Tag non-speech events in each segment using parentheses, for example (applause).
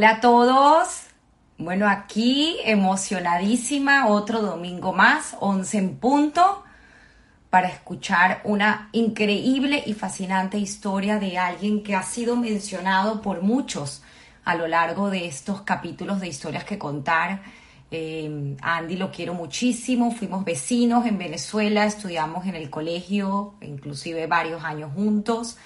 Hola a todos. Bueno, aquí emocionadísima, otro domingo más, 11 en punto, para escuchar una increíble y fascinante historia de alguien que ha sido mencionado por muchos a lo largo de estos capítulos de historias que contar. Eh, Andy lo quiero muchísimo, fuimos vecinos en Venezuela, estudiamos en el colegio, inclusive varios años juntos.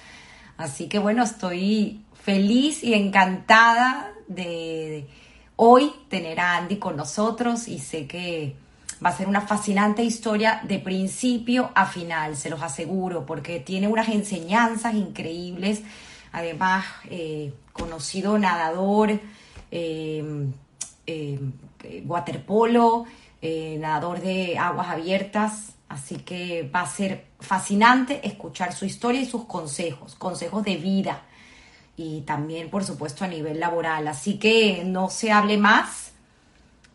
Así que bueno, estoy feliz y encantada de hoy tener a Andy con nosotros y sé que va a ser una fascinante historia de principio a final, se los aseguro, porque tiene unas enseñanzas increíbles. Además, eh, conocido nadador, eh, eh, waterpolo, nadador de aguas abiertas. Así que va a ser fascinante escuchar su historia y sus consejos, consejos de vida y también, por supuesto, a nivel laboral. Así que no se hable más.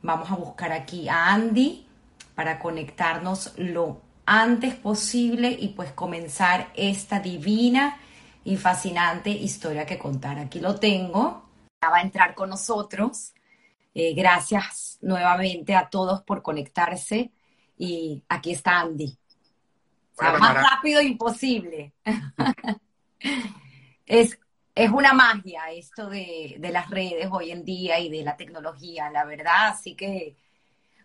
Vamos a buscar aquí a Andy para conectarnos lo antes posible y pues comenzar esta divina y fascinante historia que contar. Aquí lo tengo. Va a entrar con nosotros. Eh, gracias nuevamente a todos por conectarse. Y aquí está Andy. más rápido imposible. (laughs) es es una magia esto de, las redes hoy en día y de la tecnología, la verdad. Así que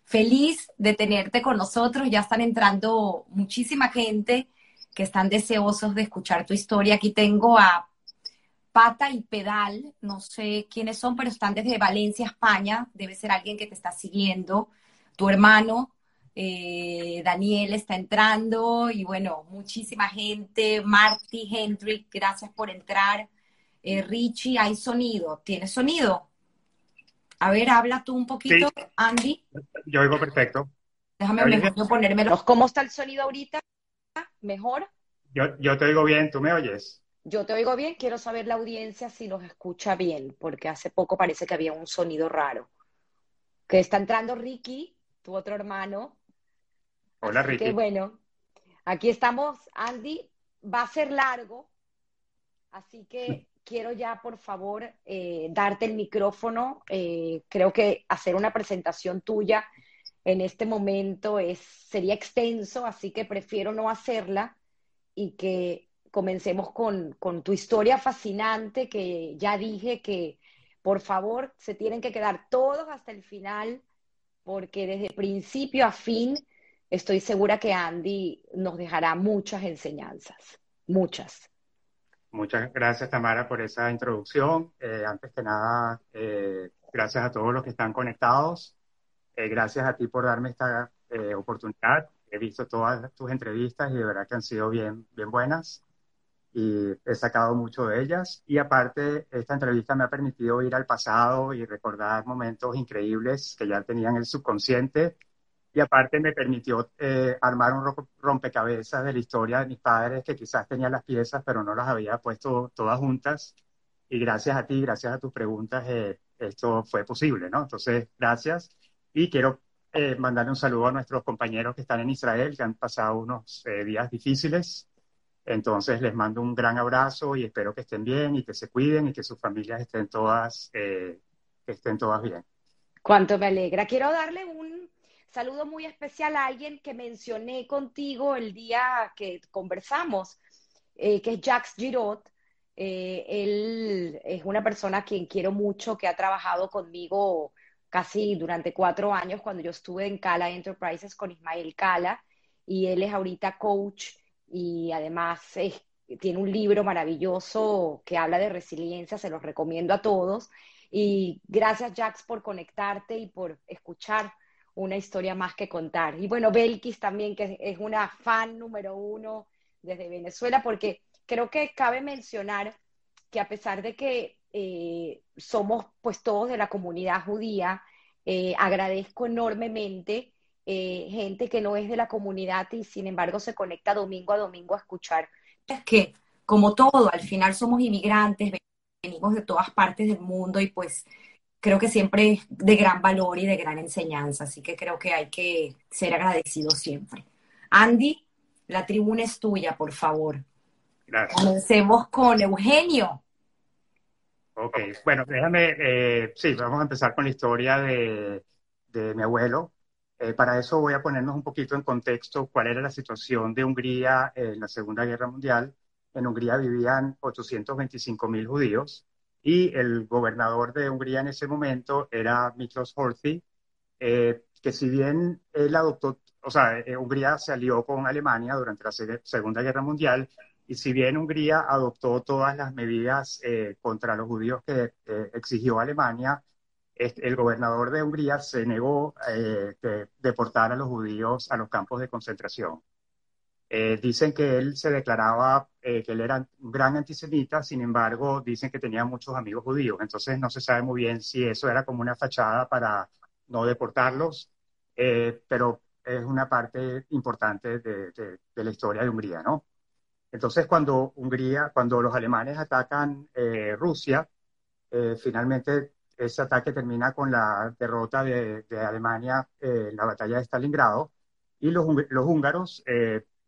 feliz de tenerte con nosotros. Ya están entrando muchísima gente que están deseosos de escuchar tu historia. Aquí tengo a Pata y Pedal, no sé quiénes son, pero están desde Valencia, España. Debe ser alguien que te está siguiendo. Tu hermano, eh, Daniel, está entrando. Y bueno, muchísima gente. Marty, Hendrik, gracias por entrar. Eh, Richie, hay sonido. ¿Tienes sonido? A ver, habla tú un poquito, Andy. Yo oigo perfecto. Déjame mejor ponérmelo. ¿Cómo está el sonido ahorita? ¿Mejor? Yo, yo te oigo bien, ¿tú me oyes? Yo te oigo bien, quiero saber la audiencia si nos escucha bien, porque hace poco parece que había un sonido raro. Que está entrando Ricky, tu otro hermano. Hola, Ricky. bueno, aquí estamos, Andy. Va a ser largo, así que (laughs) quiero ya, por favor, eh, darte el micrófono. Eh, creo que hacer una presentación tuya en este momento es, sería extenso, así que prefiero no hacerla y que comencemos con, con tu historia fascinante, que ya dije que, por favor, se tienen que quedar todos hasta el final, porque desde principio a fin estoy segura que Andy nos dejará muchas enseñanzas, muchas. Muchas gracias, Tamara, por esa introducción. Eh, antes que nada, eh, gracias a todos los que están conectados. Eh, gracias a ti por darme esta oportunidad. He visto todas tus entrevistas y de verdad que han sido bien, bien buenas y he sacado mucho de ellas. Y aparte, esta entrevista me ha permitido ir al pasado y recordar momentos increíbles que ya tenían el subconsciente y aparte me permitió eh, armar un rompecabezas de la historia de mis padres que quizás tenían las piezas pero no las había puesto todas juntas y gracias a ti, gracias a tus preguntas eh, esto fue posible, ¿no? Entonces, gracias y quiero eh, mandarle un saludo a nuestros compañeros que están en Israel, que han pasado unos días difíciles. Entonces, les mando un gran abrazo y espero que estén bien y que se cuiden y que sus familias estén todas, estén todas bien. Cuánto me alegra. Quiero darle un saludo muy especial a alguien que mencioné contigo el día que conversamos, eh, que es Jacques Giraud. Eh, él es una persona a quien quiero mucho, que ha trabajado conmigo casi durante cuatro años cuando yo estuve en Cala Enterprises con Ismael Cala, y él es ahorita coach y además tiene un libro maravilloso que habla de resiliencia, se los recomiendo a todos. Y gracias, Jax, por conectarte y por escuchar una historia más que contar. Y bueno, Belkis también, que es una fan número uno desde Venezuela, porque creo que cabe mencionar que a pesar de que eh, somos pues todos de la comunidad judía, eh, agradezco enormemente eh, gente que no es de la comunidad y sin embargo se conecta domingo a domingo a escuchar. Es que, como todo, al final somos inmigrantes, venimos de todas partes del mundo y pues creo que siempre es de gran valor y de gran enseñanza, así que creo que hay que ser agradecidos siempre. Andy, la tribuna es tuya, por favor. Gracias. Comencemos con Eugenio. Ok, bueno, déjame, eh, sí, vamos a empezar con la historia de, de mi abuelo. Eh, para eso voy a ponernos un poquito en contexto cuál era la situación de Hungría en la Segunda Guerra Mundial. En Hungría vivían 825 mil judíos y el gobernador de Hungría en ese momento era Miklos Horthy, eh, que si bien él adoptó, o sea, eh, Hungría se alió con Alemania durante la Segunda Guerra Mundial, y si bien Hungría adoptó todas las medidas eh, contra los judíos que exigió Alemania, el gobernador de Hungría se negó a deportar a los judíos a los campos de concentración. Eh, dicen que él se declaraba eh, que él era un gran antisemita, sin embargo, dicen que tenía muchos amigos judíos. Entonces no se sabe muy bien si eso era como una fachada para no deportarlos, eh, pero es una parte importante de, de, la historia de Hungría, ¿no? Entonces, cuando Hungría, cuando los alemanes atacan Rusia, finalmente ese ataque termina con la derrota de, de Alemania en la batalla de Stalingrado y los, los húngaros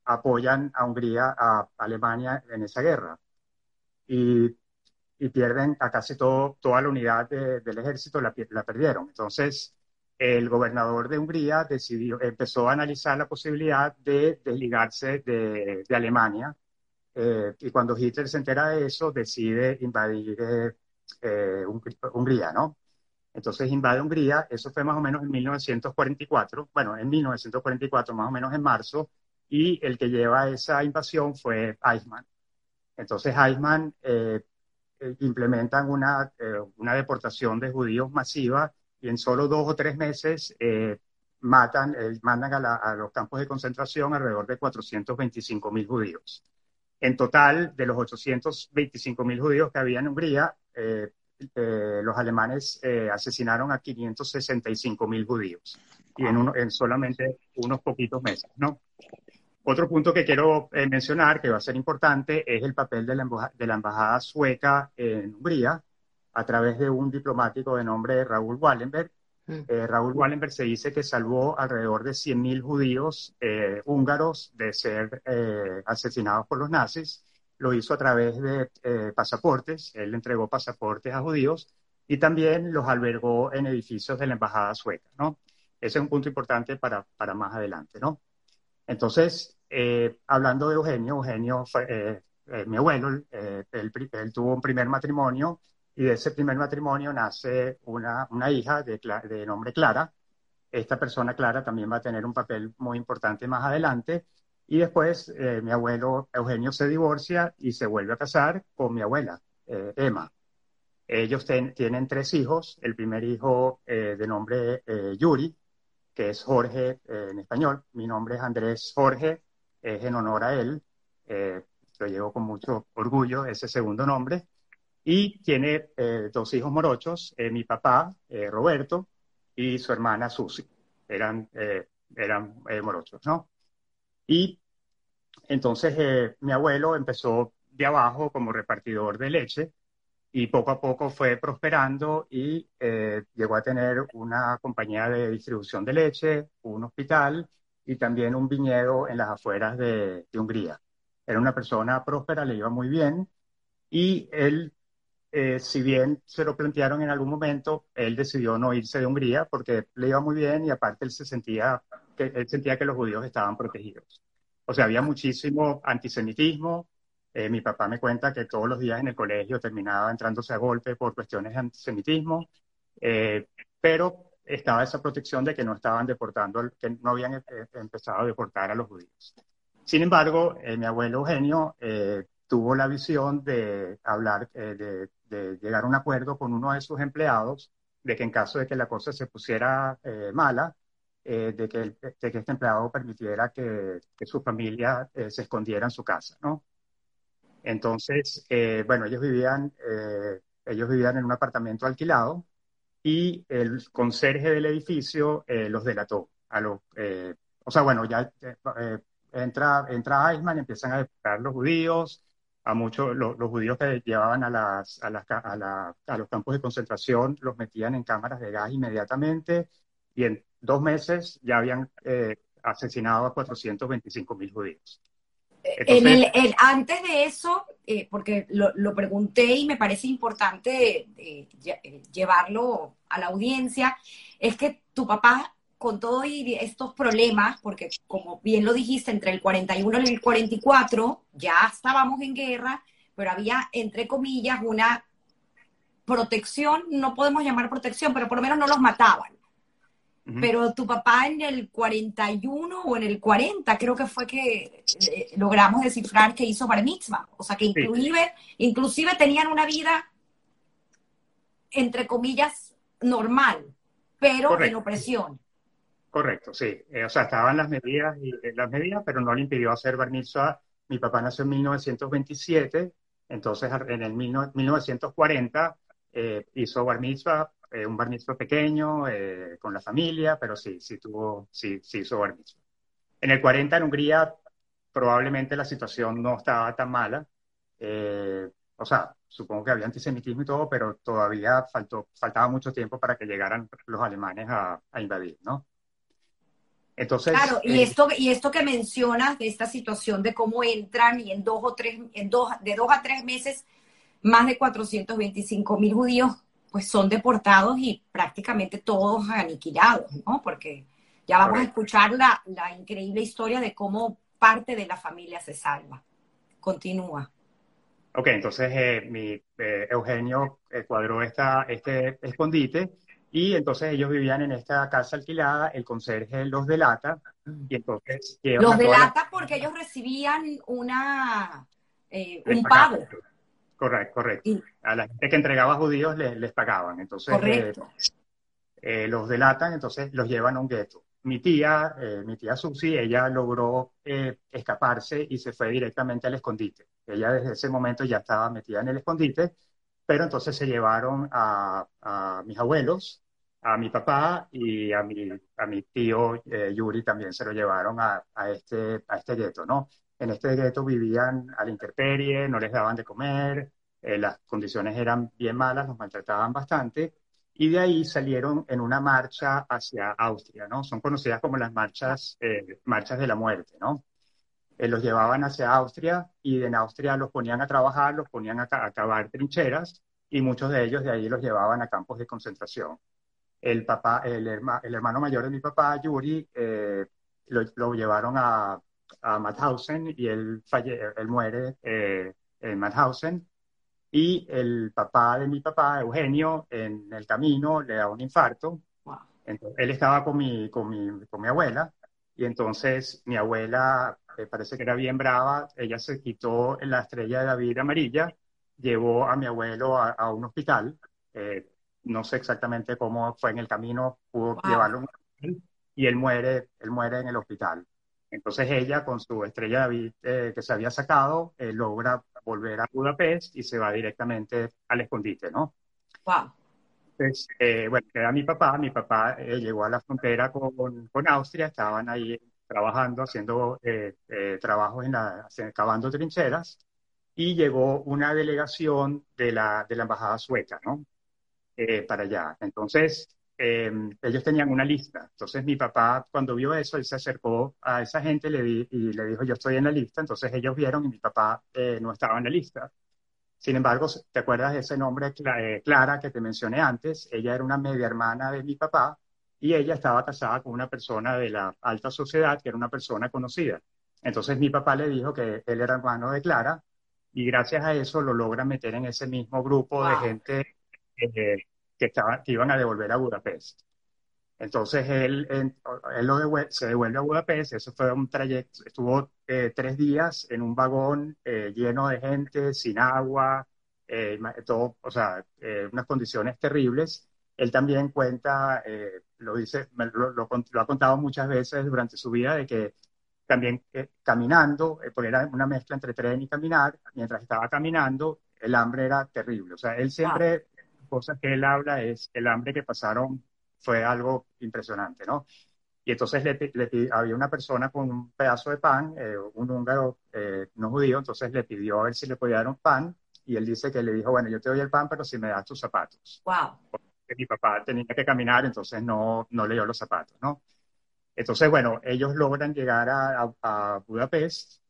apoyan a Hungría, a Alemania en esa guerra. Y, y pierden a casi todo, toda la unidad del ejército, la, la, perdieron. Entonces, el gobernador de Hungría decidió, empezó a analizar la posibilidad de desligarse de, de Alemania. Eh, y cuando Hitler se entera de eso, decide invadir eh, eh Hungría, ¿no? Entonces invade Hungría, eso fue más o menos en 1944, bueno, en 1944, más o menos en marzo, y el que lleva esa invasión fue Eichmann. Entonces Eichmann eh, eh, implementan una, eh, una deportación de judíos masiva y en solo dos o tres meses matan, mandan a, a, los campos de concentración alrededor de 425 mil judíos. En total, de los 825 mil judíos que había en Hungría, los alemanes asesinaron a 565 mil judíos y en, uno, en solamente unos poquitos meses, ¿no? Otro punto que quiero eh, mencionar, que va a ser importante, es el papel de la, de la, embajada sueca en Hungría, a través de un diplomático de nombre Raúl Wallenberg. Mm. Eh, Raúl Wallenberg se dice que salvó alrededor de 100.000 judíos eh, húngaros de ser asesinados por los nazis. Lo hizo a través de pasaportes. Él entregó pasaportes a judíos y también los albergó en edificios de la embajada sueca, ¿no? Ese es un punto importante para, para más adelante, ¿no? Entonces, eh, hablando de Eugenio, Eugenio fue eh, eh, mi abuelo, él, tuvo un primer matrimonio y de ese primer matrimonio nace una, una hija de, de, nombre Clara. Esta persona, Clara, también va a tener un papel muy importante más adelante. Y después mi abuelo Eugenio se divorcia y se vuelve a casar con mi abuela, Emma. Ellos tienen tres hijos. El primer hijo de nombre Yuri, que es Jorge en español. Mi nombre es Andrés Jorge es en honor a él. Eh, lo llevo con mucho orgullo, ese segundo nombre. Y tiene eh, dos hijos morochos, eh, mi papá, Roberto, y su hermana Susi. Eran, eran morochos, ¿no? Y entonces mi abuelo empezó de abajo como repartidor de leche y poco a poco fue prosperando y llegó a tener una compañía de distribución de leche, un hospital y también un viñedo en las afueras de, Hungría. Era una persona próspera, le iba muy bien y él, eh, si bien se lo plantearon en algún momento, él decidió no irse de Hungría porque le iba muy bien y aparte él se sentía que él sentía que los judíos estaban protegidos. O sea, había muchísimo antisemitismo. Eh, mi papá me cuenta que todos los días en el colegio terminaba entrándose a golpe por cuestiones de antisemitismo, eh, pero estaba esa protección de que no estaban deportando, que no habían eh, empezado a deportar a los judíos. Sin embargo, eh, mi abuelo Eugenio eh, tuvo la visión de hablar, de, llegar a un acuerdo con uno de sus empleados de que en caso de que la cosa se pusiera mala, de, que, este empleado permitiera que, que su familia se escondiera en su casa, ¿no? Entonces, bueno, ellos vivían, ellos vivían en un apartamento alquilado y el conserje del edificio eh, los delató. A los, eh, o sea, bueno, ya eh, entra, entra Eichmann, empiezan a deportar los judíos, a muchos, los, judíos que llevaban a, las, a, las, a, a, los campos de concentración los metían en cámaras de gas inmediatamente y en dos meses ya habían asesinado a 425 mil judíos. en el, antes de eso, eh, porque lo, lo, pregunté y me parece importante eh, llevarlo a la audiencia, es que tu papá, con todos estos problemas, porque como bien lo dijiste, entre el 41 y el 44 ya estábamos en guerra, pero había, entre comillas, una protección, no podemos llamar protección, pero por lo menos no los mataban. Pero tu papá en el 41 o en el 40 creo que fue que eh, logramos descifrar que hizo bar mitzvah. O sea que inclusive, inclusive tenían una vida, entre comillas, normal, pero en opresión. Correcto, sí. Eh, o sea, estaban las medidas, y, eh, las medidas, pero no le impidió hacer bar mitzvah. Mi papá nació en 1927, entonces en el 1940 hizo bar mitzvah eh, un bar pequeño eh, con la familia, pero sí, sí tuvo, sí, sí hizo bar En el 40 en Hungría probablemente la situación no estaba tan mala. Eh, o sea, supongo que había antisemitismo y todo, pero todavía faltó, faltaba mucho tiempo para que llegaran los alemanes a, invadir, ¿no? Entonces, claro, y esto, y esto que mencionas de esta situación de cómo entran y en dos o tres, en dos, de dos a tres meses, más de 425 mil judíos pues son deportados y prácticamente todos aniquilados, ¿no? Porque ya vamos a escuchar la, la, increíble historia de cómo parte de la familia se salva. Continúa. Ok, entonces eh, mi, eh, Eugenio eh, cuadró esta, este escondite y entonces ellos vivían en esta casa alquilada, el conserje los delata y entonces... Los delata porque ellos recibían una, un pago. Correcto, correcto. A la gente que entregaba judíos les, les pagaban. Entonces, eh, eh, los delatan, entonces los llevan a un gueto. Mi tía, eh, mi tía Susi, ella logró escaparse y se fue directamente al escondite. Ella desde ese momento ya estaba metida en el escondite, pero entonces se llevaron a, a mis abuelos, a mi papá y a mi, a mi tío Yuri también se lo llevaron a, a este, a este gueto, ¿no? En este gueto vivían a la intemperie, no les daban de comer, eh, las condiciones eran bien malas, los maltrataban bastante, y de ahí salieron en una marcha hacia Austria, ¿no? Son conocidas como las marchas, eh, marchas de la muerte, ¿no? Eh, los llevaban hacia Austria y en Austria los ponían a trabajar, los ponían a, cavar trincheras y muchos de ellos de ahí los llevaban a campos de concentración. El, papá, el, hermano mayor de mi papá, Yuri, lo, llevaron a, a Mauthausen y él, falle, él muere eh, en Mauthausen. Y el papá de mi papá, Eugenio, en el camino le da un infarto. Entonces, él estaba con mi, con, mi, con mi abuela y entonces mi abuela, eh, parece que era bien brava, ella se quitó la estrella de David amarilla, llevó a mi abuelo a, un hospital. Eh, no sé exactamente cómo fue en el camino, pudo llevarlo y él muere, él muere en el hospital. Entonces ella, con su estrella David eh, que se había sacado, eh, logra volver a Budapest y se va directamente al escondite, ¿no? Wow. Entonces, eh, bueno, queda mi papá. Mi papá llegó a la frontera con, con, Austria, estaban ahí trabajando, haciendo trabajos en la, cavando trincheras, y llegó una delegación de la, de la embajada sueca, ¿no? para allá. Entonces, eh, ellos tenían una lista. Entonces mi papá, cuando vio eso, él se acercó a esa gente le y le dijo, yo estoy en la lista. Entonces ellos vieron y mi papá eh, no estaba en la lista. Sin embargo, ¿te acuerdas de ese nombre, eh, Clara, que te mencioné antes? Ella era una media hermana de mi papá y ella estaba casada con una persona de la alta sociedad, que era una persona conocida. Entonces mi papá le dijo que él era hermano de Clara y gracias a eso lo logra meter en ese mismo grupo de gente que, que iban a devolver a Budapest. Entonces él, él, se devuelve a Budapest, eso fue un trayecto, estuvo eh, tres días en un vagón eh, lleno de gente, sin agua, eh, todo, o sea, unas condiciones terribles. Él también cuenta, lo dice, lo, lo, ha contado muchas veces durante su vida, de que también caminando, porque era una mezcla entre tren y caminar, mientras estaba caminando, el hambre era terrible. O sea, él siempre cosas que él habla es el hambre que pasaron fue algo impresionante, ¿no? Y entonces le, había una persona con un pedazo de pan, eh, un húngaro eh, no judío, entonces le pidió a ver si le podía dar un pan y él dice que le dijo, bueno, yo te doy el pan, pero si me das tus zapatos. Wow. Porque mi papá tenía que caminar, entonces no, no le dio los zapatos, ¿no? Entonces, bueno, ellos logran llegar a, a Budapest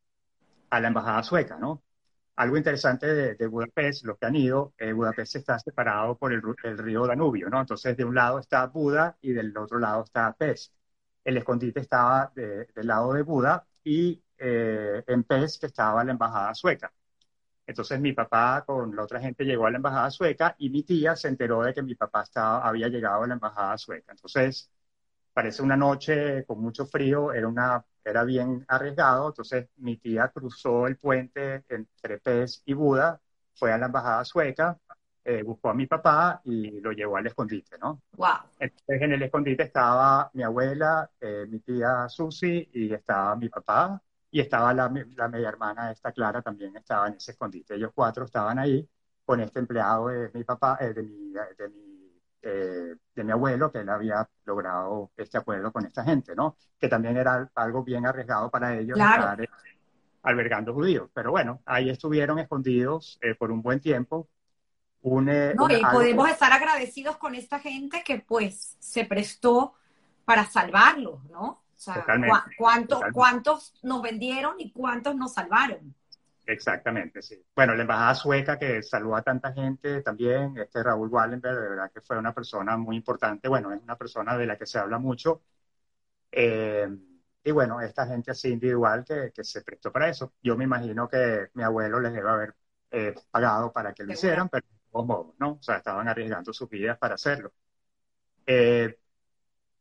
a la embajada sueca, ¿no? Algo interesante de, Budapest, los que han ido, eh, Budapest está separado por el, río Danubio, ¿no? Entonces, de un lado está Buda y del otro lado está Pest. El escondite estaba del lado de Buda y eh, en Pest estaba la embajada sueca. Entonces mi papá con la otra gente llegó a la embajada sueca y mi tía se enteró de que mi papá estaba, había llegado a la embajada sueca. Entonces, parece una noche con mucho frío, era una era bien arriesgado, entonces mi tía cruzó el puente entre Pez y Buda, fue a la embajada sueca, eh, buscó a mi papá y lo llevó al escondite, ¿no? Wow. Entonces en el escondite estaba mi abuela, eh, mi tía Susi y estaba mi papá y estaba la, la media hermana esta Clara también estaba en ese escondite. Ellos cuatro estaban ahí con este empleado de mi papá, eh, de mi, de mi eh, de mi abuelo, que él había logrado este acuerdo con esta gente, ¿no? Que también era algo bien arriesgado para ellos estar eh, albergando judíos. Pero bueno, ahí estuvieron escondidos eh, por un buen tiempo. no, y podemos estar agradecidos con esta gente que pues se prestó para salvarlos, ¿no? O sea, ¿cuántos nos vendieron y cuántos nos salvaron? Exactamente, sí. Bueno, la embajada sueca que saludó a tanta gente también, este Raúl Wallenberg, de verdad que fue una persona muy importante, bueno, es una persona de la que se habla mucho. Eh, y bueno, esta gente así individual que, que, se prestó para eso. Yo me imagino que mi abuelo les debe haber eh, pagado para que lo hicieran, pero ¿no? O sea, estaban arriesgando sus vidas para hacerlo. Eh,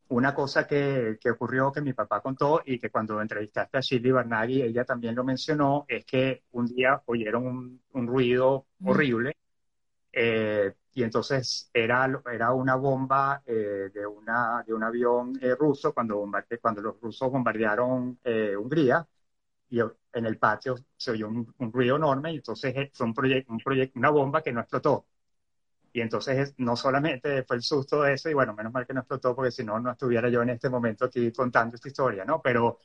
una cosa que, que, ocurrió que mi papá contó y que cuando entrevistaste a Shirley Barnaghi, ella también lo mencionó, es que un día oyeron un, un ruido horrible eh, y entonces era, era una bomba eh, de, una, de un avión eh, ruso cuando, cuando los rusos bombardearon Hungría y en el patio se oyó un, ruido enorme y entonces fue un proyecto, un proyecto, una bomba que no explotó y entonces no solamente fue el susto de eso, y bueno, menos mal que no explotó, porque si no, no estuviera yo en este momento aquí contando esta historia, ¿no? Pero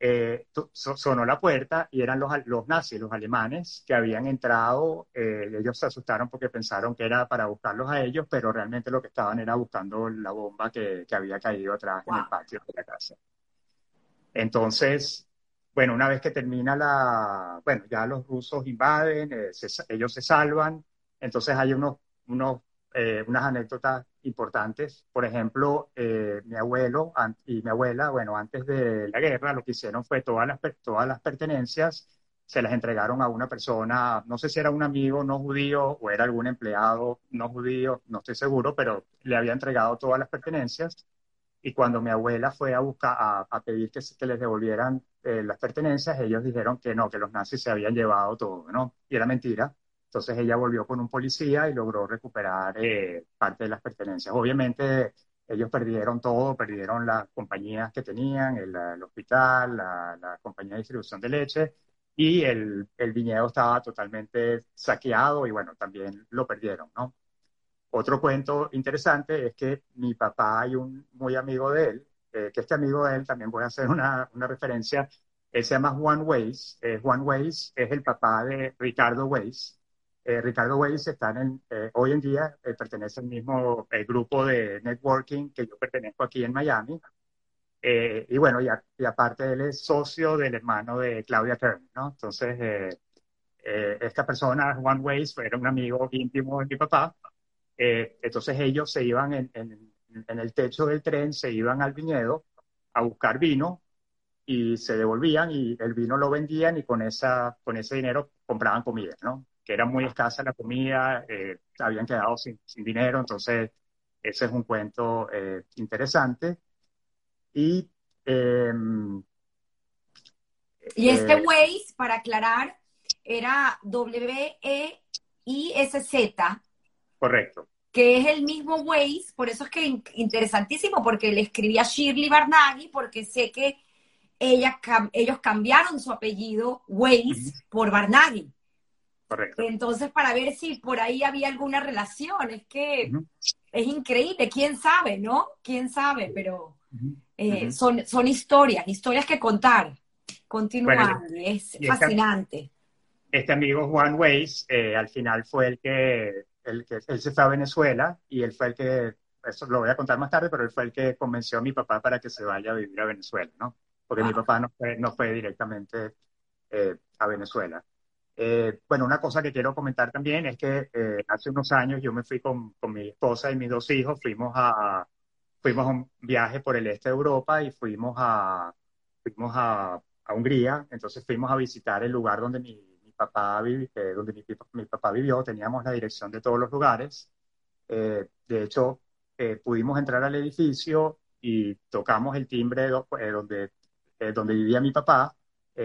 eh, sonó la puerta y eran los, los nazis, los alemanes, que habían entrado, eh, ellos se asustaron porque pensaron que era para buscarlos a ellos, pero realmente lo que estaban era buscando la bomba que, que había caído atrás en el patio de la casa. Entonces, bueno, una vez que termina la, bueno, ya los rusos invaden, eh, ellos se salvan, entonces hay unos unos, eh, unas anécdotas importantes. Por ejemplo, eh, mi abuelo y mi abuela, bueno, antes de la guerra, lo que hicieron fue todas las, todas las pertenencias se las entregaron a una persona, no sé si era un amigo no judío o era algún empleado no judío, no estoy seguro, pero le había entregado todas las pertenencias. Y cuando mi abuela fue a buscar, a, pedir que, que, les devolvieran eh, las pertenencias, ellos dijeron que no, que los nazis se habían llevado todo, ¿no? Y era mentira. Entonces ella volvió con un policía y logró recuperar eh, parte de las pertenencias. Obviamente ellos perdieron todo, perdieron las compañías que tenían, el, hospital, la, compañía de distribución de leche y el, el, viñedo estaba totalmente saqueado y bueno, también lo perdieron, ¿no? Otro cuento interesante es que mi papá y un muy amigo de él, eh, que este amigo de él, también voy a hacer una, una referencia, él se llama Juan Weiss. Eh, Juan Weiss es el papá de Ricardo Weiss, eh, Ricardo Weiss está en, eh, hoy en día eh, pertenece al mismo grupo de networking que yo pertenezco aquí en Miami. y bueno, y, y, aparte él es socio del hermano de Claudia Kern, ¿no? Entonces, esta persona, Juan Weiss, era un amigo íntimo de mi papá. entonces ellos se iban en, en, en el techo del tren, se iban al viñedo a buscar vino y se devolvían y el vino lo vendían y con, esa, con ese dinero compraban comida, ¿no? Que era muy escasa la comida, eh, habían quedado sin, dinero, entonces ese es un cuento eh, interesante. Y, em, y este eh, Waze, para aclarar, era W-E-I-S-Z. Correcto. Que es el mismo Waze, por eso es que interesantísimo, porque le escribí a Shirley Barnaghi, porque sé que ella, ellos cambiaron su apellido Waze por Barnaghi. Entonces, para ver si por ahí había alguna relación, es que es increíble, quién sabe, ¿no? Quién sabe, pero eh, son, son historias, historias que contar, continuar, es fascinante. Este, amigo Juan Weiss, eh, al final fue el que, el que, él se fue a Venezuela y él fue el que, eso lo voy a contar más tarde, pero él fue el que convenció a mi papá para que se vaya a vivir a Venezuela, ¿no? Porque mi papá no fue, no fue directamente a Venezuela. Bueno, una cosa que quiero comentar también es que hace unos años yo me fui con, con, mi esposa y mis dos hijos, fuimos a, fuimos a un viaje por el este de Europa y fuimos a, fuimos a, a Hungría, entonces fuimos a visitar el lugar donde mi, mi papá, eh, donde mi, mi, papá vivió, teníamos la dirección de todos los lugares. Eh, de hecho, eh, pudimos entrar al edificio y tocamos el timbre donde, donde vivía mi papá.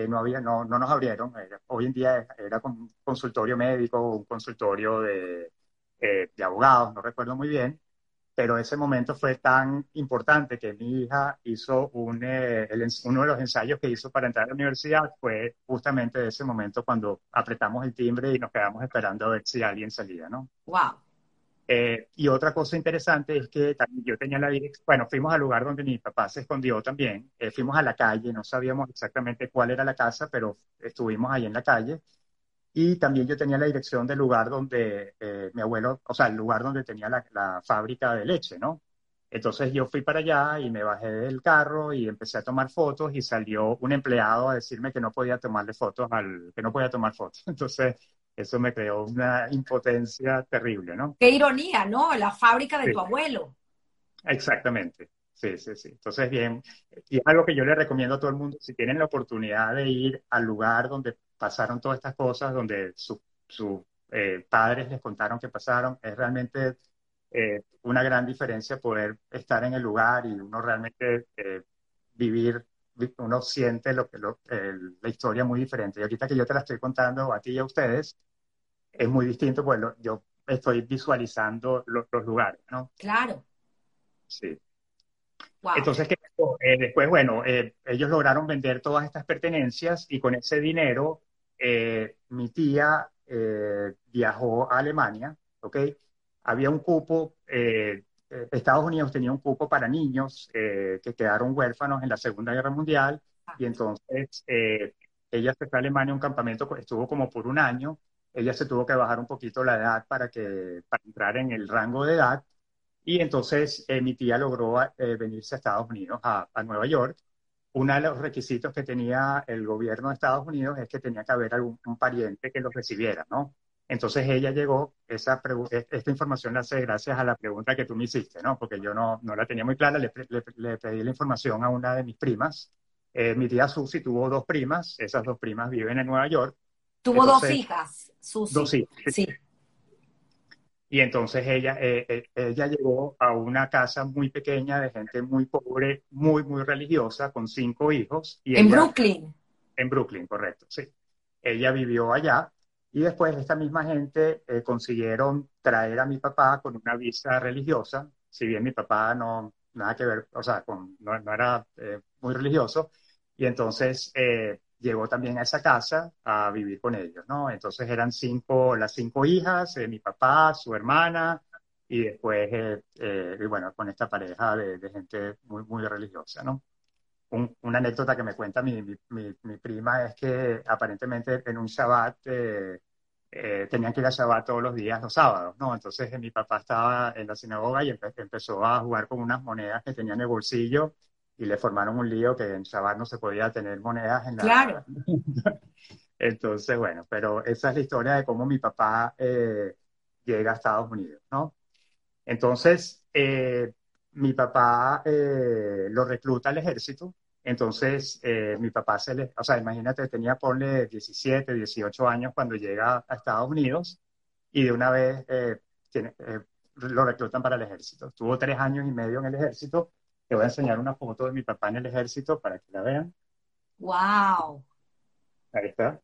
No, había, no, no nos abrieron. hoy en día era un consultorio médico, un consultorio de, de abogados, no recuerdo muy bien pero ese momento fue tan importante que mi hija hizo un, eh, uno de los ensayos que hizo para entrar a la universidad fue justamente ese momento cuando apretamos el timbre y nos quedamos esperando a ver si alguien salía, ¿no? ¡Wow! Eh, y otra cosa interesante es que yo tenía la dirección, bueno, fuimos al lugar donde mi papá se escondió también, eh, fuimos a la calle, no sabíamos exactamente cuál era la casa, pero estuvimos ahí en la calle y también yo tenía la dirección del lugar donde eh, mi abuelo, o sea, el lugar donde tenía la, fábrica de leche, ¿no? Entonces yo fui para allá y me bajé del carro y empecé a tomar fotos y salió un empleado a decirme que no podía tomarle fotos al, que no podía tomar fotos. (laughs) Entonces eso me creó una impotencia terrible, ¿no? Qué ironía, ¿no? La fábrica de tu abuelo. Exactamente. Sí, sí, sí. Entonces, bien, y es algo que yo le recomiendo a todo el mundo, si tienen la oportunidad de ir al lugar donde pasaron todas estas cosas, donde sus eh, padres les contaron que pasaron, es realmente eh, una gran diferencia poder estar en el lugar y uno realmente eh, vivir, uno siente lo que la historia muy diferente. Y ahorita que yo te la estoy contando a ti y a ustedes, es muy distinto, pues yo estoy visualizando los, los lugares, ¿no? Claro. Sí. Entonces, eh, después, bueno, eh, ellos lograron vender todas estas pertenencias y con ese dinero eh, mi tía viajó a Alemania, ¿ok? Había un cupo, Estados Unidos tenía un cupo para niños que quedaron huérfanos en la Segunda Guerra Mundial ah. y entonces ella se fue a Alemania a un campamento, estuvo como por un año, ella se tuvo que bajar un poquito la edad para, que, para entrar en el rango de edad y entonces eh, mi tía logró eh, venirse a Estados Unidos, a, Nueva York. Uno de los requisitos que tenía el gobierno de Estados Unidos es que tenía que haber algún un pariente que los recibiera, ¿no? Entonces ella llegó, esa e, esta información la hace gracias a la pregunta que tú me hiciste, ¿no? Porque yo no, no la tenía muy clara, le, le, pedí la información a una de mis primas. Eh, mi tía Susi tuvo dos primas, esas dos primas viven en Nueva York. Tuvo dos hijas, Susi. Dos hijas. Sí. Y entonces ella, eh, eh, ella llegó a una casa muy pequeña de gente muy pobre, muy, muy religiosa, con cinco hijos. Y en Brooklyn. En Brooklyn, correcto, sí. Ella vivió allá y después esta misma gente eh, consiguieron traer a mi papá con una visa religiosa, si bien mi papá no, nada que ver, o sea, con, no, no era muy religioso. Y entonces llegó también a esa casa a vivir con ellos, ¿no? Entonces eran cinco, las cinco hijas, eh, mi papá, su hermana, y después, eh, eh, y bueno, con esta pareja de, gente muy, muy religiosa, ¿no? una anécdota que me cuenta mi, mi, mi, prima es que aparentemente en un Shabbat tenían que ir a Shabbat todos los días, los sábados, ¿no? Entonces mi papá estaba en la sinagoga y empezó a jugar con unas monedas que tenía en el bolsillo y le formaron un lío que en Shabbat no se podía tener monedas en la... Claro. (laughs) Entonces, bueno, pero esa es la historia de cómo mi papá eh, llega a Estados Unidos, ¿no? Entonces, eh, mi papá eh, lo recluta al ejército, entonces mi papá se le, o sea, imagínate, tenía ponle 17, 18 años cuando llega a Estados Unidos y de una vez tiene, lo reclutan para el ejército. Estuvo tres años y medio en el ejército te voy a enseñar una foto de mi papá en el ejército para que la vean. ¡Wow! Ahí está.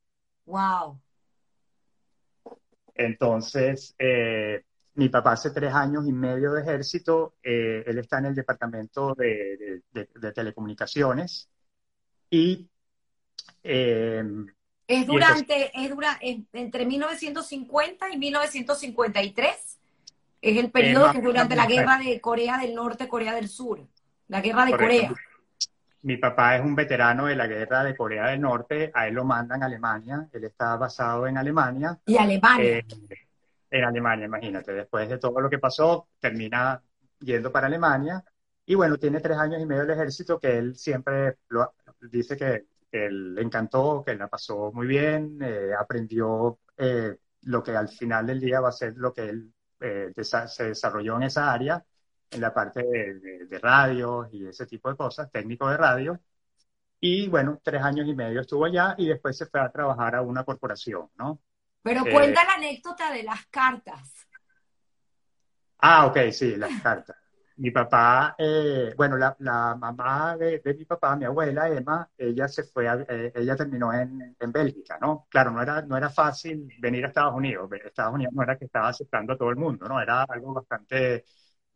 ¡Wow! Entonces, eh, mi papá hace tres años y medio de ejército, eh, él está en el departamento de, telecomunicaciones y... Eh, es durante, es dura, entre 1950 y 1953. Es el periodo que es durante la guerra de Corea del Norte, Corea del Sur. La guerra de Corea. Mi papá es un veterano de la guerra de Corea del Norte, a él lo mandan a Alemania, él está basado en Alemania. ¿Y Alemania? Eh, en Alemania, imagínate, después de todo lo que pasó, termina yendo para Alemania y bueno, tiene tres años y medio del ejército que él siempre lo, dice que que le encantó, que la pasó muy bien, eh, aprendió eh, lo que al final del día va a ser lo que él eh, se desarrolló en esa área, en la parte de, de, radios y ese tipo de cosas, técnico de radio. Y bueno, tres años y medio estuvo allá y después se fue a trabajar a una corporación, ¿no? Pero cuenta la anécdota de las cartas. Ah, ok, sí, las cartas. Mi papá, eh, bueno, la, la mamá de, de, mi papá, mi abuela Emma, ella se fue, a, eh, ella terminó en, en, Bélgica, ¿no? Claro, no era, no era fácil venir a Estados Unidos. Estados Unidos no era que estaba aceptando a todo el mundo, ¿no? Era algo bastante,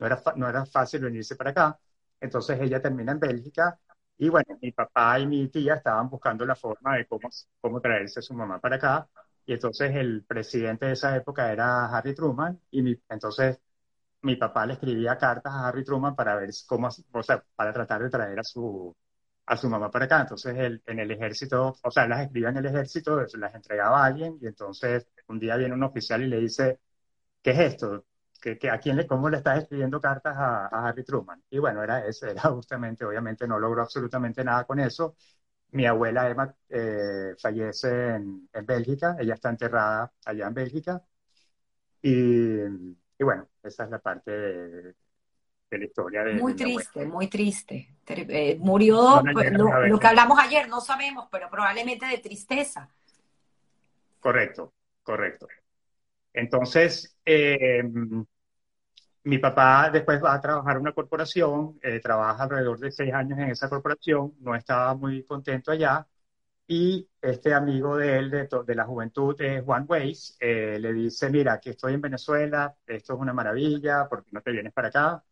no era, no era fácil venirse para acá. Entonces ella termina en Bélgica y bueno, mi papá y mi tía estaban buscando la forma de cómo, cómo traerse a su mamá para acá. Y entonces el presidente de esa época era Harry Truman y mi, entonces mi papá le escribía cartas a Harry Truman para ver cómo, o sea, para tratar de traer a su, a su mamá para acá. Entonces, él, en el ejército, o sea, las escribía en el ejército, las entregaba a alguien y entonces un día viene un oficial y le dice, ¿qué es esto? ¿Que, que a quién le, ¿Cómo le estás escribiendo cartas a, a, Harry Truman? Y bueno, era eso, era justamente, obviamente no logró absolutamente nada con eso. Mi abuela Emma eh, fallece en, en Bélgica, ella está enterrada allá en Bélgica. Y y bueno, esa es la parte de, la historia de... Muy triste, muy triste. Eh, murió, pues, lo, que hablamos ayer, no sabemos, pero probablemente de tristeza. Correcto, correcto. Entonces, eh, mi papá después va a trabajar en una corporación, eh, trabaja alrededor de seis años en esa corporación, no estaba muy contento allá, y este amigo de él, de, la juventud, es Juan Weiss, eh, le dice, mira, aquí estoy en Venezuela, esto es una maravilla, ¿por qué no te vienes para acá?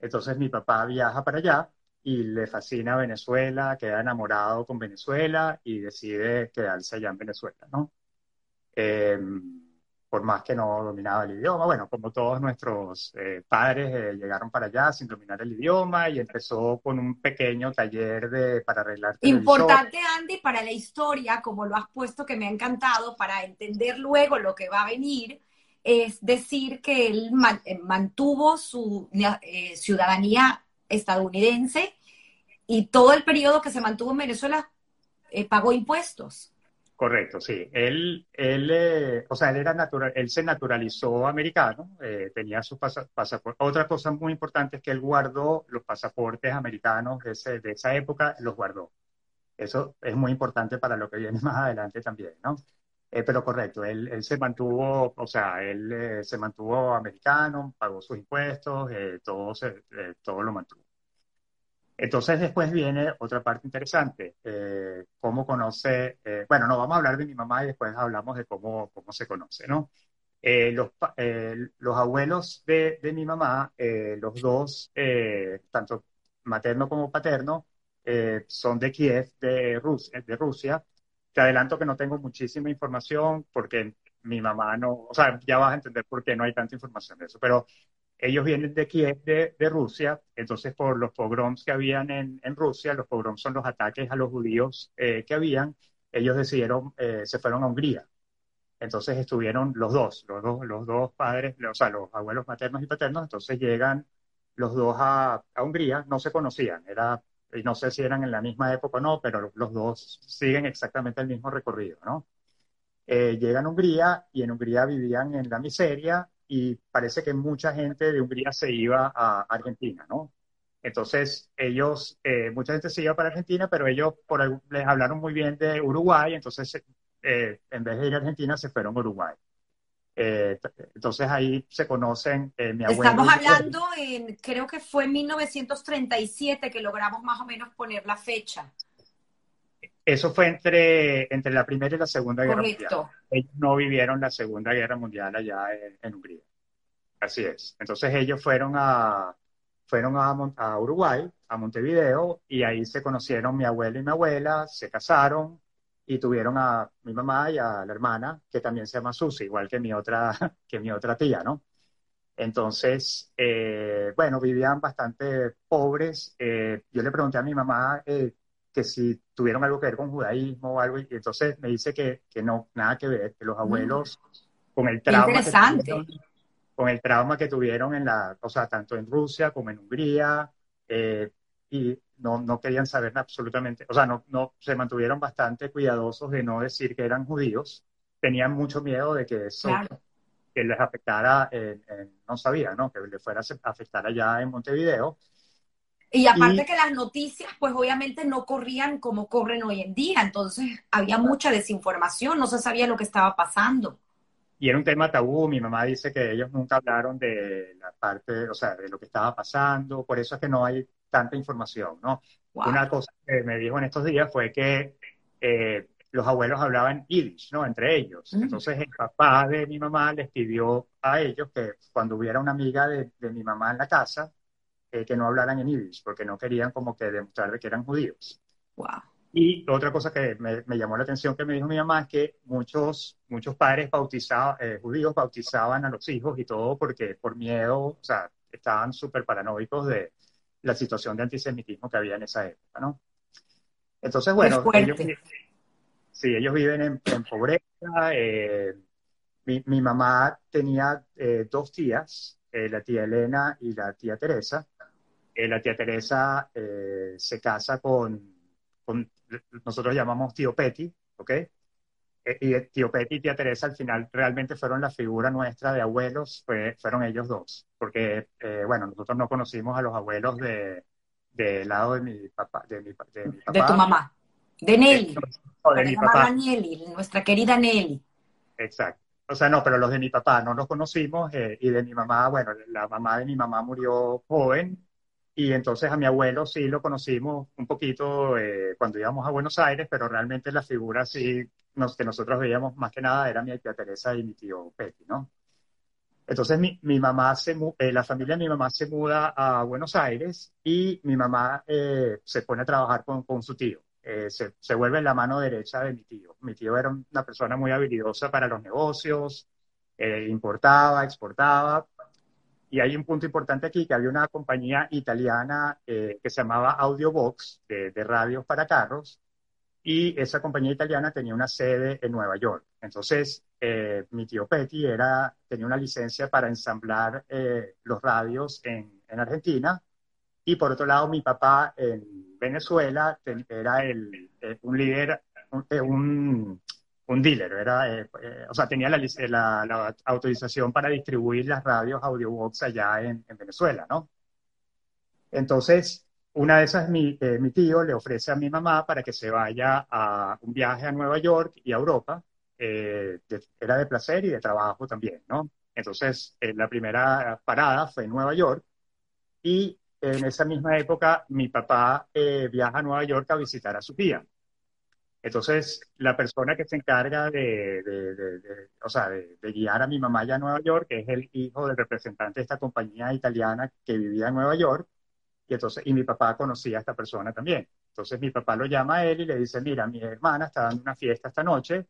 Entonces mi papá viaja para allá y le fascina Venezuela, queda enamorado con Venezuela y decide quedarse allá en Venezuela, ¿no? Eh, por más que no dominaba el idioma. Bueno, como todos nuestros eh, padres eh, llegaron para allá sin dominar el idioma y empezó con un pequeño taller de, para arreglar. Importante, Andy, para la historia, como lo has puesto, que me ha encantado, para entender luego lo que va a venir, es decir que él eh, mantuvo su ciudadanía estadounidense y todo el periodo que se mantuvo en Venezuela pagó impuestos. Correcto, sí. Él, él eh, o sea, él era natural, él se naturalizó americano, eh, tenía su pasaporte. Otra cosa muy importante es que él guardó los pasaportes americanos de esa época, los guardó. Eso es muy importante para lo que viene (laughs) más adelante también, ¿no? Eh, pero correcto, él, él, se mantuvo, o sea, él se mantuvo americano, pagó sus impuestos, todo, se, todo lo mantuvo. Entonces después viene otra parte interesante, eh, cómo conoce, eh, bueno, no, vamos a hablar de mi mamá y después hablamos de cómo, cómo se conoce, ¿no? Eh, los, los, abuelos de, de mi mamá, los dos, tanto materno como paterno, son de Kiev, de Rusia, de Rusia. Te adelanto que no tengo muchísima información porque mi mamá no, o sea, ya vas a entender por qué no hay tanta información de eso, pero ellos vienen de Kiev, de, de, Rusia, entonces por los pogroms que habían en, en, Rusia, los pogroms son los ataques a los judíos eh, que habían, ellos decidieron, eh, se fueron a Hungría. Entonces estuvieron los dos, los dos, los dos padres, o sea, los abuelos maternos y paternos, entonces llegan los dos a, a Hungría, no se conocían, era, y no sé si eran en la misma época o no, pero los dos siguen exactamente el mismo recorrido, ¿no? Eh, llegan a Hungría y en Hungría vivían en la miseria y parece que mucha gente de Hungría se iba a Argentina, ¿no? Entonces, ellos, eh, mucha gente se iba para Argentina, pero ellos por, les hablaron muy bien de Uruguay, entonces eh, en vez de ir a Argentina se fueron a Uruguay. Eh, entonces ahí se conocen mi abuelo. Estamos hablando en, creo que fue en 1937 que logramos más o menos poner la fecha. Eso fue entre, entre la Primera y la Segunda Guerra Mundial. Ellos no vivieron la Segunda Guerra Mundial allá en, Hungría. Así es. Entonces ellos fueron a, fueron a, Uruguay, a Montevideo, y ahí se conocieron mi abuelo y mi abuela, se casaron y tuvieron a mi mamá y a la hermana, que también se llama Susi, igual que mi otra, (laughs) que mi otra tía, ¿no? Entonces, eh, bueno, vivían bastante pobres. Eh, yo le pregunté a mi mamá eh, que si tuvieron algo que ver con judaísmo o algo, y entonces me dice que, que no, nada que ver, que los abuelos con el trauma que tuvieron, con el trauma que tuvieron en la, o sea, tanto en Rusia como en Hungría, eh, y no, no querían saber absolutamente, o sea, no, no, se mantuvieron bastante cuidadosos de no decir que eran judíos, tenían mucho miedo de que eso que les afectara, no sabía, ¿no? Que les fuera a afectar allá en Montevideo. Y aparte que las noticias, pues obviamente no corrían como corren hoy en día, entonces había mucha desinformación, no se sabía lo que estaba pasando. Y era un tema tabú, mi mamá dice que ellos nunca hablaron de la parte, o sea, de lo que estaba pasando, por eso es que no hay tanta información, ¿no? Una cosa que me dijo en estos días fue que eh, los abuelos hablaban yiddish, ¿no? Entre ellos. Mm. Entonces el papá de mi mamá les pidió a ellos que cuando hubiera una amiga de, de mi mamá en la casa, eh, que no hablaran en yiddish, porque no querían como que demostrar que eran judíos. Wow. Y otra cosa que me, me, llamó la atención que me dijo mi mamá es que muchos, muchos padres bautizaban, eh, judíos bautizaban a los hijos y todo porque por miedo, o sea, estaban súper paranoicos de la situación de antisemitismo que había en esa época, ¿no? Entonces, bueno, ellos, sí, ellos viven en, en pobreza. Eh, mi, mi, mamá tenía dos tías, la tía Elena y la tía Teresa, eh, la tía Teresa eh, se casa con, nosotros llamamos tío Petty, ¿ok? Eh, y tío Petty y tía Teresa al final realmente fueron la figura nuestra de abuelos, fueron ellos dos, porque, bueno, nosotros no conocimos a los abuelos de, del lado de mi papá. De, mi, de, mi papá. de tu mamá, de Nelly. de mi papá. Nelly, nuestra querida Nelly. Exacto. O sea, no, pero los de mi papá no los conocimos y de mi mamá, bueno, la mamá de mi mamá murió joven y entonces a mi abuelo sí lo conocimos un poquito eh, cuando íbamos a Buenos Aires, pero realmente la figura sí nos, que nosotros veíamos más que nada era mi tía Teresa y mi tío Petty, ¿no? Entonces mi, mi mamá se, eh, la familia de mi mamá se muda a Buenos Aires y mi mamá eh, se pone a trabajar con, con su tío. Se, se vuelve la mano derecha de mi tío. Mi tío era una persona muy habilidosa para los negocios, importaba, exportaba, y hay un punto importante aquí, que había una compañía italiana eh, que se llamaba Audiobox, de, de radios para carros, y esa compañía italiana tenía una sede en Nueva York. Entonces, eh, mi tío Petty tenía una licencia para ensamblar eh, los radios en, en, Argentina, y por otro lado, mi papá en Venezuela era el, un líder, un un dealer, era, eh, eh, o sea, tenía la, la, autorización para distribuir las radios Audiobox allá en, Venezuela, ¿no? Entonces, una de esas, mi, eh, mi, tío le ofrece a mi mamá para que se vaya a un viaje a Nueva York y a Europa. era de placer y de trabajo también, ¿no? Entonces, la primera parada fue en Nueva York y en esa misma época mi papá viaja a Nueva York a visitar a su tía. Entonces, la persona que se encarga de, o sea, de, guiar a mi mamá allá a Nueva York, es el hijo del representante de esta compañía italiana que vivía en Nueva York, y entonces, y mi papá conocía a esta persona también. Entonces mi papá lo llama a él y le dice, mira, mi hermana está dando una fiesta esta noche,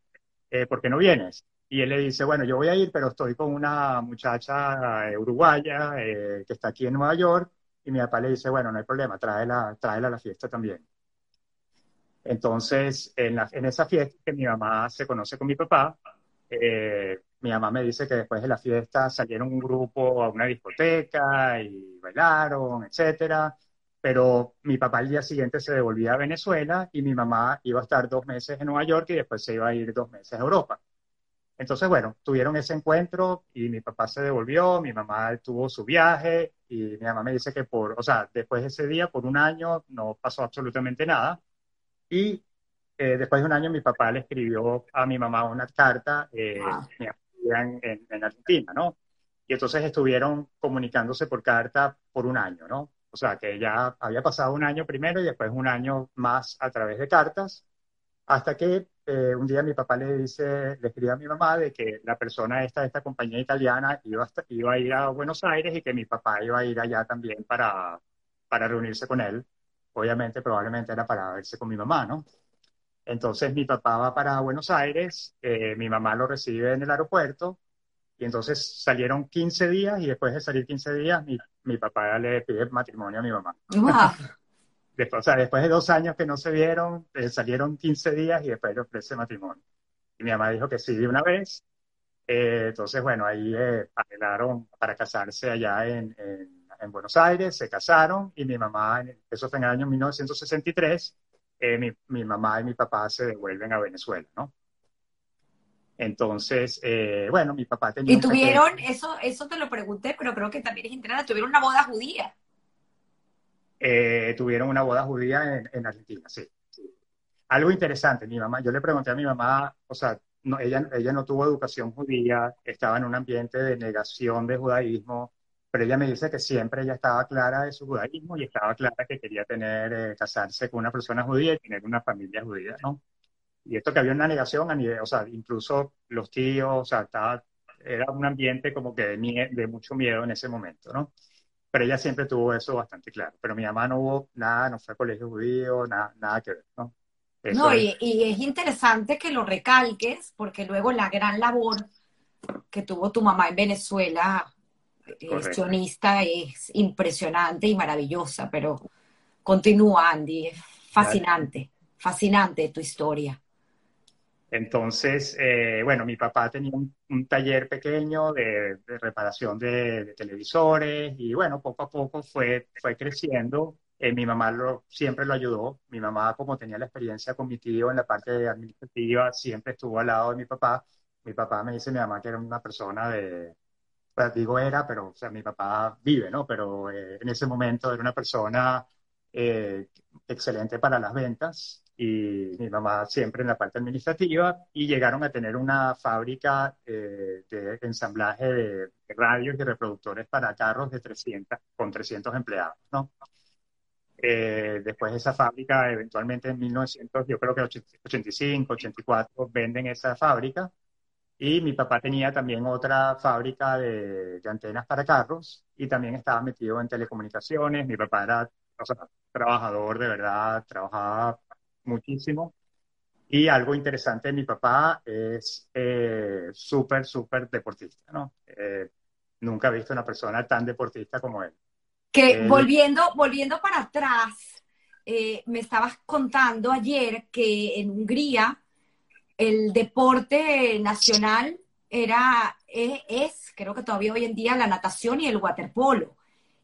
eh, ¿por qué no vienes? Y él le dice, bueno, yo voy a ir, pero estoy con una muchacha eh, uruguaya eh, que está aquí en Nueva York, y mi papá le dice, bueno, no hay problema, tráela, tráela a la fiesta también. Entonces, en, esa fiesta que mi mamá se conoce con mi papá, eh, mi mamá me dice que después de la fiesta salieron un grupo a una discoteca y bailaron, etcétera. Pero mi papá el día siguiente se devolvía a Venezuela y mi mamá iba a estar dos meses en Nueva York y después se iba a ir dos meses a Europa. Entonces, bueno, tuvieron ese encuentro y mi papá se devolvió, mi mamá tuvo su viaje y mi mamá me dice que por, o sea, después de ese día, por un año, no pasó absolutamente nada. Y eh, después de un año mi papá le escribió a mi mamá una carta eh, en, en, Argentina, ¿no? Y entonces estuvieron comunicándose por carta por un año, ¿no? O sea, que ya había pasado un año primero y después un año más a través de cartas, hasta que eh, un día mi papá le dice, le escribe a mi mamá de que la persona esta de esta compañía italiana iba a, iba a ir a Buenos Aires y que mi papá iba a ir allá también para, para reunirse con él obviamente probablemente era para verse con mi mamá, ¿no? Entonces mi papá va para Buenos Aires, eh, mi mamá lo recibe en el aeropuerto y entonces salieron 15 días y después de salir 15 días mi, mi papá le pide matrimonio a mi mamá. (laughs) Después, o sea, después de dos años que no se vieron, eh, salieron 15 días y después le ofrece matrimonio. Y mi mamá dijo que sí de una vez. Eh, entonces, bueno, ahí arreglaron para casarse allá en, en en Buenos Aires, se casaron y mi mamá, eso fue en el año 1963, eh, mi, mi, mamá y mi papá se devuelven a Venezuela, ¿no? Entonces, eh, bueno, mi papá tenía... Y tuvieron, eso, eso te lo pregunté, pero creo que también es interesante, tuvieron una boda judía. Eh, tuvieron una boda judía en, en Argentina, sí, Algo interesante, mi mamá, yo le pregunté a mi mamá, o sea, no, ella, ella no tuvo educación judía, estaba en un ambiente de negación de judaísmo, pero ella me dice que siempre ella estaba clara de su judaísmo y estaba clara que quería tener, eh, casarse con una persona judía y tener una familia judía, ¿no? Y esto que había una negación a nivel, o sea, incluso los tíos, o sea, estaba, era un ambiente como que de, de mucho miedo en ese momento, ¿no? Pero ella siempre tuvo eso bastante claro. Pero mi mamá no hubo nada, no fue a colegio judío, nada, nada que ver, ¿no? no, y, es interesante que lo recalques, porque luego la gran labor que tuvo tu mamá en Venezuela, es sionista, es impresionante y maravillosa, pero continúa, Andy, es fascinante, fascinante tu historia. Entonces, eh, bueno, mi papá tenía un, taller pequeño de, reparación de, televisores y bueno, poco a poco fue, fue creciendo eh, mi mamá lo, siempre lo ayudó. Mi mamá, como tenía la experiencia con mi tío en la parte administrativa, siempre estuvo al lado de mi papá. Mi papá me dice, mi mamá, que era una persona de, pues digo era, pero o sea, mi papá vive, ¿no? Pero eh, en ese momento era una persona eh, excelente para las ventas y mi mamá siempre en la parte administrativa y llegaron a tener una fábrica de ensamblaje de, de, radios y reproductores para carros de 300, con 300 empleados, ¿no? Eh, después de esa fábrica, eventualmente en 1900, yo creo que 85, 84, venden esa fábrica. Y mi papá tenía también otra fábrica de, antenas para carros y también estaba metido en telecomunicaciones. Mi papá era trabajador de verdad, trabajaba muchísimo. Y algo interesante mi papá es eh, súper, súper deportista, ¿no? Eh, nunca he visto una persona tan deportista como él. Que volviendo, volviendo para atrás, eh, me estabas contando ayer que en Hungría el deporte nacional era, es, es, creo que todavía hoy en día, la natación y el waterpolo.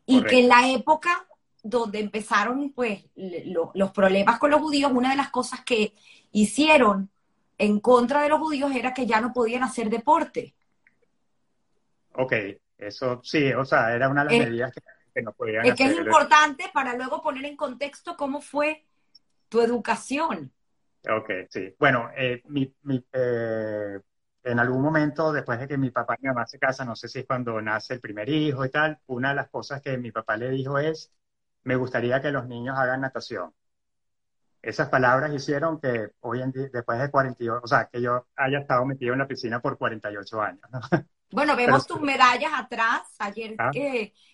Y que en la época donde empezaron pues los problemas con los judíos, una de las cosas que hicieron en contra de los judíos era que ya no podían hacer deporte. Ok, eso sí, o sea, era una de las medidas que es que es importante para luego poner en contexto cómo fue tu educación. Ok, sí. Bueno, eh, mi, eh, en algún momento, después de que mi papá y mi mamá se casan, no sé si es cuando nace el primer hijo y tal, una de las cosas que mi papá le dijo es, me gustaría que los niños hagan natación. Esas palabras hicieron que hoy en día, después de 48, o sea, que yo haya estado metido en la piscina por 48 años, ¿no? (laughs) Bueno, vemos tus medallas atrás. Ayer ah.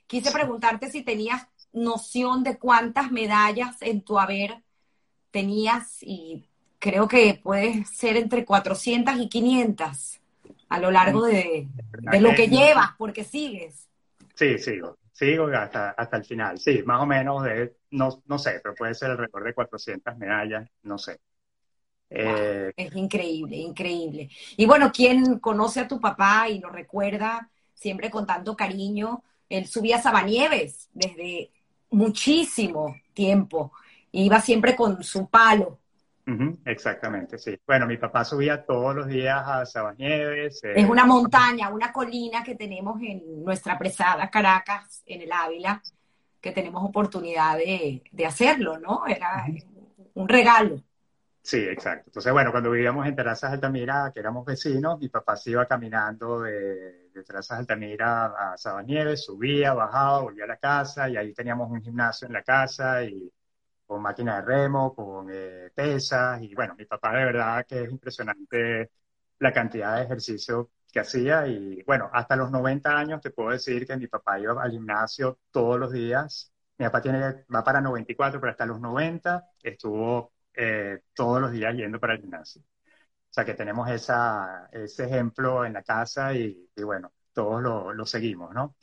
quise preguntarte si tenías noción de cuántas medallas en tu haber tenías y creo que puede ser entre 400 y 500 a lo largo de, lo que llevas, porque sigues. Sí, sigo, sigo hasta, hasta el final. Sí, más o menos, de, no, no sé, pero puede ser alrededor de 400 medallas, no sé. Eh, es increíble, increíble. Y bueno, quien conoce a tu papá y lo recuerda siempre con tanto cariño, él subía a Sabanieves desde muchísimo tiempo. Iba siempre con su palo. Exactamente, sí. Bueno, mi papá subía todos los días a Sabanieves. es una montaña, una colina que tenemos en nuestra presada Caracas, en el Ávila, que tenemos oportunidad de, de hacerlo, ¿no? Era un regalo. Sí, exacto. Entonces, bueno, cuando vivíamos en Terrazas Altamira, que éramos vecinos, mi papá se iba caminando de, de Terrazas Altamira a Sabanieves, subía, bajaba, volvía a la casa y ahí teníamos un gimnasio en la casa y con máquina de remo, con eh, pesas y bueno, mi papá de verdad que es impresionante la cantidad de ejercicio que hacía y bueno, hasta los 90 años te puedo decir que mi papá iba al gimnasio todos los días. Mi papá tiene, va para 94, pero hasta los 90 estuvo eh, todos los días yendo para el gimnasio. O sea que tenemos esa, ese ejemplo en la casa y, bueno, todos lo, lo, seguimos, ¿no?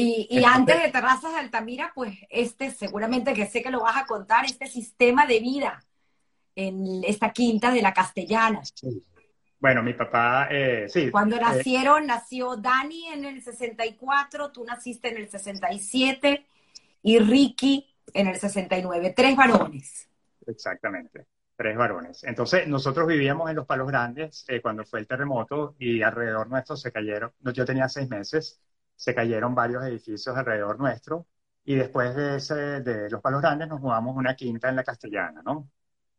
Y, y antes de Terrazas de Altamira, pues este, seguramente que sé que lo vas a contar, este sistema de vida en esta quinta de la Castellana. Bueno, mi papá, eh, sí. Cuando eh, nacieron, nació Dani en el 64, tú naciste en el 67 y Ricky en el 69, tres varones. Exactamente, tres varones. Entonces, nosotros vivíamos en los Palos Grandes eh, cuando fue el terremoto y alrededor nuestro se cayeron, yo tenía seis meses, se cayeron varios edificios alrededor nuestro y después de, ese, de los Palos Grandes nos mudamos una quinta en la Castellana, ¿no?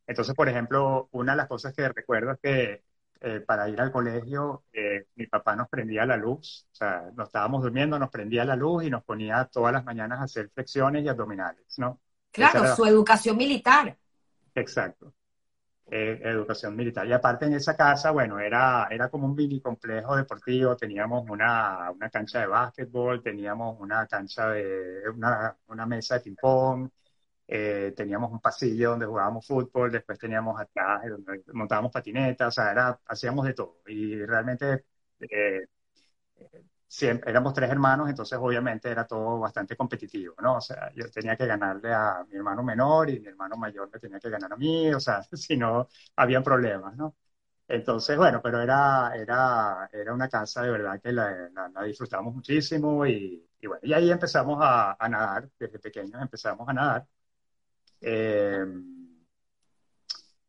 Entonces, por ejemplo, una de las cosas que recuerdo es que eh, para ir al colegio, eh, mi papá nos prendía la luz, o sea, nos estábamos durmiendo, nos prendía la luz y nos ponía todas las mañanas a hacer flexiones y abdominales, ¿no? Claro, su educación militar. Exacto, eh, educación militar. Y aparte en esa casa, bueno, era, era como un mini complejo deportivo, teníamos una, una cancha de básquetbol, teníamos una cancha de, una, una mesa de ping-pong, eh, teníamos un pasillo donde jugábamos fútbol, después teníamos atrás donde montábamos patinetas, o sea, era, hacíamos de todo. Y realmente eh, siempre, éramos tres hermanos, entonces obviamente era todo bastante competitivo, ¿no? O sea, yo tenía que ganarle a mi hermano menor y mi hermano mayor me tenía que ganar a mí, o sea, (laughs) si no, habían problemas, ¿no? Entonces, bueno, pero era, era, era una casa de verdad que la, la, disfrutamos muchísimo y, y, bueno, y ahí empezamos a, a nadar, desde pequeños empezamos a nadar. Eh,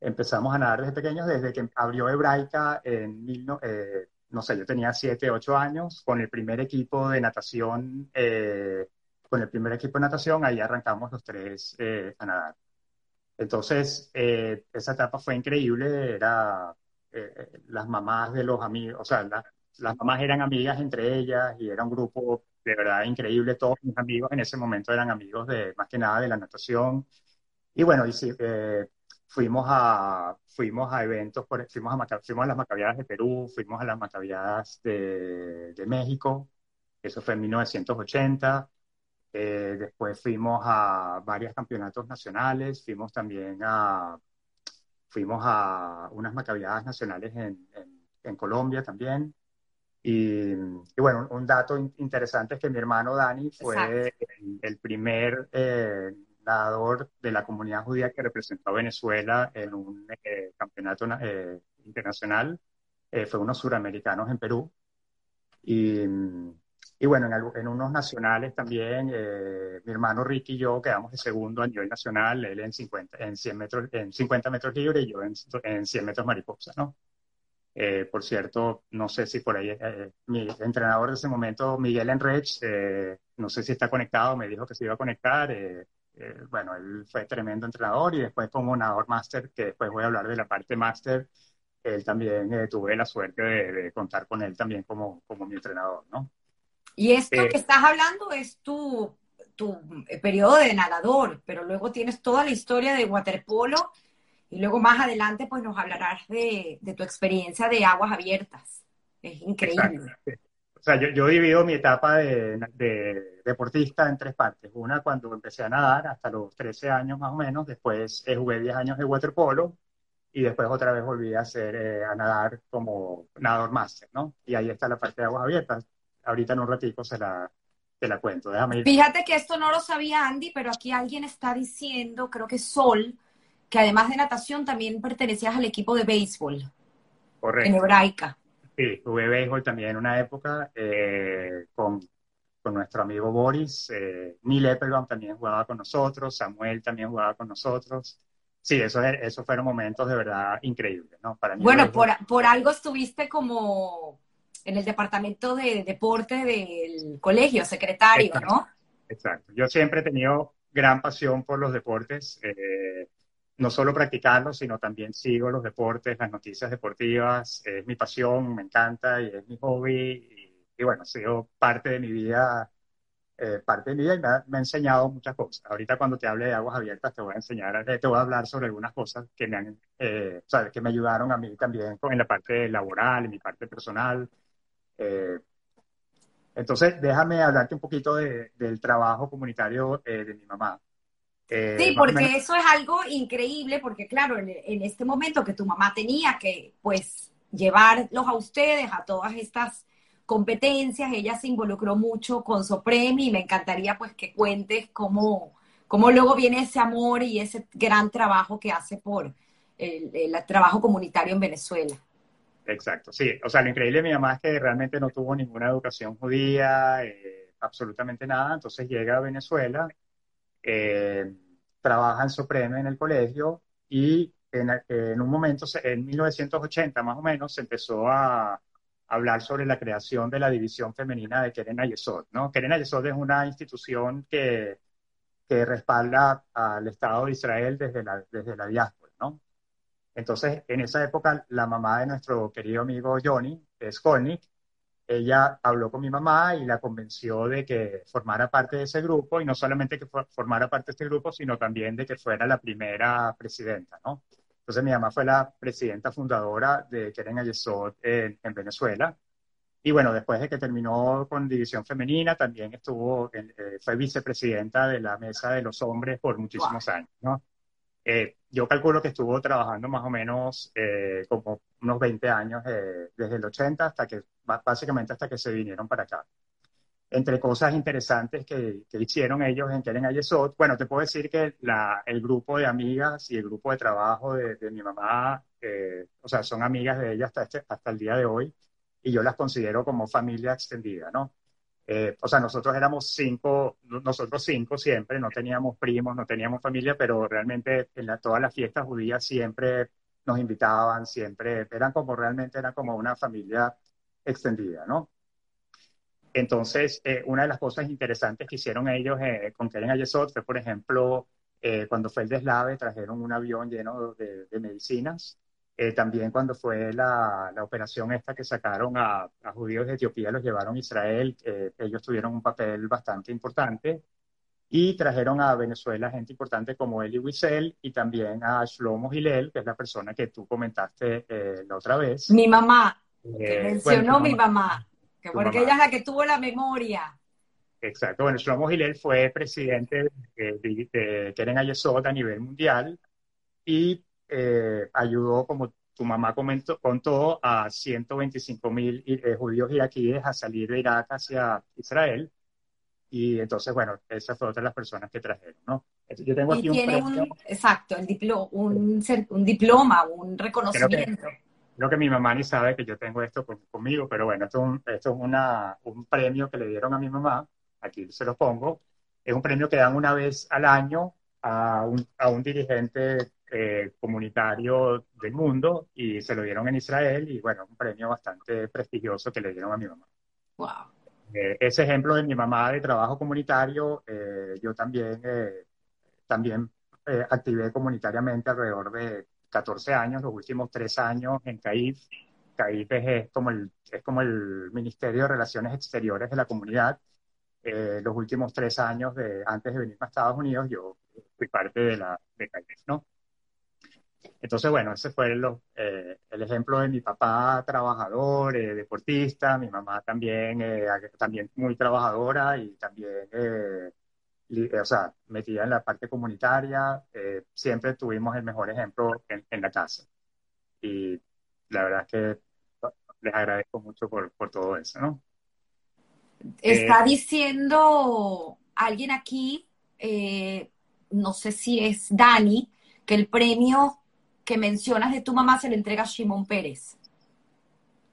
empezamos a nadar desde pequeños, desde que abrió Hebraica en, mil, eh, no sé, yo tenía 7, 8 años, con el primer equipo de natación, eh, con el primer equipo de natación, ahí arrancamos los tres a nadar. Entonces, esa etapa fue increíble, era las mamás de los amigos, o sea, las mamás eran amigas entre ellas y era un grupo de verdad increíble, todos mis amigos en ese momento eran amigos de, más que nada, de la natación, y bueno, y eh, fuimos, a, fuimos a eventos, por, fuimos, a, fuimos a las Macabiadas de Perú, fuimos a las Macabiadas de, de México, eso fue en 1980. Eh, después fuimos a varios campeonatos nacionales, fuimos también a, fuimos a unas macabiadas nacionales en, en, Colombia también. Y, y, bueno, un dato interesante es que mi hermano Dani fue el, primer eh, nadador de la comunidad judía que representó a Venezuela en un eh, campeonato eh, internacional. Eh, fue unos suramericanos en Perú. Y, y bueno, en, en, unos nacionales también, mi hermano Ricky y yo quedamos de segundo a nivel nacional, él en 50, en 100 metros, en 50 metros libre y yo en, en 100 metros mariposa, ¿no? por cierto, no sé si por ahí mi entrenador de ese momento, Miguel Enrech, no sé si está conectado, me dijo que se iba a conectar. Eh, bueno, él fue tremendo entrenador y después como nadador máster, que después voy a hablar de la parte máster, él también eh, tuve la suerte de, contar con él también como, como mi entrenador, ¿no? Y esto eh, que estás hablando es tu, tu periodo de nadador, pero luego tienes toda la historia de waterpolo y luego más adelante pues nos hablarás de, de tu experiencia de aguas abiertas. Es increíble. O sea, yo, yo divido mi etapa de, de, deportista en tres partes. Una cuando empecé a nadar hasta los 13 años más o menos, después eh, jugué 10 años de waterpolo y después otra vez volví a hacer eh, a nadar como nadador máster, ¿no? Y ahí está la parte de aguas abiertas. Ahorita en un ratito se la, te la cuento. Déjame ir. Fíjate que esto no lo sabía Andy, pero aquí alguien está diciendo, creo que Sol, que además de natación también pertenecías al equipo de béisbol. Correcto. En Hebraica. Sí, jugué béisbol también en una época eh, con, con, nuestro amigo Boris. Eh, Neil Eppelbaum también jugaba con nosotros, Samuel también jugaba con nosotros. Sí, esos, esos fueron momentos de verdad increíbles, ¿no? Para bueno, por, por algo estuviste como en el departamento de deporte del colegio, secretario, ¿no? Exacto. Yo siempre he tenido gran pasión por los deportes. Eh, no solo practicarlo, sino también sigo los deportes, las noticias deportivas, es mi pasión, me encanta y es mi hobby. Y, bueno, ha sido parte de mi vida, eh, parte de mi vida y me ha, enseñado muchas cosas. Ahorita cuando te hable de aguas abiertas te voy a enseñar, te voy a hablar sobre algunas cosas que me han, eh, sabes, que me ayudaron a mí también en la parte laboral, en mi parte personal. Eh, entonces, déjame hablarte un poquito del trabajo comunitario de mi mamá. Eh, sí, porque eso es algo increíble, porque claro, en, este momento que tu mamá tenía que, pues, llevarlos a ustedes a todas estas competencias, ella se involucró mucho con Sopremi y me encantaría, pues, que cuentes cómo, cómo luego viene ese amor y ese gran trabajo que hace por el, el trabajo comunitario en Venezuela. Exacto, sí. O sea, lo increíble de mi mamá es que realmente no tuvo ninguna educación judía, eh, absolutamente nada. Entonces llega a Venezuela, eh, trabaja en Supreme en el colegio y en, un momento, en 1980 más o menos, se empezó a hablar sobre la creación de la división femenina de Keren Ayesod, ¿no? Keren Ayesod es una institución que, que respalda al Estado de Israel desde la, desde la diáspora, ¿no? Entonces, en esa época, la mamá de nuestro querido amigo Johnny, Skolnick, ella habló con mi mamá y la convenció de que formara parte de ese grupo y no solamente que formara parte de este grupo, sino también de que fuera la primera presidenta, ¿no? Entonces mi mamá fue la presidenta fundadora de Keren Ayesod en, en, Venezuela. Y bueno, después de que terminó con División Femenina, también estuvo, eh, fue vicepresidenta de la Mesa de los Hombres por muchísimos años, ¿no? Eh, yo calculo que estuvo trabajando más o menos eh, como unos 20 años desde el 80 hasta que, básicamente hasta que se vinieron para acá entre cosas interesantes que, hicieron ellos en Keren Ayesot, bueno, te puedo decir que la, el grupo de amigas y el grupo de trabajo de, mi mamá, eh, o sea, son amigas de ella hasta, este, hasta el día de hoy y yo las considero como familia extendida, ¿no? Eh, o sea, nosotros éramos cinco, nosotros cinco siempre, no teníamos primos, no teníamos familia, pero realmente en todas las fiestas judías siempre nos invitaban, siempre, eran como realmente, era como una familia extendida, ¿no? Entonces, eh, una de las cosas interesantes que hicieron ellos eh, con Keren Ayesot fue, por ejemplo, eh, cuando fue el deslave, trajeron un avión lleno de, medicinas. también cuando fue la, operación esta que sacaron a, judíos de Etiopía, los llevaron a Israel, ellos tuvieron un papel bastante importante. Y trajeron a Venezuela gente importante como Eli Wiesel y también a Shlomo Hillel, que es la persona que tú comentaste la otra vez. Mi mamá, que mencionó mi mamá porque ella es la que tuvo la memoria. Exacto. Bueno, Shlomo Hillel fue presidente de, Keren Ayesot a nivel mundial y eh, ayudó, como tu mamá comentó, contó, a 125 mil eh, judíos iraquíes a salir de Irak hacia Israel. Y entonces, bueno, esa fue otra de las personas que trajeron, ¿no? Yo tengo aquí un, Exacto, un, un, un diploma, un reconocimiento. Creo que mi mamá ni sabe que yo tengo esto conmigo, pero bueno, esto, es, un, esto es una, un premio que le dieron a mi mamá, aquí se lo pongo, es un premio que dan una vez al año a un, a un dirigente eh, comunitario del mundo y se lo dieron en Israel y bueno, un premio bastante prestigioso que le dieron a mi mamá. Wow. Eh, ese ejemplo de mi mamá de trabajo comunitario, eh, yo también, también activé comunitariamente alrededor de 14 años, los últimos tres años en CAIF. CAIF es, como, el, es como el Ministerio de Relaciones Exteriores de la comunidad. Eh, los últimos tres años de, antes de venir a Estados Unidos, yo fui parte de la de CAIF, ¿no? Entonces, bueno, ese fue eh, el ejemplo de mi papá trabajador, eh, deportista, mi mamá también, también muy trabajadora y también o sea, metida en la parte comunitaria, eh, siempre tuvimos el mejor ejemplo en, la casa. Y la verdad es que les agradezco mucho por, todo eso, ¿no? Está eh, diciendo alguien aquí, eh, no sé si es Dani, que el premio que mencionas de tu mamá se le entrega a Shimon Pérez.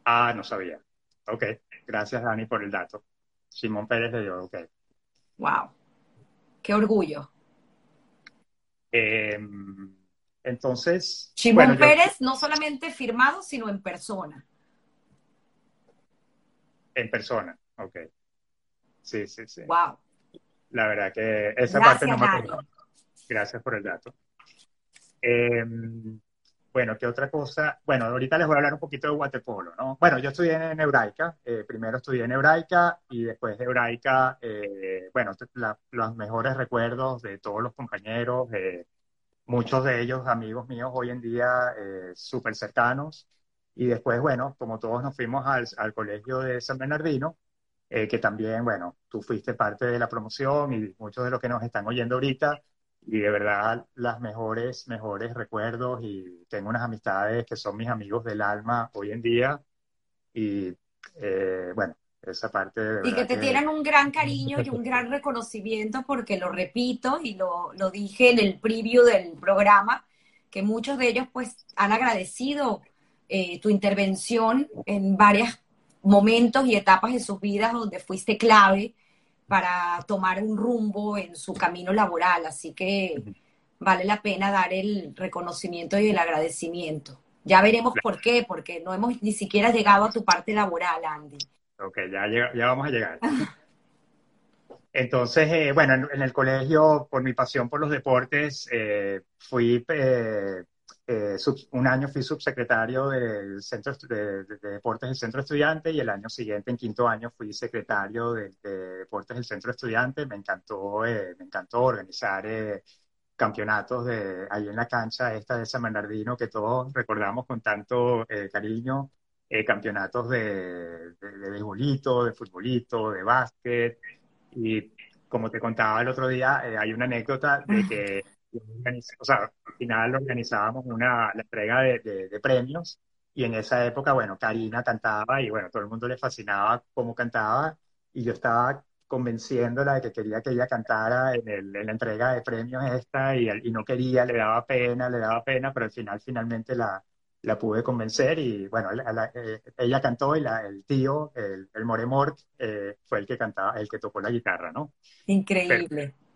Ah, no sabía. Ok, gracias Dani por el dato. Shimon Pérez de yo, ok. Wow. Qué orgullo. Em, entonces. Simón Pérez, no solamente firmado, sino en persona. En persona, ok. Sí, sí, sí. Wow. La verdad que esa parte no me acuerdo. Gracias por el dato. Eh, bueno, ¿qué otra cosa? Bueno, ahorita les voy a hablar un poquito de waterpolo, ¿no? Bueno, yo estudié en Hebraica, eh, primero estudié en Hebraica y después de Hebraica, eh, bueno, los mejores recuerdos de todos los compañeros, muchos de ellos amigos míos hoy en día eh, súper cercanos. Y después, bueno, como todos nos fuimos al, al colegio de San Bernardino, que también, bueno, tú fuiste parte de la promoción y muchos de los que nos están oyendo ahorita y de verdad las mejores, mejores recuerdos y tengo unas amistades que son mis amigos del alma hoy en día y eh, bueno, esa parte de... Y que te tienen un gran cariño y un (laughs) gran reconocimiento porque lo repito y lo, lo dije en el preview del programa, que muchos de ellos pues han agradecido eh, tu intervención en varios momentos y etapas de sus vidas donde fuiste clave para tomar un rumbo en su camino laboral. Así que vale la pena dar el reconocimiento y el agradecimiento. Ya veremos por qué, porque no hemos ni siquiera llegado a tu parte laboral, Andy. Ok, ya, ya vamos a llegar. (laughs) Entonces, eh, bueno, en, el colegio, por mi pasión por los deportes, eh, fui, eh, un año fui subsecretario del Centro de, Deportes del Centro Estudiante y el año siguiente, en quinto año, fui secretario de, Deportes del Centro Estudiante. Me encantó, me encantó organizar campeonatos de ahí en la cancha esta de San Bernardino que todos recordamos con tanto cariño, campeonatos de, de, de de futbolito, de básquet, y como te contaba el otro día, eh, hay una anécdota de que, (laughs) o sea, al final organizábamos una, la entrega de, de, premios y en esa época, bueno, Karina cantaba y bueno, todo el mundo le fascinaba cómo cantaba y yo estaba convenciéndola de que quería que ella cantara en, el, en la entrega de premios esta y, y, no quería, le daba pena, le daba pena, pero al final finalmente la, la pude convencer y bueno, eh, ella cantó y el tío, el, el Moremort, eh, fue el que cantaba, el que tocó la guitarra, ¿no? Increíble. Pero,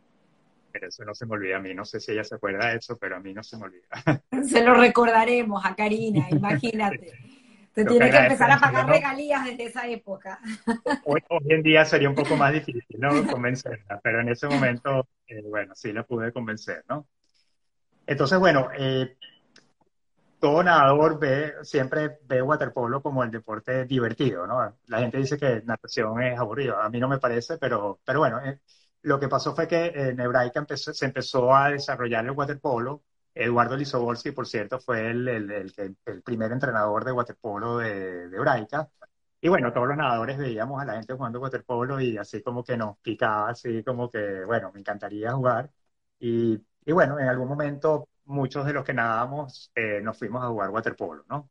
eso no se me olvida a mí, no sé si ella se acuerda de eso, pero a mí no se me olvida. (laughs) Se lo recordaremos a Karina, imagínate. (laughs) Te tiene que empezar a pagar regalías desde esa época. (laughs) Hoy, en día sería un poco más difícil, ¿no? Convencerla, pero en ese momento, eh, bueno, sí la pude convencer, ¿no? Entonces, bueno, eh, todo nadador ve, siempre ve waterpolo como el deporte divertido, ¿no? La gente dice que natación es aburrido, a mí no me parece, pero, pero bueno, eh, lo que pasó fue que en Hebraica se empezó a desarrollar el waterpolo. Eduardo Lisoborski, por cierto, fue el, el, el, primer entrenador de waterpolo de, de Hebraica. Y bueno, todos los nadadores veíamos a la gente jugando waterpolo y así como que nos picaba, así como que, bueno, me encantaría jugar. Y, y bueno, en algún momento muchos de los que nadábamos eh, nos fuimos a jugar waterpolo, ¿no?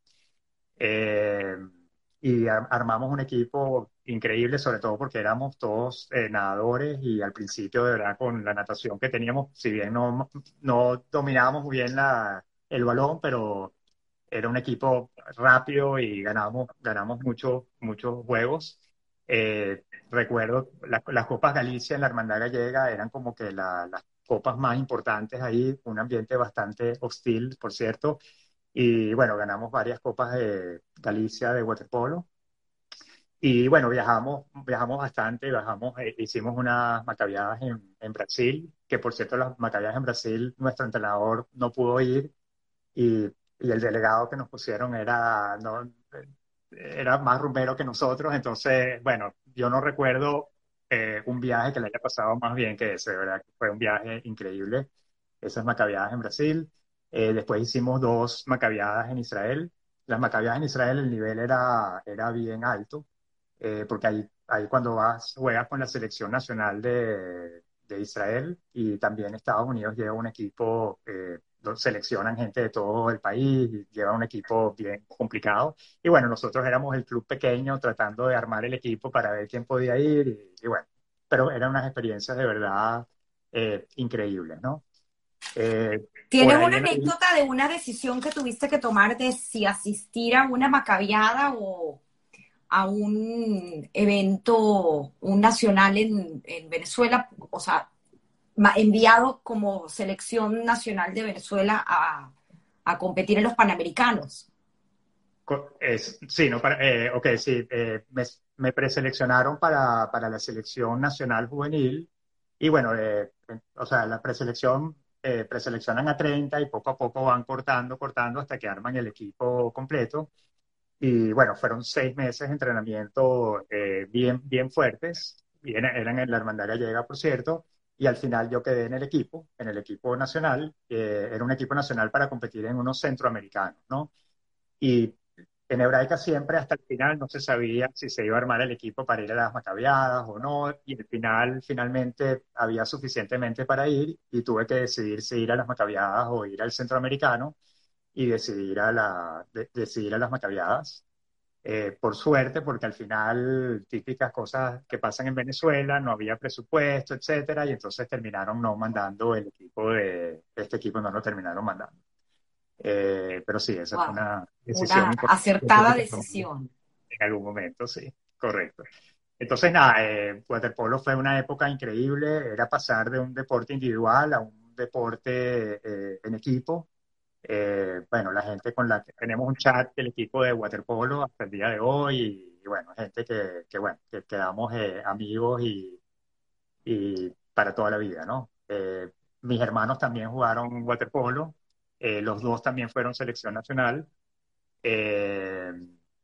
Eh, y armamos un equipo increíble, sobre todo porque éramos todos eh, nadadores y al principio, de verdad, con la natación que teníamos, si bien no, no dominábamos muy bien la, el balón, pero era un equipo rápido y ganamos, ganamos muchos muchos juegos. recuerdo las Copas Galicia en la Hermandad Gallega eran como que la, las copas más importantes ahí, un ambiente bastante hostil, por cierto. Y bueno, ganamos varias copas de Galicia de waterpolo. Y bueno, viajamos, viajamos bastante, viajamos, eh, hicimos unas macabiadas en, en, Brasil, que por cierto las macabiadas en Brasil, nuestro entrenador no pudo ir y, y el delegado que nos pusieron era, no, era más rumbero que nosotros, entonces, bueno, yo no recuerdo eh, un viaje que le haya pasado más bien que ese, ¿verdad? Fue un viaje increíble, esas macabiadas en Brasil. Eh, después hicimos dos macabiadas en Israel. Las macabiadas en Israel el nivel era, era bien alto, eh, porque ahí, ahí cuando vas, juegas con la selección nacional de, de Israel y también Estados Unidos lleva un equipo, seleccionan gente de todo el país, lleva un equipo bien complicado. Y bueno, nosotros éramos el club pequeño tratando de armar el equipo para ver quién podía ir y y bueno, pero eran unas experiencias de verdad eh, increíbles, ¿no? Eh, ¿Tienes una anécdota de una decisión que tuviste que tomar de si asistir a una macabiada o a un evento, un nacional en, Venezuela, o sea, enviado como selección nacional de Venezuela a, competir en los Panamericanos? sí, no, para, eh, ok, sí, eh, me preseleccionaron para, para la selección nacional juvenil y bueno, eh, o sea, la preselección, eh, preseleccionan a 30 y poco a poco van cortando, cortando hasta que arman el equipo completo. Y bueno, fueron seis meses de entrenamiento eh, bien, bien fuertes, eran en la Hermandad Gallega, por cierto, y al final yo quedé en el equipo, en el equipo nacional, era un equipo nacional para competir en unos centroamericanos, ¿no? Y en Hebraica siempre hasta el final no se sabía si se iba a armar el equipo para ir a las macabeadas o no, y al final finalmente había suficientemente para ir y tuve que decidir si ir a las macabeadas o ir al centroamericano y decidir a, la, decidir a las macabeadas. Eh, por suerte, porque al final típicas cosas que pasan en Venezuela, no había presupuesto, etcétera, y entonces terminaron no mandando el equipo de, este equipo no lo terminaron mandando. Eh, pero sí, esa fue una decisión una acertada decisión. En algún momento, sí, correcto. Entonces, nada, eh, waterpolo fue una época increíble, era pasar de un deporte individual a un deporte eh, en equipo. Eh, bueno, la gente con la que tenemos un chat del equipo de waterpolo hasta el día de hoy y, bueno, gente que, que, bueno, que quedamos amigos y, y, para toda la vida, ¿no? mis hermanos también jugaron waterpolo, los dos también fueron selección nacional.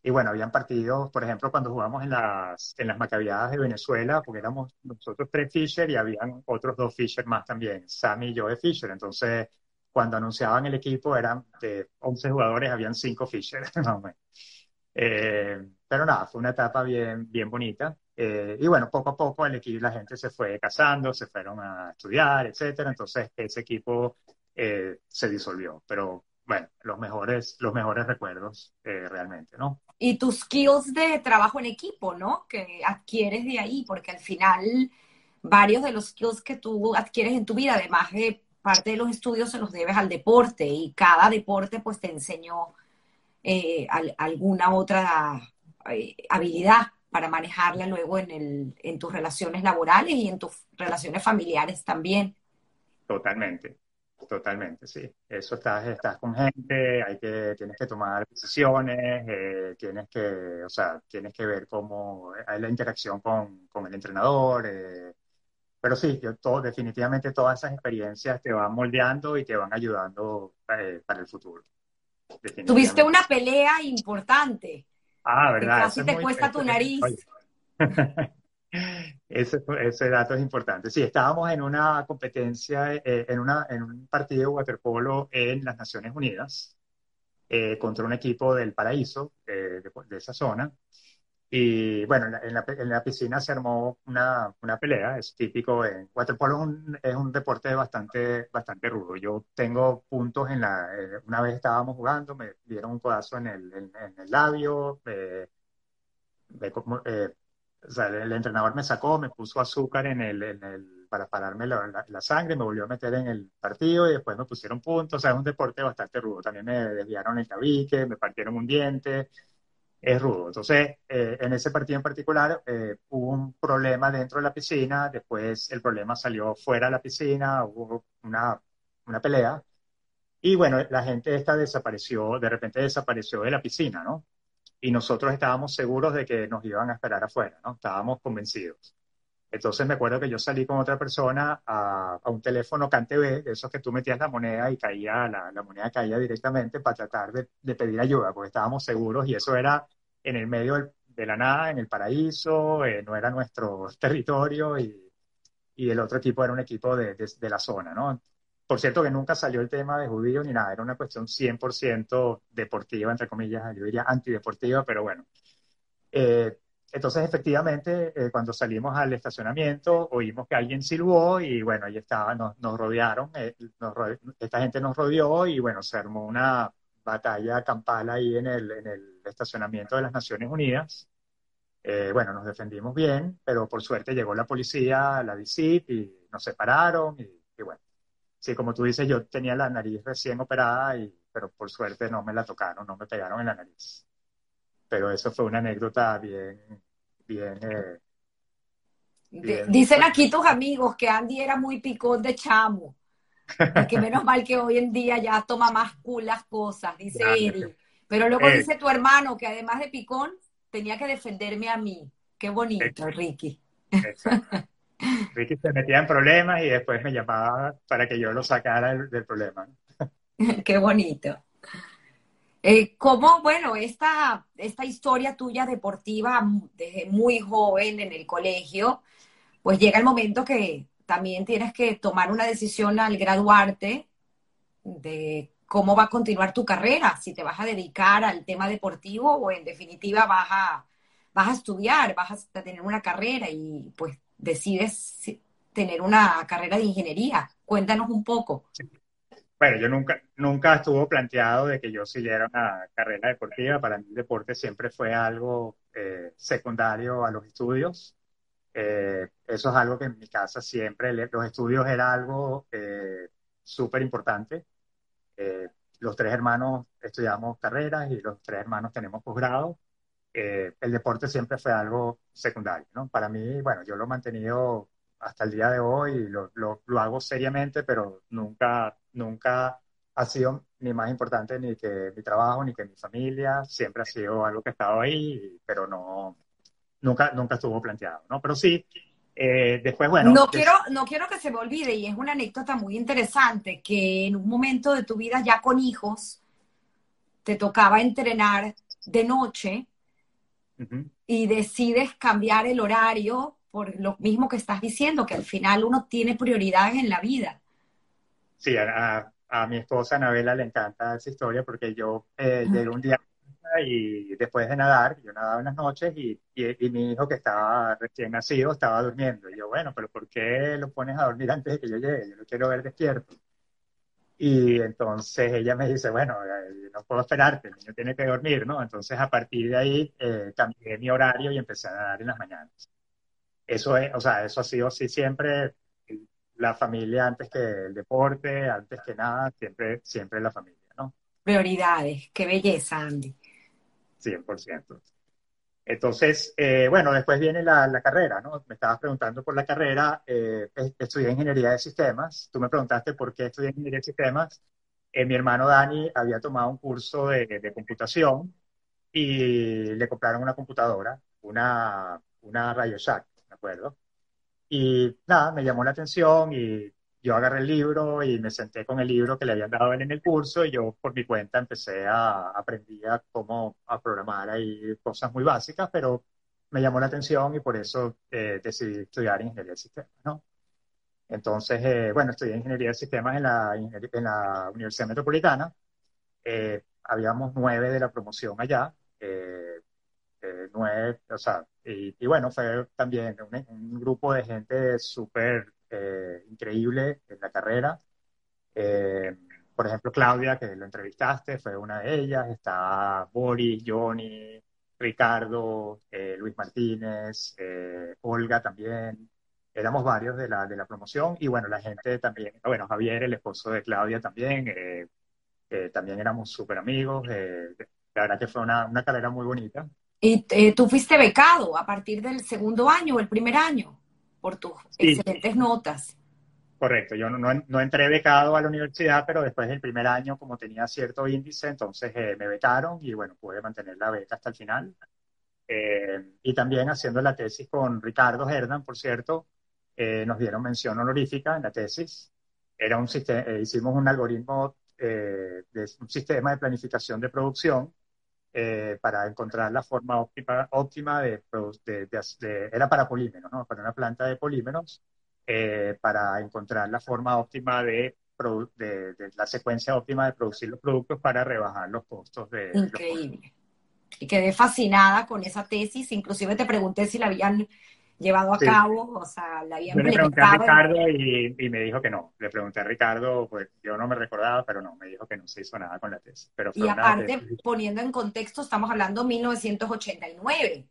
Y bueno, habían partidos, por ejemplo, cuando jugamos en las, en las Macabiadas de Venezuela, porque éramos nosotros tres Fisher y habían otros dos Fisher más también, Sammy y yo de Fisher. Entonces, cuando anunciaban el equipo, eran de 11 jugadores, habían 5 Fisher. (laughs) eh, pero nada, fue una etapa bien, bien bonita. Eh, y bueno, poco a poco el equipo, la gente se fue casando, se fueron a estudiar, etcétera. Entonces, ese equipo eh, se disolvió. Pero bueno, los mejores, los mejores recuerdos eh, realmente, ¿no? Y tus skills de trabajo en equipo, ¿no? Que adquieres de ahí, porque al final varios de los skills que tú adquieres en tu vida, además de parte de los estudios, se los debes al deporte y cada deporte pues te enseñó eh, alguna otra eh, habilidad para manejarla luego en, el, en tus relaciones laborales y en tus relaciones familiares también. Totalmente. Totalmente, sí. Eso estás, estás con gente, hay que, tienes que tomar decisiones, eh, tienes que, o sea, tienes que ver cómo hay la interacción con, con el entrenador. Eh, pero sí, yo todo, definitivamente todas esas experiencias te van moldeando y te van ayudando eh, para el futuro. Tuviste una pelea importante. Ah, ¿verdad? casi te cuesta tu nariz. (laughs) Ese, ese, dato es importante. Sí, estábamos en una competencia, eh, en, una, en un partido de waterpolo en las Naciones Unidas eh, contra un equipo del Paraíso, eh, de, esa zona. Y bueno, en la, en la, piscina se armó una, una, pelea, es típico. En waterpolo es un, es un, deporte bastante, bastante rudo. Yo tengo puntos en la. una vez estábamos jugando, me dieron un codazo en el, en, el labio, me, o sea, el, entrenador me sacó, me puso azúcar en el, en el para pararme la, la, sangre, me volvió a meter en el partido y después me pusieron puntos. O sea, es un deporte bastante rudo. También me desviaron el tabique, me partieron un diente. Es rudo. Entonces, eh, en ese partido en particular eh, hubo un problema dentro de la piscina, después el problema salió fuera de la piscina, hubo una, una pelea. Y bueno, la gente esta desapareció, de repente desapareció de la piscina, ¿no? y nosotros estábamos seguros de que nos iban a esperar afuera, ¿no? Estábamos convencidos. Entonces me acuerdo que yo salí con otra persona a, un teléfono CanTV, de esos que tú metías la moneda y caía, la, la moneda caía directamente para tratar de, de, pedir ayuda, porque estábamos seguros y eso era en el medio de la nada, en el paraíso, eh, no era nuestro (laughs) territorio y, y, el otro equipo era un equipo de, de, de la zona, ¿no? Por cierto que nunca salió el tema de judío ni nada, era una cuestión 100% deportiva, entre comillas, yo diría antideportiva, pero bueno. Eh, entonces, efectivamente, eh, cuando salimos al estacionamiento, oímos que alguien silbó y bueno, ahí estaba, nos, rodearon, eh, esta gente nos rodeó y bueno, se armó una batalla campal ahí en el, en el estacionamiento de las Naciones Unidas. bueno, nos defendimos bien, pero por suerte llegó la policía, la DICIP y nos separaron y bueno, sí, como tú dices, yo tenía la nariz recién operada, y, pero por suerte no me la tocaron, no me pegaron en la nariz. Pero eso fue una anécdota bien, bien... Eh, dicen aquí tus amigos que Andy era muy picón de chamo. Y que menos mal que hoy en día ya toma más cool las cosas, dice Eri. Pero luego eh. dice tu hermano que además de picón, tenía que defenderme a mí. Qué bonito, Ricky. Ricky se metía en problemas y después me llamaba para que yo lo sacara del, problema. (laughs) Qué bonito. Eh, ¿Cómo, bueno, esta, esta historia tuya deportiva desde muy joven en el colegio, pues llega el momento que también tienes que tomar una decisión al graduarte de cómo va a continuar tu carrera, si te vas a dedicar al tema deportivo o en definitiva vas a, vas a estudiar, vas a tener una carrera y pues decides tener una carrera de ingeniería. Cuéntanos un poco. Bueno, yo nunca, nunca estuvo planteado de que yo siguiera una carrera deportiva. Para mí el deporte siempre fue algo eh, secundario a los estudios. Eh, eso es algo que en mi casa siempre, los estudios era algo eh, súper importante. los tres hermanos estudiamos carreras y los tres hermanos tenemos posgrado. Eh, el deporte siempre fue algo secundario, ¿no? Para mí, bueno, yo lo he mantenido hasta el día de hoy lo, lo, lo hago seriamente, pero nunca, nunca ha sido ni más importante ni que mi trabajo ni que mi familia, siempre ha sido algo que ha estado ahí, pero no, nunca, nunca estuvo planteado, ¿no? Pero sí, eh, después, bueno. No quiero, no quiero que se me olvide, y es una anécdota muy interesante, que en un momento de tu vida ya con hijos, te tocaba entrenar de noche y decides cambiar el horario por lo mismo que estás diciendo, que al final uno tiene prioridades en la vida. Sí, a, a mi esposa Anabela le encanta esa historia porque yo eh, llegué un día y después de nadar, yo nadaba en las noches y, y, mi hijo que estaba recién nacido estaba durmiendo. Y yo, bueno, pero ¿por qué lo pones a dormir antes de que yo llegue? Yo lo quiero ver despierto. Y entonces ella me dice, bueno, eh, no puedo esperarte, el niño tiene que dormir, ¿no? Entonces a partir de ahí eh, cambié mi horario y empecé a nadar en las mañanas. Eso es, o sea, eso ha sido así siempre, la familia antes que el deporte, antes que nada, siempre, siempre la familia, ¿no? Prioridades, qué belleza, Andy. 100%. Entonces, eh, bueno, después viene la, la, carrera, ¿no? Me estabas preguntando por la carrera, eh, estudié ingeniería de sistemas, tú me preguntaste por qué estudié ingeniería de sistemas, eh, mi hermano Dani había tomado un curso de, de, computación y le compraron una computadora, una, una RadioShack, ¿me acuerdo? Y nada, me llamó la atención y yo agarré el libro y me senté con el libro que le habían dado en el curso y yo por mi cuenta empecé a aprender a cómo a programar ahí cosas muy básicas, pero me llamó la atención y por eso eh, decidí estudiar ingeniería de sistemas, ¿no? Entonces, eh, bueno, estudié ingeniería de sistemas en la, en la Universidad Metropolitana. Eh, habíamos nueve de la promoción allá, eh, eh, nueve, o sea, y, y, bueno, fue también un, un grupo de gente súper eh, increíble en la carrera. Eh, por ejemplo, Claudia, que lo entrevistaste, fue una de ellas. Está Boris, Johnny, Ricardo, eh, Luis Martínez, Olga también. Éramos varios de la, de la promoción y bueno, la gente también, bueno, Javier, el esposo de Claudia también, también éramos súper amigos. la verdad que fue una, una carrera muy bonita. ¿Y tú fuiste becado a partir del segundo año o el primer año? por tus excelentes notas. Correcto, yo no, no, entré becado a la universidad, pero después del primer año, como tenía cierto índice, entonces eh, me becaron y bueno, pude mantener la beca hasta el final. Eh, y también haciendo la tesis con Ricardo Hernan, por cierto, eh, nos dieron mención honorífica en la tesis. Era un sistema, hicimos un algoritmo de un sistema de planificación de producción eh, para encontrar la forma óptima, óptima de, de, de, era para polímeros, ¿no? Para una planta de polímeros, eh, para encontrar la forma óptima de, de, la secuencia óptima de producir los productos para rebajar los costos de... Increíble. Y quedé fascinada con esa tesis, inclusive te pregunté si la habían llevado a cabo, o sea, la había Le pregunté a Ricardo y, y, me dijo que no. Le pregunté a Ricardo, pues yo no me recordaba, pero no, me dijo que no se hizo nada con la tesis. Pero y aparte, poniendo en contexto, estamos hablando de 1989.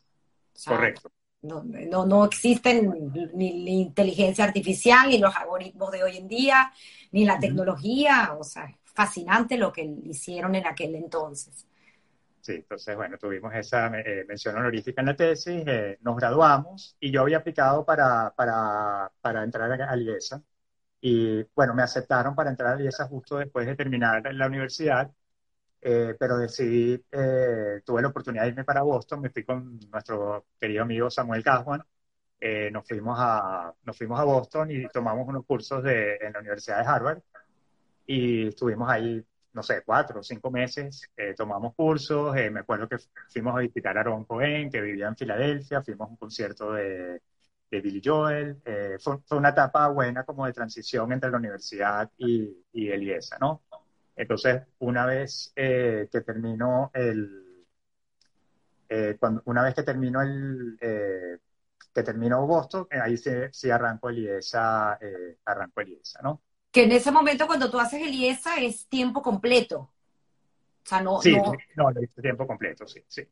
Correcto. No, no, no existen ni la inteligencia artificial, ni los algoritmos de hoy en día, ni la tecnología. O sea, fascinante lo que hicieron en aquel entonces. Sí, entonces, bueno, tuvimos esa eh, mención honorífica en la tesis, eh, nos graduamos y yo había aplicado para, para, para entrar a IESA. Y bueno, me aceptaron para entrar a IESA justo después de terminar la universidad, eh, pero decidí, eh, tuve la oportunidad de irme para Boston, me fui con nuestro querido amigo Samuel Caswan, eh, nos, fuimos a, nos fuimos a Boston y tomamos unos cursos de, en la Universidad de Harvard. Y estuvimos ahí no sé, cuatro o cinco meses, eh, tomamos cursos, eh, me acuerdo que fuimos a visitar a Aaron Cohen, que vivía en Filadelfia, fuimos a un concierto de, de Billy Joel, eh, fue, fue, una etapa buena como de transición entre la universidad y, y el IESA, ¿no? Entonces, una vez que terminó el, cuando, una vez que terminó el, que terminó Boston, ahí sí, sí arrancó el IESA, arrancó el IESA, ¿no? Que en ese momento cuando tú haces el IESA es tiempo completo. O sea, no... Sí, no, no lo hice tiempo completo, sí, sí.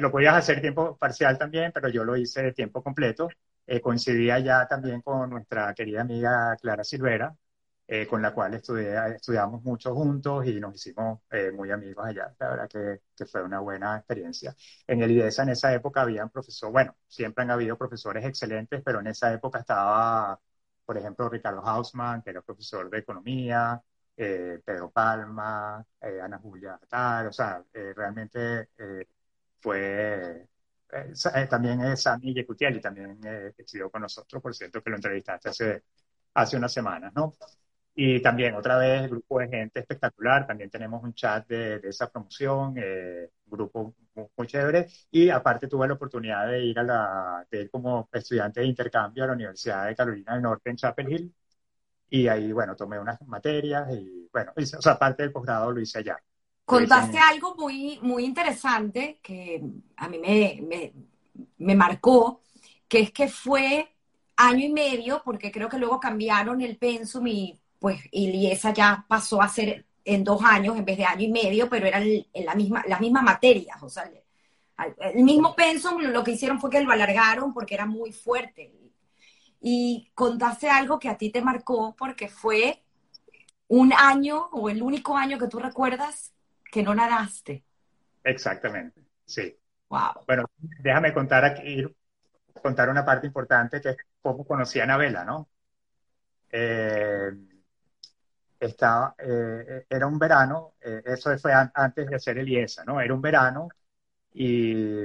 Lo podías hacer tiempo parcial también, pero yo lo hice tiempo completo. Eh, coincidía ya también con nuestra querida amiga Clara Silvera, eh, con la cual estudié, estudiamos mucho juntos y nos hicimos eh, muy amigos allá. La verdad que, que, fue una buena experiencia. En el IDESA en esa época habían profesores, bueno, siempre han habido profesores excelentes, pero en esa época estaba, por ejemplo, Ricardo Hausmann, que era profesor de economía, eh, Pedro Palma, Ana Julia Tal, o sea, realmente fue... también es Sami Yecutieli, también estudió con nosotros, por cierto, que lo entrevistaste hace, hace unas semanas, ¿no? Y también, otra vez, grupo de gente espectacular. También tenemos un chat de, de esa promoción, eh, grupo muy, chévere. Y aparte tuve la oportunidad de ir a la, de ir como estudiante de intercambio a la Universidad de Carolina del Norte en Chapel Hill. Y ahí, bueno, tomé unas materias y, bueno, o sea, parte del posgrado lo hice allá. Contaste algo muy, muy interesante que a mí me, me, me marcó, que es que fue año y medio, porque creo que luego cambiaron el pensum y pues Iliesa ya pasó a ser en dos años en vez de año y medio, pero eran en la misma, las mismas materias, o sea, el, mismo pensum, lo que hicieron fue que lo alargaron porque era muy fuerte. Y contaste algo que a ti te marcó porque fue un año o el único año que tú recuerdas que no nadaste. Exactamente, sí. Wow. Bueno, déjame contar aquí, contar una parte importante que es cómo conocí a Anabela, ¿no? Eh, estaba, eh, era un verano, eh, eso fue antes de hacer el IESA, ¿no? Era un verano y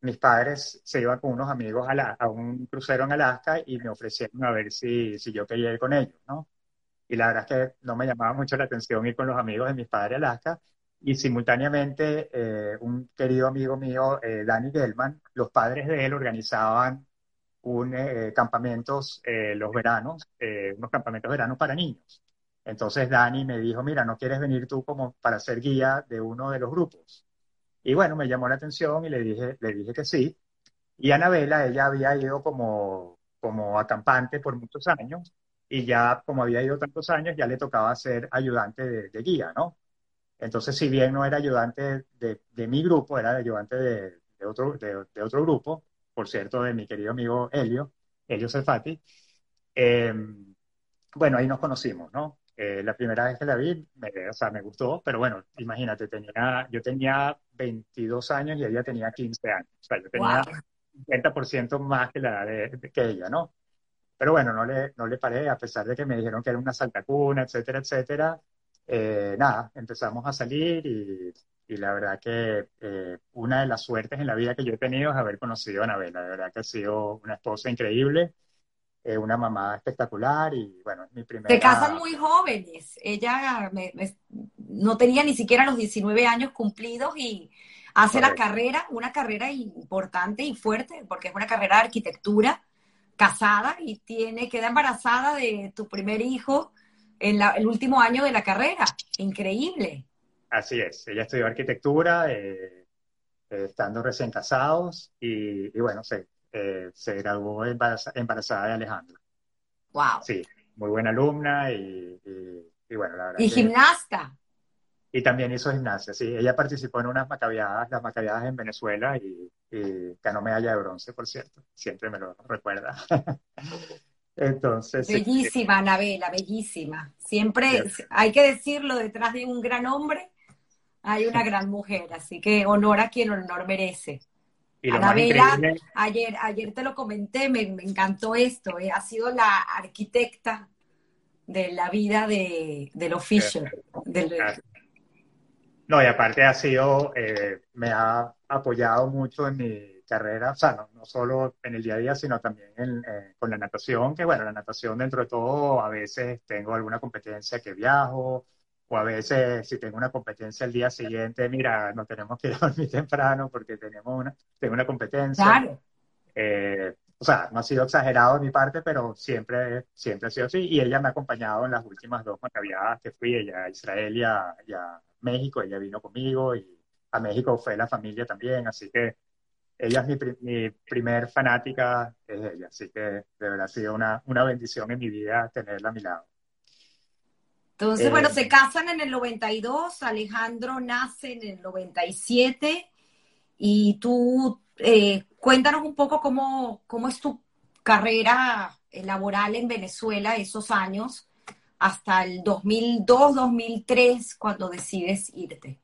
mis padres se iban con unos amigos a, a un crucero en Alaska y me ofrecieron a ver si, si yo quería ir con ellos, ¿no? Y la verdad es que no me llamaba mucho la atención ir con los amigos de mis padres a Alaska. Y simultáneamente, eh, un querido amigo mío, Danny Gelman, los padres de él organizaban un, campamentos los veranos, unos campamentos veranos para niños. Entonces Dani me dijo, mira, ¿no quieres venir tú como para ser guía de uno de los grupos? Y bueno, me llamó la atención y le dije, le dije que sí. Y Anabela, ella había ido como, como acampante por muchos años y ya como había ido tantos años, ya le tocaba ser ayudante de, guía, ¿no? Entonces, si bien no era ayudante de, mi grupo, era ayudante de, otro, de, otro grupo, por cierto, de mi querido amigo Helio, Helio Cefati, eh, bueno, ahí nos conocimos, ¿no? Eh, la primera vez que la vi, me, o sea, me gustó, pero bueno, imagínate, tenía, yo tenía 22 años y ella tenía 15 años. O sea, yo tenía wow. 50% más que la de, que ella, ¿no? Pero bueno, no le, no le paré, a pesar de que me dijeron que era una saltacuna, etcétera, etcétera. Eh, nada, empezamos a salir y, y la verdad que eh, una de las suertes en la vida que yo he tenido es haber conocido a Anabela. La verdad que ha sido una esposa increíble una mamá espectacular y bueno, es mi primera... Se casan muy jóvenes. Ella no tenía ni siquiera los 19 años cumplidos y hace la carrera, una carrera importante y fuerte, porque es una carrera de arquitectura, casada y tiene, queda embarazada de tu primer hijo en el último año de la carrera. Increíble. Así es, ella estudió arquitectura, eh, eh, estando recién casados y, y bueno, se, eh, se graduó embarazada, de Alejandro. Wow. Sí, muy buena alumna y, bueno, la verdad. Y gimnasta. Y también hizo gimnasia, sí. Ella participó en unas macabeadas, las macabeadas en Venezuela y, ganó medalla de bronce, por cierto. Siempre me lo recuerda. (laughs) Entonces. Bellísima, Anabela, bellísima. Siempre hay que decirlo, detrás de un gran hombre hay una (laughs) gran mujer, así que honor a quien honor merece. Anabela, ayer, ayer te lo comenté, me, encantó esto, eh, ha sido la arquitecta de la vida de, del oficio. No, y aparte ha sido, eh, me ha apoyado mucho en mi carrera, o sea, no, solo en el día a día, sino también eh, con la natación, que bueno, la natación dentro de todo, a veces tengo alguna competencia que viajo, o a veces si tengo una competencia el día siguiente, mira, nos tenemos que ir (laughs) a dormir temprano porque tenemos una, tengo una competencia. Claro. Eh, o sea, no ha sido exagerado de mi parte, pero siempre, siempre ha sido así. Y ella me ha acompañado en las últimas dos macabiadas que fui, ella a Israel y a, México, ella vino conmigo y a México fue la familia también, así que ella es mi, mi primer fanática, es ella, así que de verdad ha sido una, una bendición en mi vida tenerla a mi lado. Entonces, bueno, se eh, casan en el 92, Alejandro nace en el 97 y tú eh, cuéntanos un poco cómo, cómo es tu carrera laboral en Venezuela esos años, hasta el 2002, 2003, cuando decides irte?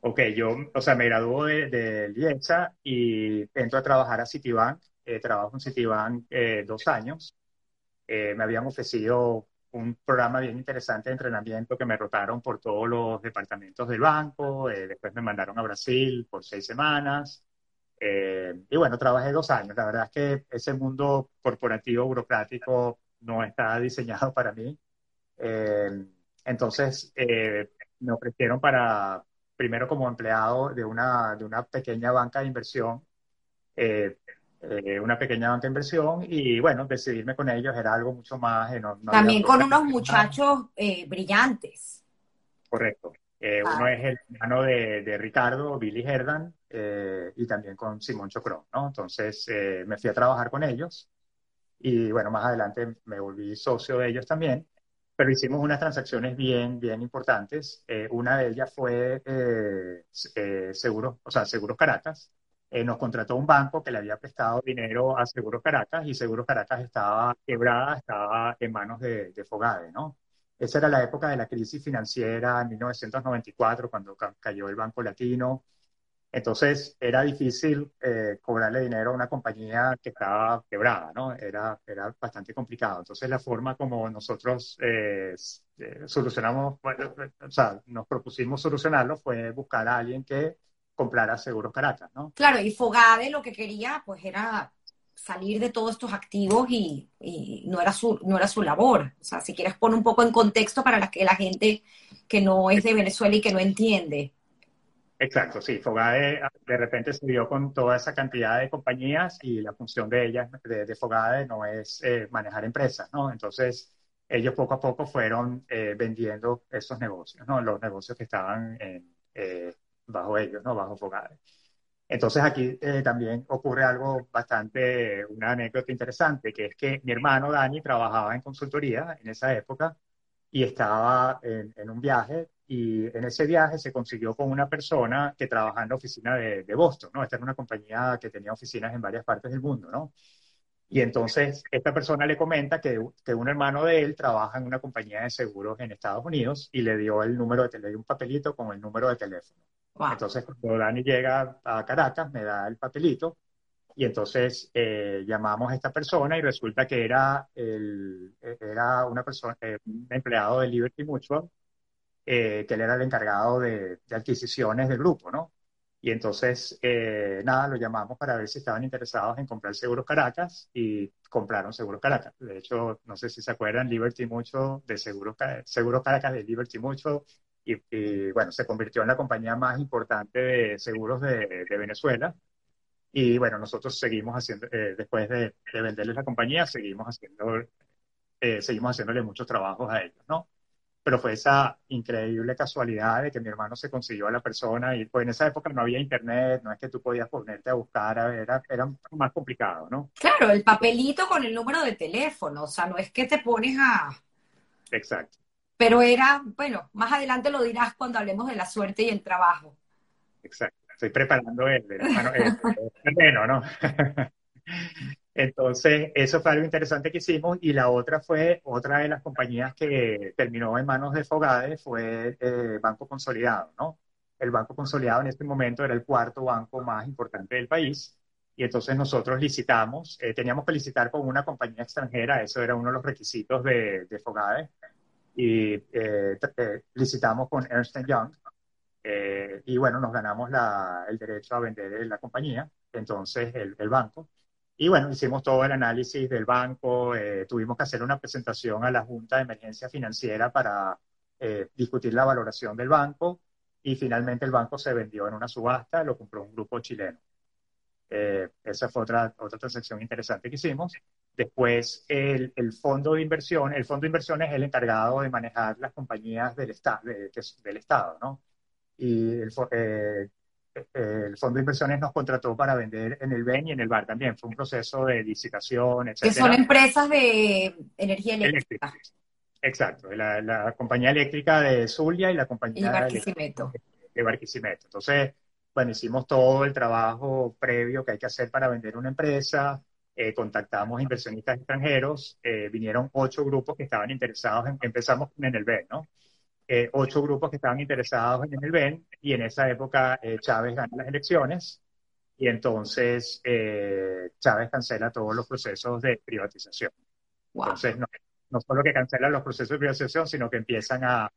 Ok, yo, o sea, me graduó de, de y entro a trabajar a Citibank. Eh, trabajo en Citibank eh, dos años. Eh, me habían ofrecido un programa bien interesante de entrenamiento que me rotaron por todos los departamentos del banco. después me mandaron a Brasil por seis semanas. y bueno, trabajé dos años. La verdad es que ese mundo corporativo, burocrático, no está diseñado para mí. entonces, me ofrecieron para primero como empleado de una, de una pequeña banca de inversión, eh, eh, una pequeña banca de inversión, y bueno, decidirme con ellos era algo mucho más... También con unos muchachos eh, brillantes. Correcto. Ah. Uno es el hermano de, de Ricardo, Billy Herdan, y también con Simón Chocrón, ¿no? Entonces me fui a trabajar con ellos, y bueno, más adelante me volví socio de ellos también pero hicimos unas transacciones bien, bien importantes. Eh, una de ellas fue eh, eh, Seguros, o sea, Seguros Caracas. Nos contrató un banco que le había prestado dinero a Seguros Caracas y Seguros Caracas estaba quebrada, estaba en manos de, de Fogade, ¿no? Esa era la época de la crisis financiera en 1994, cuando cayó el Banco Latino. Entonces era difícil eh, cobrarle dinero a una compañía que estaba quebrada, ¿no? Era, era bastante complicado. Entonces la forma como nosotros eh, eh, solucionamos, o sea, nos propusimos solucionarlo fue buscar a alguien que comprara Seguros Caracas, ¿no? Claro, y Fogade lo que quería pues era salir de todos estos activos y, y, no, era su, no era su labor. O sea, si quieres poner un poco en contexto para la, que la gente que no es de Venezuela y que no entiende. Exacto, sí. Fogade de repente se dio con toda esa cantidad de compañías y la función de ellas, de, Fogade, no es eh, manejar empresas, ¿no? Entonces, ellos poco a poco fueron eh, vendiendo esos negocios, ¿no? Los negocios que estaban eh, bajo ellos, ¿no? Bajo Fogade. Entonces, aquí también ocurre algo bastante, una anécdota interesante, que es que mi hermano Dani trabajaba en consultoría en esa época y estaba en, un viaje y en ese viaje se consiguió con una persona que trabajaba en la oficina de, Boston, ¿no? Esta era una compañía que tenía oficinas en varias partes del mundo, ¿no? Y entonces esta persona le comenta que, que, un hermano de él trabaja en una compañía de seguros en Estados Unidos y le dio el número de teléfono, un papelito con el número de teléfono. Entonces cuando Dani llega a Caracas me da el papelito y entonces eh, llamamos a esta persona y resulta que era, el, era una persona, eh, un empleado de Liberty Mutual, eh, que él era el encargado de, adquisiciones del grupo, ¿no? Y entonces, nada, lo llamamos para ver si estaban interesados en comprar Seguros Caracas y compraron Seguros Caracas. De hecho, no sé si se acuerdan, Liberty Mutual, de Seguros, Seguros Caracas de Liberty Mutual, y, bueno, se convirtió en la compañía más importante de seguros de, de Venezuela y bueno, nosotros seguimos haciendo, eh, después de, venderles la compañía, seguimos haciendo, eh, seguimos haciéndole muchos trabajos a ellos, ¿no? Pero fue esa increíble casualidad de que mi hermano se consiguió a la persona y pues en esa época no había internet, no es que tú podías ponerte a buscar, era, era más complicado, ¿no? Claro, el papelito con el número de teléfono, o sea, no es que te pones a... Exacto. Pero era, bueno, más adelante lo dirás cuando hablemos de la suerte y el trabajo. Exacto estoy preparando el, terreno, ¿no? (laughs) Entonces, eso fue algo interesante que hicimos. Y la otra fue, otra de las compañías que terminó en manos de Fogade fue eh, Banco Consolidado, ¿no? El Banco Consolidado en este momento era el cuarto banco más importante del país. Y entonces nosotros licitamos, eh, teníamos que licitar con una compañía extranjera, eso era uno de los requisitos de, de Fogade. Y eh, licitamos con Ernst Young, eh, y bueno, nos ganamos la, el derecho a vender la compañía, entonces el, el, banco. Y bueno, hicimos todo el análisis del banco, eh, tuvimos que hacer una presentación a la Junta de Emergencia Financiera para eh, discutir la valoración del banco y finalmente el banco se vendió en una subasta, lo compró un grupo chileno. esa fue otra, otra transacción interesante que hicimos. Después, el, el, fondo de inversión, el fondo de inversión es el encargado de manejar las compañías del, esta, del Estado, ¿no? y el, eh, el, Fondo de Inversiones nos contrató para vender en el BEN y en el BAR también. Fue un proceso de licitación, etc. Que son empresas de energía eléctrica. Exacto, la, la, compañía eléctrica de Zulia y la compañía y Barquisimeto. de Barquisimeto. Entonces, bueno, hicimos todo el trabajo previo que hay que hacer para vender una empresa. Contactamos inversionistas extranjeros, vinieron ocho grupos que estaban interesados en, empezamos en el BEN, ¿no? ocho grupos que estaban interesados en el BEN y en esa época Chávez gana las elecciones y entonces Chávez cancela todos los procesos de privatización. Entonces, no, no solo que cancelan los procesos de privatización, sino que empiezan a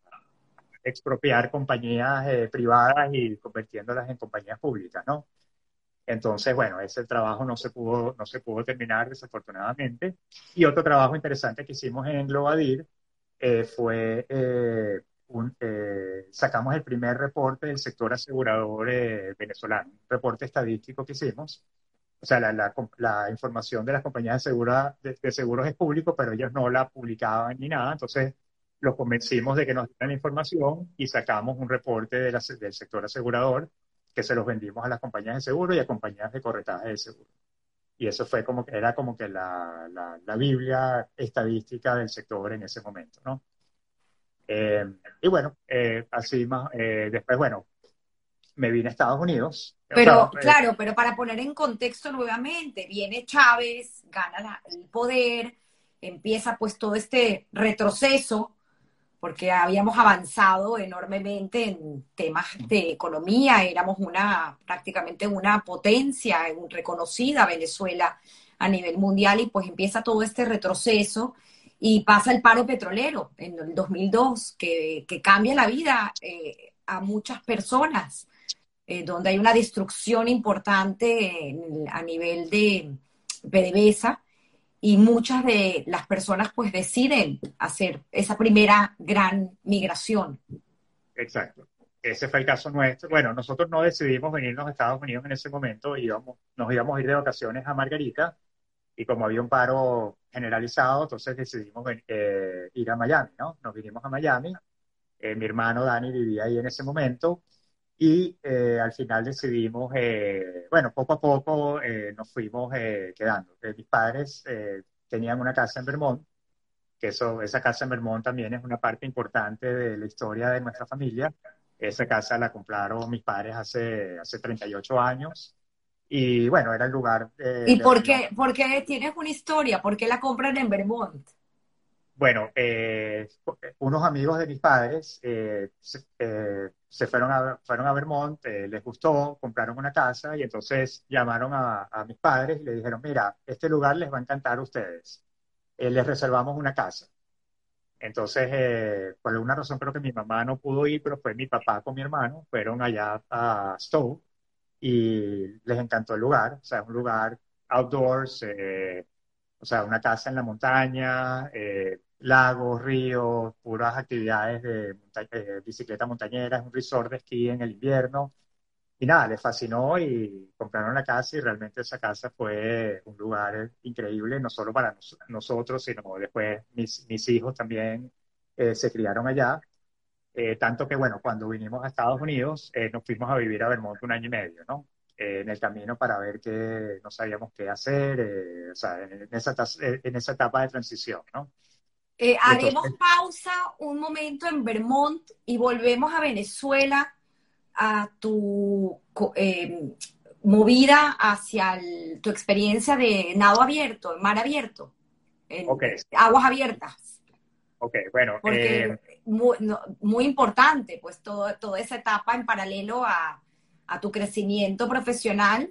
expropiar compañías eh, privadas y convirtiéndolas en compañías públicas, ¿no? Entonces, bueno, ese trabajo no se pudo, no se pudo terminar desafortunadamente. Y otro trabajo interesante que hicimos en Globadir eh, fue, eh, un, sacamos el primer reporte del sector asegurador venezolano, un reporte estadístico que hicimos, o sea, la, la, información de las compañías de, de, seguros es público, pero ellos no la publicaban ni nada. Entonces, los convencimos de que nos dieran información y sacamos un reporte de del sector asegurador que se los vendimos a las compañías de seguro y a compañías de corretaje de seguro. Y eso fue como que era como que la, la, biblia estadística del sector en ese momento, ¿no? Eh, y bueno, eh, así más, eh, después, bueno, me vine a Estados Unidos. Pero, claro, pero para poner en contexto nuevamente, viene Chávez, gana el poder, empieza pues todo este retroceso, porque habíamos avanzado enormemente en temas de economía, éramos una, prácticamente una potencia reconocida Venezuela a nivel mundial y pues empieza todo este retroceso y pasa el paro petrolero en el 2002, que, que cambia la vida eh, a muchas personas eh, donde hay una destrucción importante a nivel de PDVSA y muchas de las personas pues deciden hacer esa primera gran migración. Exacto. Ese fue el caso nuestro. Bueno, nosotros no decidimos venirnos a Estados Unidos en ese momento, íbamos, nos íbamos a ir de vacaciones a Margarita y como había un paro generalizado, entonces decidimos eh, ir a Miami, ¿no? Nos vinimos a Miami. Eh, mi hermano Dani vivía ahí en ese momento y eh, al final decidimos, eh, bueno, poco a poco eh, nos fuimos quedando. mis padres tenían una casa en Vermont, que eso, esa casa en Vermont también es una parte importante de la historia de nuestra familia. Esa casa la compraron mis padres hace, hace 38 años. Y bueno, era el lugar. ¿Y por qué, por qué tienes una historia? ¿Por qué la compran en Vermont? Bueno, unos amigos de mis padres se, se fueron a, fueron a Vermont, eh, les gustó, compraron una casa y entonces llamaron a, mis padres y le dijeron, mira, este lugar les va a encantar a ustedes, eh, les reservamos una casa. Entonces, eh, por alguna razón creo que mi mamá no pudo ir, pero fue mi papá con mi hermano, fueron allá a Stowe y les encantó el lugar, o sea, un lugar outdoors, o sea, una casa en la montaña, lagos, ríos, puras actividades de bicicleta montañera, es un resort de esquí en el invierno. Y nada, les fascinó y compraron la casa y realmente esa casa fue un lugar increíble, no solo para nosotros, sino después mis, mis hijos también eh, se criaron allá. Eh, tanto que, bueno, cuando vinimos a Estados Unidos, eh, nos fuimos a vivir a Vermont un año y medio, ¿no? en el camino para ver que no sabíamos qué hacer, o sea, en, esa, en esa etapa de transición, ¿no? Eh, haremos pausa un momento en Vermont y volvemos a Venezuela a tu em, movida hacia tu experiencia de nado abierto, mar abierto, en aguas abiertas. Ok, bueno. Porque eh, muy, importante, pues todo, toda esa etapa en paralelo a, tu crecimiento profesional,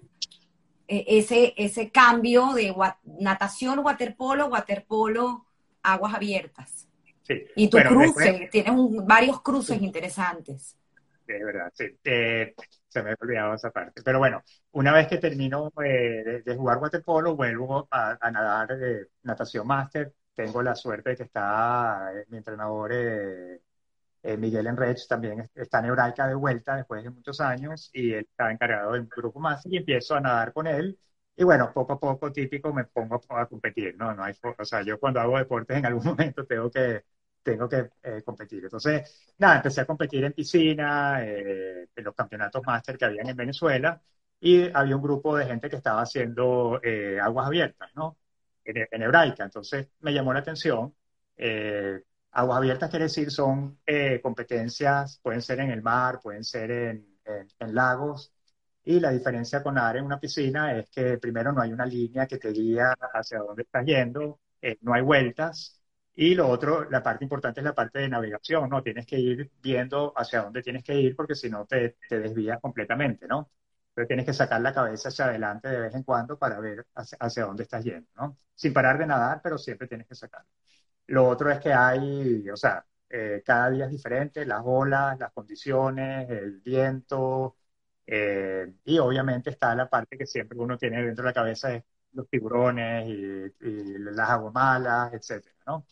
e, ese, ese cambio de natación, waterpolo, waterpolo aguas abiertas. Sí. Y tu cruce, tienes varios cruces interesantes. De verdad, sí. Eh, se me ha olvidado esa parte. Pero bueno, una vez que termino eh, de, jugar waterpolo, vuelvo a, nadar de natación máster. Tengo la suerte de que está eh, mi entrenador Miguel Enrech, también está en Hebraica de vuelta después de muchos años y él está encargado del grupo máster y empiezo a nadar con él y bueno, poco a poco, típico, me pongo a competir, ¿no? no hay, o sea, yo cuando hago deportes en algún (laughs) momento tengo que, tengo que eh, competir. Entonces, nada, empecé a competir en piscina, eh, en los campeonatos máster que habían en Venezuela, y había un grupo de gente que estaba haciendo eh, aguas abiertas, ¿no? En, en, hebraica. Entonces, me llamó la atención. aguas abiertas quiere decir son competencias, pueden ser en el mar, pueden ser en, en, en lagos, Y la diferencia con nadar en una piscina es que primero no hay una línea que te guía hacia dónde estás yendo, eh, no hay vueltas. Y lo otro, la parte importante es la parte de navegación, ¿no? Tienes que ir viendo hacia dónde tienes que ir porque si no te, te desvías completamente, ¿no? Entonces tienes que sacar la cabeza hacia adelante de vez en cuando para ver hacia, hacia dónde estás yendo, ¿no? Sin parar de nadar, pero siempre tienes que sacarlo. Lo otro es que hay, o sea, eh, cada día es diferente, las olas, las condiciones, el viento, eh, y obviamente está la parte que siempre uno tiene dentro de la cabeza, es los tiburones y, y las aguamalas, etcétera, ¿no?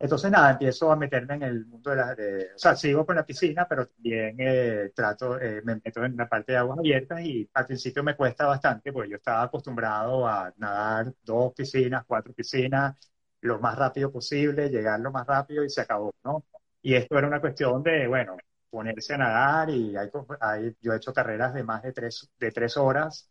Entonces, nada, empiezo a meterme en el mundo de las... De, o sea, sigo con la piscina, pero también eh, trato, eh, me meto en la parte de aguas abiertas y al principio me cuesta bastante, porque yo estaba acostumbrado a nadar dos piscinas, cuatro piscinas, lo más rápido posible, llegar lo más rápido y se acabó, ¿no? Y esto era una cuestión de, bueno, ponerse a nadar y hay, hay, yo he hecho carreras de más de tres, de tres horas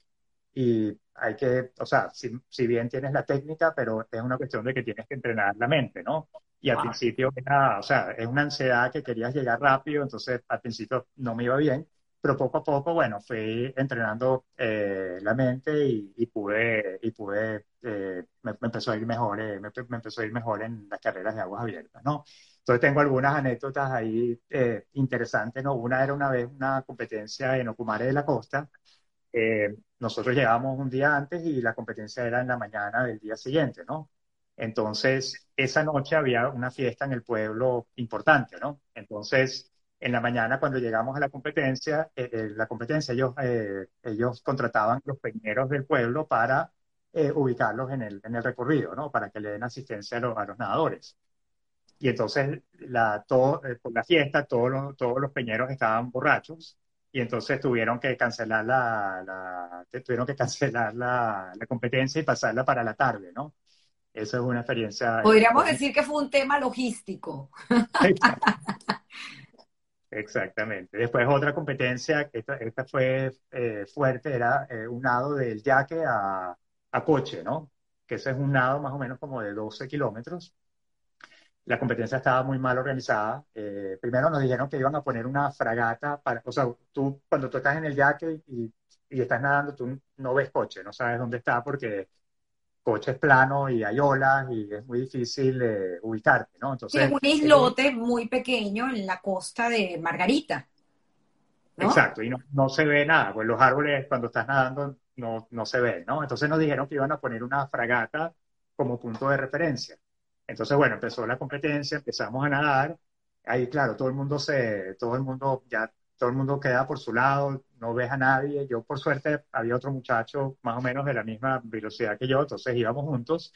y hay que, o sea, si, si, bien tienes la técnica, pero es una cuestión de que tienes que entrenar la mente, ¿no? Y al wow. principio era, o sea, es una ansiedad que querías llegar rápido, entonces al principio no me iba bien, pero poco a poco, bueno, fui entrenando eh, la mente y, y, pude, y pude, eh, me, me, empezó a ir mejor, eh, me, me, empezó a ir mejor en las carreras de aguas abiertas, ¿no? Entonces tengo algunas anécdotas ahí eh, interesantes, ¿no? Una era una vez una competencia en Ocumare de la Costa, eh, nosotros llegamos un día antes y la competencia era en la mañana del día siguiente, ¿no? Entonces, esa noche había una fiesta en el pueblo importante, ¿no? Entonces, en la mañana cuando llegamos a la competencia, eh, eh, la competencia ellos, eh, ellos contrataban los peñeros del pueblo para eh, ubicarlos en el, en el recorrido, ¿no? Para que le den asistencia a los, a los nadadores. Y entonces, la, todo, eh, por la fiesta, todos los, todos los peñeros estaban borrachos y entonces tuvieron que cancelar la, la tuvieron que cancelar la, la, competencia y pasarla para la tarde, ¿no? Esa es una experiencia. Podríamos decir que fue un tema logístico. Exactamente. Después otra competencia, esta, esta fue eh, fuerte, era eh, un nado del yaque a, a, coche, ¿no? Que ese es un nado más o menos como de 12 kilómetros. La competencia estaba muy mal organizada. Eh, primero nos dijeron que iban a poner una fragata para, o sea, tú cuando tú estás en el yaque y, y estás nadando, tú no ves coche, no sabes dónde está porque coche es plano y hay olas y es muy difícil eh, ubicarte, ¿no? Entonces, sí, es un islote muy pequeño en la costa de Margarita. ¿no? Exacto, y no, no, se ve nada, pues los árboles cuando estás nadando no, no se ven, ¿no? Entonces nos dijeron que iban a poner una fragata como punto de referencia. Entonces, bueno, empezó la competencia, empezamos a nadar, ahí claro, todo el mundo se, todo el mundo ya, todo el mundo queda por su lado, no ves a nadie. Yo, por suerte, había otro muchacho más o menos de la misma velocidad que yo, entonces íbamos juntos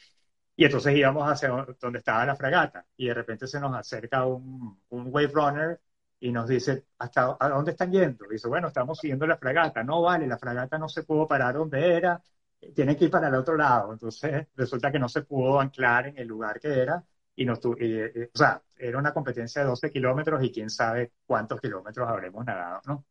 y entonces íbamos hacia donde estaba la fragata y de repente se nos acerca un, un wave runner y nos dice, ¿hasta a dónde están yendo? Y dice, bueno, estamos siguiendo la fragata. No, vale, la fragata no se pudo parar donde era, tiene que ir para el otro lado. Entonces resulta que no se pudo anclar en el lugar que era y nos y, y, o sea, era una competencia de 12 kilómetros y quién sabe cuántos kilómetros habremos nadado, ¿no?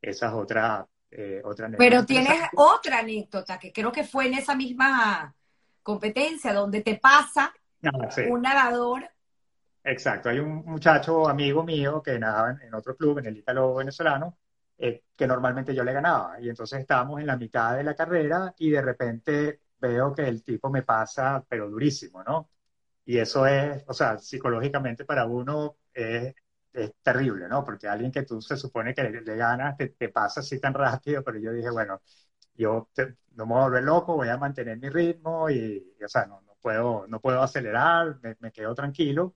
Esa es otra, eh, otra anécdota. Pero tienes otra anécdota que creo que fue en esa misma competencia donde te pasa ah, sí. un nadador. Exacto, hay un muchacho amigo mío que nadaba en, en otro club, en el Ítalo venezolano, eh, que normalmente yo le ganaba. Y entonces estábamos en la mitad de la carrera y de repente veo que el tipo me pasa, pero durísimo, ¿no? Y eso es, o sea, psicológicamente para uno es, terrible, ¿no? Porque alguien que tú se supone que le, le ganas te, te, pasa así tan rápido, pero yo dije, bueno, yo te, no me voy a volver loco, voy a mantener mi ritmo y, y o sea, no, puedo, no puedo acelerar, me, me quedo tranquilo.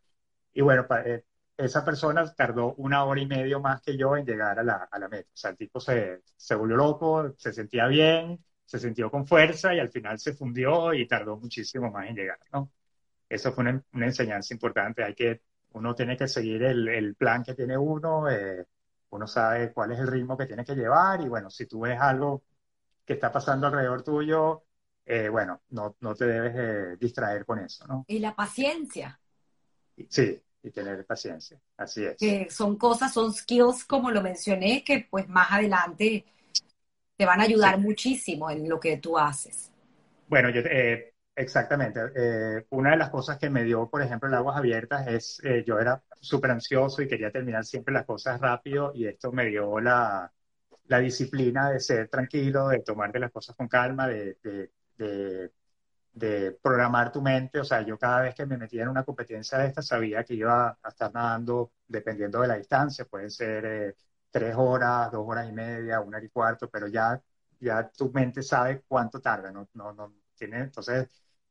Y bueno, pa, eh, esa persona tardó una hora y media más que yo en llegar a la, a la meta. O sea, el tipo se, se volvió loco, se sentía bien, se sintió con fuerza y al final se fundió y tardó muchísimo más en llegar, ¿no? Eso fue una, una enseñanza importante. Hay que uno tiene que seguir el, el plan que tiene uno, eh, uno sabe cuál es el ritmo que tiene que llevar y bueno, si tú ves algo que está pasando alrededor tuyo, eh, bueno, no, no te debes eh, distraer con eso, ¿no? Y la paciencia. Sí, y tener paciencia, así es. Que son cosas, son skills, como lo mencioné, que pues más adelante te van a ayudar sí. muchísimo en lo que tú haces. Bueno, yo, eh, Exactamente. Eh, una de las cosas que me dio, por ejemplo, el aguas abiertas es, eh, yo era súper ansioso y quería terminar siempre las cosas rápido y esto me dio la, la disciplina de ser tranquilo, de tomarte las cosas con calma, de, de, de, programar tu mente. O sea, yo cada vez que me metía en una competencia de esta sabía que iba a estar nadando dependiendo de la distancia, pueden ser eh, tres horas, dos horas y media, una hora y cuarto, pero ya, ya tu mente sabe cuánto tarda, ¿no? no, no tiene, entonces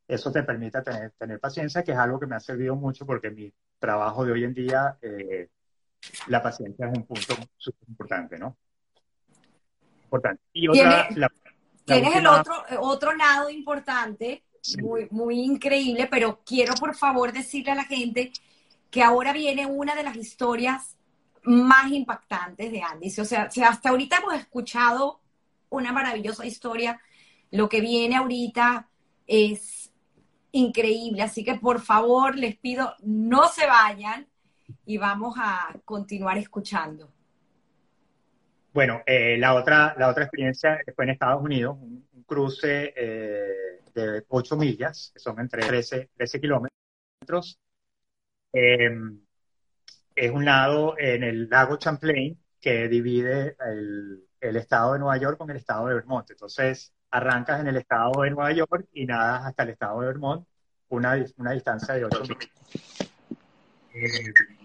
eso te permite tener, tener paciencia, que es algo que me ha servido mucho porque mi trabajo de hoy en día, eh, la paciencia es un punto súper importante, ¿no? Importante. Y otra, tienes el otro, otro lado importante, muy, muy increíble, pero quiero por favor decirle a la gente que ahora viene una de las historias más impactantes de Andy. O sea, si hasta ahorita hemos escuchado una maravillosa historia, lo que viene ahorita es increíble. Así que por favor les pido no se vayan y vamos a continuar escuchando. Bueno, eh, la, otra, la otra experiencia fue en Estados Unidos, un, cruce eh, de 8 millas, que son entre 13, 13 kilómetros. Em, es un lado en el lago Champlain que divide el, estado de Nueva York con el estado de Vermont. Entonces, arrancas en el estado de Nueva York y nadas hasta el estado de Vermont, una, una distancia de 8 millas. Eh,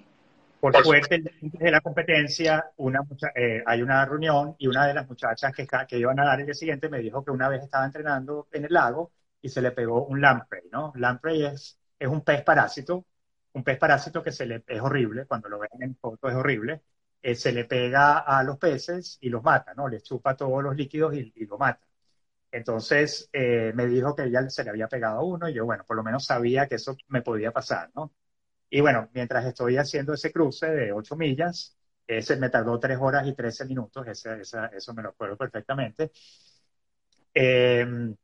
por suerte, de la competencia, una eh, hay una reunión y una de las muchachas que, que iban a dar el día siguiente me dijo que una vez estaba entrenando en el lago y se le pegó un lamprey, ¿no? Lamprey es, es un pez parásito, un pez parásito que se le, es horrible, cuando lo ven en foto es horrible, eh, se le pega a los peces y los mata, ¿no? Les chupa todos los líquidos y, y lo mata. Entonces eh, me dijo que ella se le había pegado a uno y yo, bueno, por lo menos sabía que eso me podía pasar, ¿no? Y bueno, mientras estoy haciendo ese cruce de 8 millas, ese me tardó 3 horas y 13 minutos, ese, eso me lo acuerdo perfectamente. Em,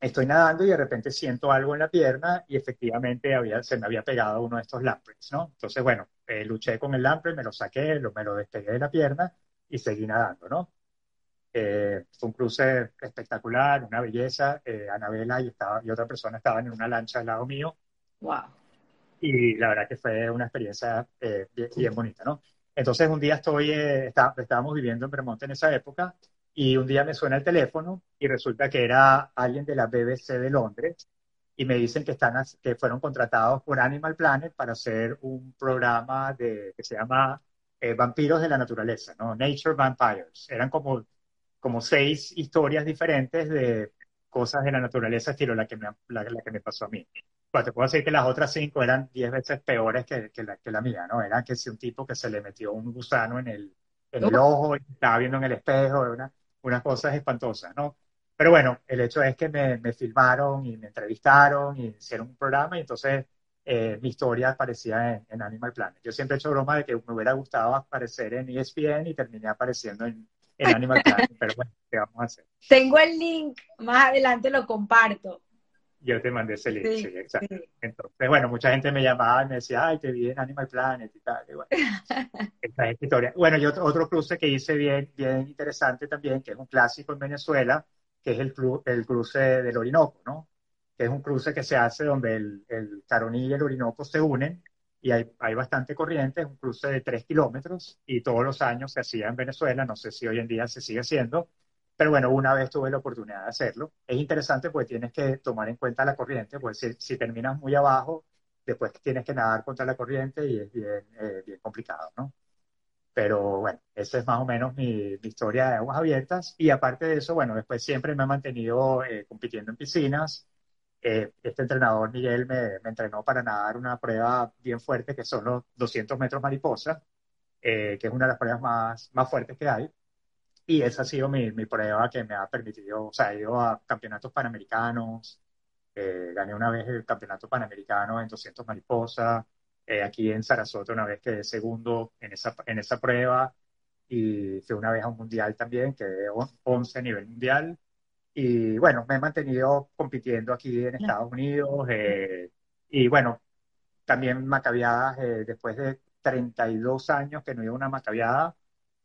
estoy nadando y de repente siento algo en la pierna y efectivamente había, se me había pegado uno de estos lampreys, ¿no? Entonces, bueno, eh, luché con el lamprey, me lo saqué, lo, me lo despegué de la pierna y seguí nadando, ¿no? Eh, fue un cruce espectacular, una belleza. Eh, Anabela y, estaba, y otra persona estaban en una lancha al lado mío. Wow y la verdad que fue una experiencia eh, bien, bonita, ¿no? Entonces un día estoy, eh, estábamos viviendo en Vermont en esa época y un día me suena el teléfono y resulta que era alguien de la BBC de Londres y me dicen que, están, que fueron contratados por Animal Planet para hacer un programa de, que se llama eh, Vampiros de la Naturaleza, ¿no? Nature Vampires. Eran como, como seis historias diferentes de cosas de la naturaleza, estilo la que me, la que me pasó a mí pues te puedo decir que las otras cinco eran diez veces peores que, que, la, que la mía, ¿no? Era que si un tipo que se le metió un gusano en el, en el ojo y estaba viendo en el espejo, una, unas cosas espantosas, ¿no? Pero bueno, el hecho es que me, me filmaron y me entrevistaron y hicieron un programa y entonces eh, mi historia aparecía en, en, Animal Planet. Yo siempre he hecho broma de que me hubiera gustado aparecer en ESPN y terminé apareciendo en, en Animal Planet, pero bueno, ¿qué vamos a hacer? Tengo el link, más adelante lo comparto yo te mandé ese link, sí, exacto. Entonces, bueno, mucha gente me llamaba y me decía, ay, te vi en Animal Planet y tal. Y bueno, (laughs) esta es historia. Bueno, y otro, otro, cruce que hice bien, bien interesante también, que es un clásico en Venezuela, que es el, el cruce del Orinoco, ¿no? Que es un cruce que se hace donde el, el Caroní y el Orinoco se unen y hay, hay bastante corriente, es un cruce de tres kilómetros y todos los años se hacía en Venezuela, no sé si hoy en día se sigue haciendo, pero bueno, una vez tuve la oportunidad de hacerlo. Es interesante porque tienes que tomar en cuenta la corriente, pues si, si terminas muy abajo, después tienes que nadar contra la corriente y es bien, eh, bien complicado, ¿no? Pero bueno, esa es más o menos mi, mi, historia de aguas abiertas. Y aparte de eso, bueno, después siempre me he mantenido eh, compitiendo en piscinas. Eh, este entrenador, Miguel, me, me, entrenó para nadar una prueba bien fuerte, que son los 200 metros mariposa, que es una de las pruebas más, más fuertes que hay. Y esa ha sido mi, mi, prueba que me ha permitido, o sea, he ido a campeonatos panamericanos, eh, gané una vez el campeonato panamericano en 200 mariposa, eh, aquí en Sarasota una vez quedé segundo en esa, en esa prueba y fui una vez a un mundial también, quedé 11 a nivel mundial. Y bueno, me he mantenido compitiendo aquí en Estados Unidos eh, y bueno, también macabiadas después de 32 años que no iba a una macabiada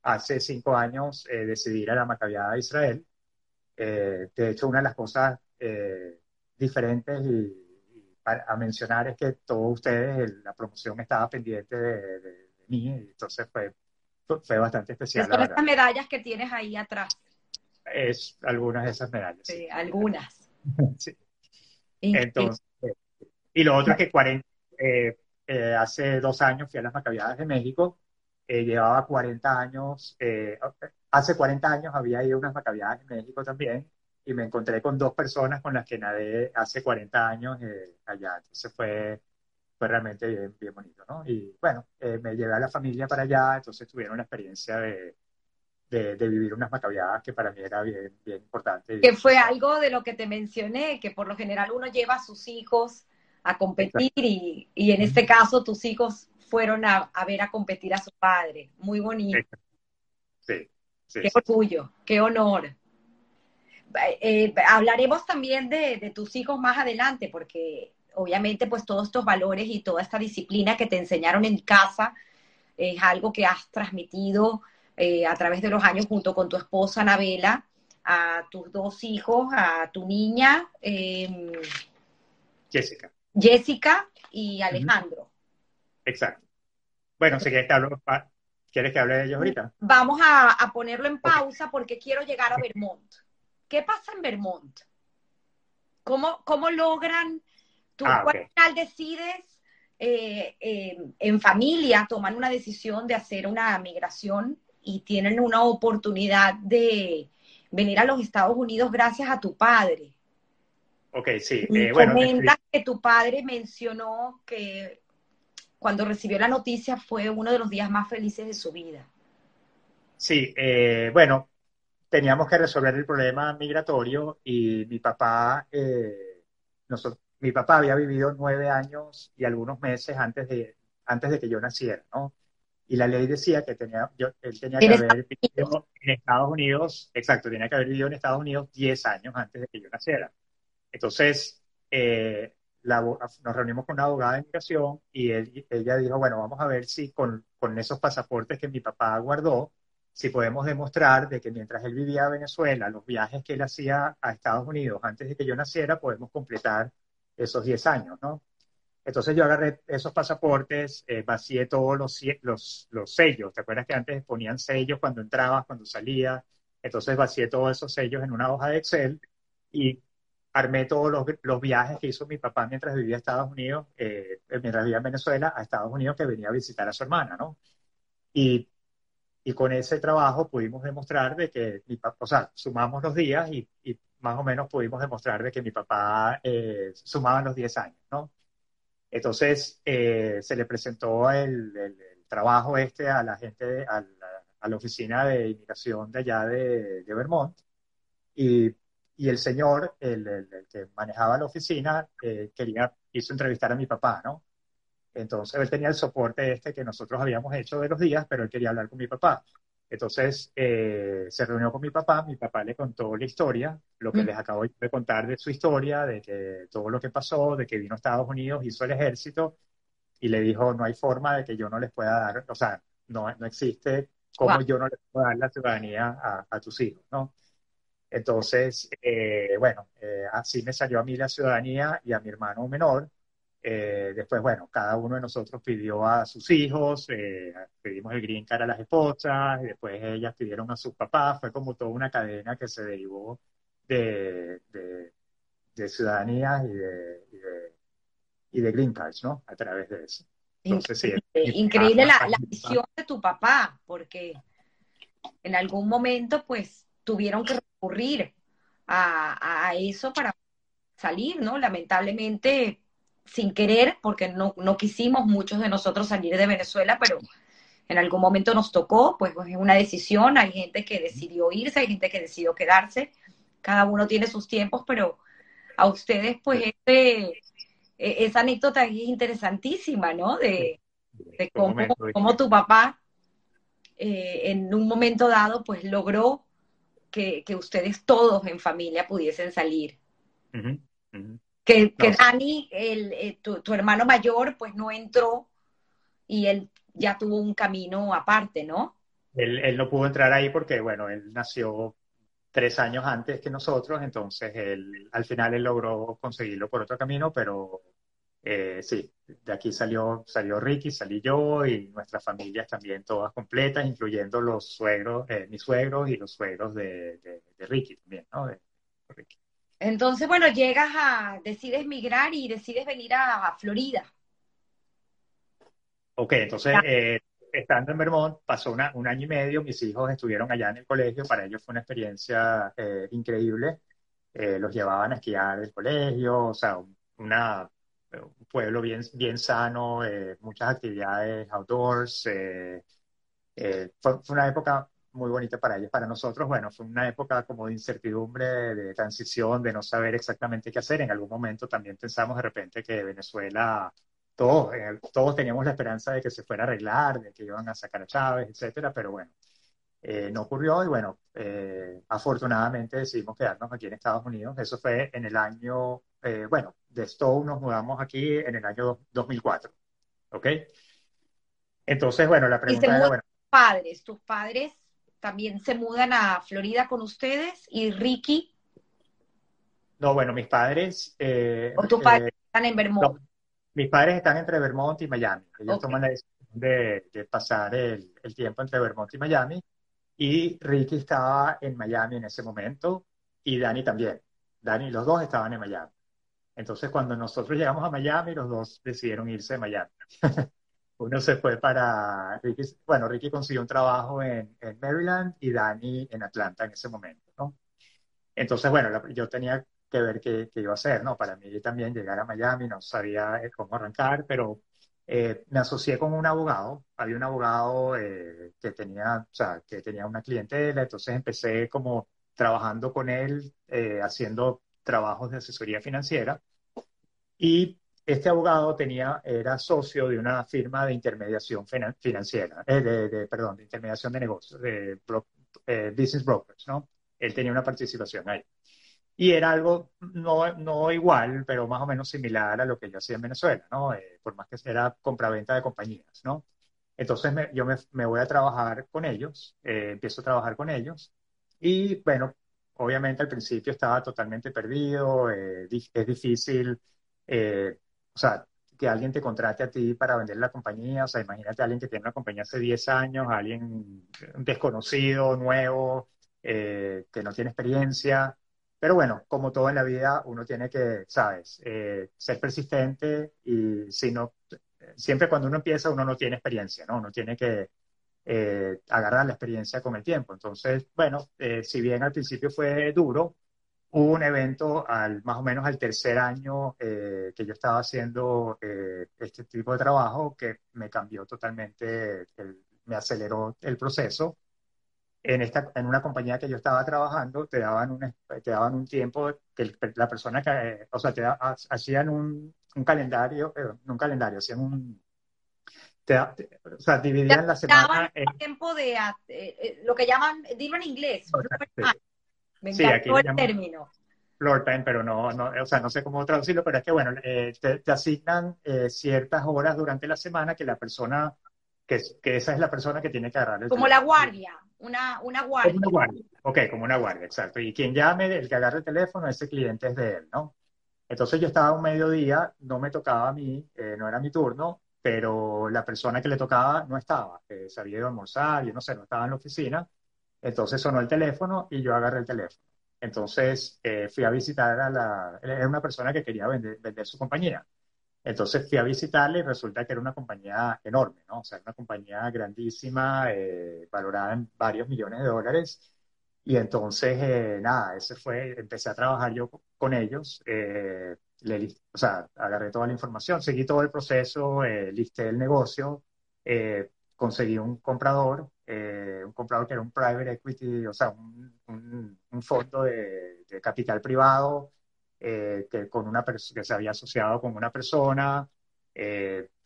hace cinco años eh, decidí ir a la Macabiada de Israel. Eh, de hecho, una de las cosas eh, diferentes y, a mencionar es que todos ustedes, la promoción estaba pendiente de, mí, y entonces fue, fue bastante especial. Son estas medallas que tienes ahí atrás. Es algunas de esas medallas. Sí, algunas. (laughs) sí. Entonces, y lo otro es que 40, eh, eh, hace dos años fui a las Macabiadas de México, eh, llevaba 40 años, hace 40 años había ido a unas Macabiadas de México también, y me encontré con dos personas con las que nadé hace 40 años allá. Entonces fue, fue realmente bien, bien bonito, ¿no? Y bueno, me llevé a la familia para allá, entonces tuvieron la experiencia de, de, vivir unas macabiadas que para mí era bien, bien importante. Que fue algo de lo que te mencioné, que por lo general uno lleva a sus hijos a competir y, y, en este caso tus hijos fueron a, a, ver a competir a su padre. Muy bonito. Sí, sí. Qué orgullo, qué honor. Eh, hablaremos también de, de, tus hijos más adelante, porque obviamente pues todos estos valores y toda esta disciplina que te enseñaron en casa es algo que has transmitido eh, a través de los años junto con tu esposa Anabela, a tus dos hijos, a tu niña. Em, Jessica. Jessica y Alejandro. Exacto. Bueno, si quieres que hable, ¿quieres que hable de ellos ahorita? Vamos a, ponerlo en pausa porque quiero llegar a Vermont. ¿Qué pasa en Vermont? ¿Cómo, cómo logran, tú ah, final decides eh, em, en familia, toman una decisión de hacer una migración y tienen una oportunidad de venir a los Estados Unidos gracias a tu padre. Ok, sí. Eh, bueno, que tu padre mencionó que cuando recibió la noticia fue uno de los días más felices de su vida. Sí, eh, bueno, teníamos que resolver el problema migratorio y mi papá, eh, mi papá había vivido nueve años y algunos meses antes de, antes de que yo naciera, ¿no? y la ley decía que tenía, yo, él tenía que haber vivido en Estados Unidos, exacto, tenía que haber vivido en Estados Unidos 10 años antes de que yo naciera. Entonces, eh, nos reunimos con una abogada de inmigración y ella dijo, bueno, vamos a ver si con, con, esos pasaportes que mi papá guardó, si podemos demostrar de que mientras él vivía en Venezuela, los viajes que él hacía a Estados Unidos antes de que yo naciera, podemos completar esos 10 años, ¿no? Entonces yo agarré esos pasaportes, eh, vacié todos los, los, los, sellos. ¿Te acuerdas que antes ponían sellos cuando entrabas, cuando salías? Entonces vacié todos esos sellos en una hoja de Excel y armé todos los, los viajes que hizo mi papá mientras vivía en Estados Unidos, eh, mientras vivía en Venezuela, a Estados Unidos, que venía a visitar a su hermana, ¿no? Y, y con ese trabajo pudimos demostrar de que mi papá, o sea, sumamos los días y, y, más o menos pudimos demostrar de que mi papá eh, sumaba los 10 años, ¿no? Entonces eh, se le presentó el, trabajo este a la gente, a la, oficina de inmigración de allá de, Vermont, y, el señor, el, que manejaba la oficina, eh, quería, quiso entrevistar a mi papá, ¿no? Entonces él tenía el soporte este que nosotros habíamos hecho de los días, pero él quería hablar con mi papá. Entonces eh, se reunió con mi papá, mi papá le contó la historia, lo que les acabo de contar de su historia, de que todo lo que pasó, de que vino a Estados Unidos, hizo el ejército y le dijo, no hay forma de que yo no les pueda dar, o sea, no, no existe cómo yo no les puedo dar la ciudadanía a, tus hijos, ¿no? Entonces, eh, bueno, eh, así me salió a mí la ciudadanía y a mi hermano menor. Eh, después, bueno, cada uno de nosotros pidió a sus hijos, eh, pedimos el green card a las esposas, y después ellas pidieron a sus papás, fue como toda una cadena que se derivó de, de, ciudadanías y de, y de, green cards, ¿no? A través de eso. Increíble, la, la visión de tu papá, porque en algún momento, pues, tuvieron que recurrir a, a eso para salir, ¿no? Lamentablemente, sin querer, porque no, no quisimos muchos de nosotros salir de Venezuela, pero en algún momento nos tocó, pues, pues es una decisión, hay gente que decidió irse, hay gente que decidió quedarse, cada uno tiene sus tiempos, pero a ustedes, pues, este, e, esa anécdota es interesantísima, ¿no? De, cómo, tu papá eh, en un momento dado, pues, logró que, ustedes todos en familia pudiesen salir. Que, Dani, el, eh, tu, hermano mayor, pues no entró y él ya tuvo un camino aparte, ¿no? Él, no pudo entrar ahí porque, bueno, él nació tres años antes que nosotros, entonces él, al final él logró conseguirlo por otro camino, pero eh, sí, de aquí salió, salió Ricky, salí yo y nuestras familias también todas completas, incluyendo los suegros, eh, mis suegros y los suegros de, de, Ricky también, ¿no? Entonces, bueno, llegas a, decides migrar y decides venir a, Florida. Ok, entonces, eh, estando en Vermont, pasó una, un año y medio, mis hijos estuvieron allá en el colegio, para ellos fue una experiencia eh, increíble. los llevaban a esquiar del colegio, o sea, una un pueblo bien, bien sano, eh, muchas actividades outdoors. Eh, eh, fue, una época muy bonita para ellos. Para nosotros, bueno, fue una época como de incertidumbre, de transición, de no saber exactamente qué hacer. En algún momento también pensamos de repente que Venezuela, todos, todos teníamos la esperanza de que se fuera a arreglar, de que iban a sacar a Chávez, etcétera, pero bueno, no ocurrió y bueno, afortunadamente decidimos quedarnos aquí en Estados Unidos. Eso fue en el año, bueno, de Stowe nos mudamos aquí en el año 2004. ¿Ok? Entonces, bueno, la pregunta era, bueno. Padres, tus padres también se mudan a Florida con ustedes y Ricky. No, bueno, mis padres. Eh, ¿O tus padres eh, están en Vermont? mis padres están entre Vermont y Miami. Ellos toman la decisión de, pasar el, el, tiempo entre Vermont y Miami. Y Ricky estaba en Miami en ese momento y Dani también. Dani, los dos estaban en Miami. Entonces, cuando nosotros llegamos a Miami, los dos decidieron irse de Miami. (laughs) Uno se fue para, Ricky, bueno, Ricky consiguió un trabajo en, Maryland y Dani en Atlanta en ese momento, ¿no? Entonces, bueno, yo tenía que ver qué, iba a hacer, ¿no? Para mí también llegar a Miami, no sabía eh, cómo arrancar, pero eh, me asocié con un abogado. Había un abogado eh, que tenía, o sea, que tenía una clientela, entonces empecé como trabajando con él, haciendo trabajos de asesoría financiera. Y este abogado tenía, era socio de una firma de intermediación financiera, eh, de, perdón, de intermediación de negocios, de eh, business brokers, ¿no? Él tenía una participación ahí. Y era algo no, no igual, pero más o menos similar a lo que yo hacía en Venezuela, ¿no? Eh, por más que era compraventa de compañías, ¿no? Entonces yo me, me, voy a trabajar con ellos, empiezo a trabajar con ellos y bueno, obviamente al principio estaba totalmente perdido, eh, es difícil, eh, o sea, que alguien te contrate a ti para vender la compañía, o sea, imagínate a alguien que tiene una compañía hace 10 años, alguien desconocido, nuevo, eh, que no tiene experiencia, pero bueno, como todo en la vida, uno tiene que, sabes, ser persistente y si no, siempre cuando uno empieza uno no tiene experiencia, ¿no? Uno tiene que eh, agarrar la experiencia con el tiempo. Entonces, bueno, eh, si bien al principio fue duro, hubo un evento al más o menos al tercer año eh, que yo estaba haciendo este tipo de trabajo que me cambió totalmente, me aceleró el proceso. En, esta, en una compañía que yo estaba trabajando, te daban un, te daban un tiempo que la persona que, o sea, te hacían un, un calendario, un calendario, hacían un, o sea, dividían la semana en tiempo de eh, eh, lo que llaman, dilo en inglés. Me encantó el término. Floor time, pero no, no, o sea, no sé cómo traducirlo, pero es que bueno, eh, te, asignan ciertas horas durante la semana que la persona, que, que esa es la persona que tiene que agarrar Como la guardia, una, una guardia. Como una guardia, ok, como una guardia, exacto. Y quien llame, el que agarre el teléfono, ese cliente es de él, ¿no? Entonces yo estaba un mediodía, no me tocaba a mí, no era mi turno, pero la persona que le tocaba no estaba, eh, se había ido a almorzar, yo no sé, no estaba en la oficina, entonces sonó el teléfono y yo agarré el teléfono. Entonces eh, fui a visitar a la, era una persona que quería vender, vender su compañía. Entonces fui a visitarle y resulta que era una compañía enorme, ¿no? O sea, una compañía grandísima, eh, valorada en varios millones de dólares. Y entonces, eh, nada, ese fue, empecé a trabajar yo con ellos. Eh, le, o sea, agarré toda la información, seguí todo el proceso, eh, listé el negocio, eh, conseguí un comprador, eh, un comprador que era un private equity, o sea, un, un, fondo de, capital privado que, con una que se había asociado con una persona,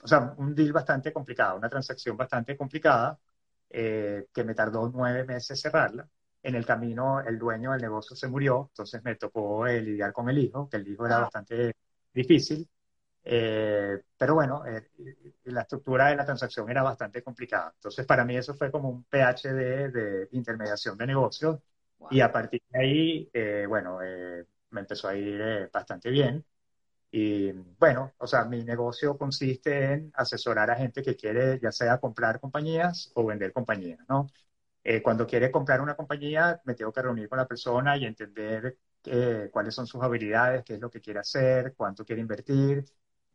o sea, un deal bastante complicado, una transacción bastante complicada que me tardó nueve meses cerrarla en el camino el dueño del negocio se murió, entonces me tocó eh, lidiar con el hijo, que el hijo era bastante difícil. Eh, pero bueno, eh, la estructura de la transacción era bastante complicada. Entonces, para mí eso fue como un PhD de intermediación de negocios. Y a partir de ahí, bueno, me empezó a ir bastante bien. Y bueno, o sea, mi negocio consiste en asesorar a gente que quiere ya sea comprar compañías o vender compañías, ¿no? Eh, cuando quiere comprar una compañía, me tengo que reunir con la persona y entender eh, cuáles son sus habilidades, qué es lo que quiere hacer, cuánto quiere invertir,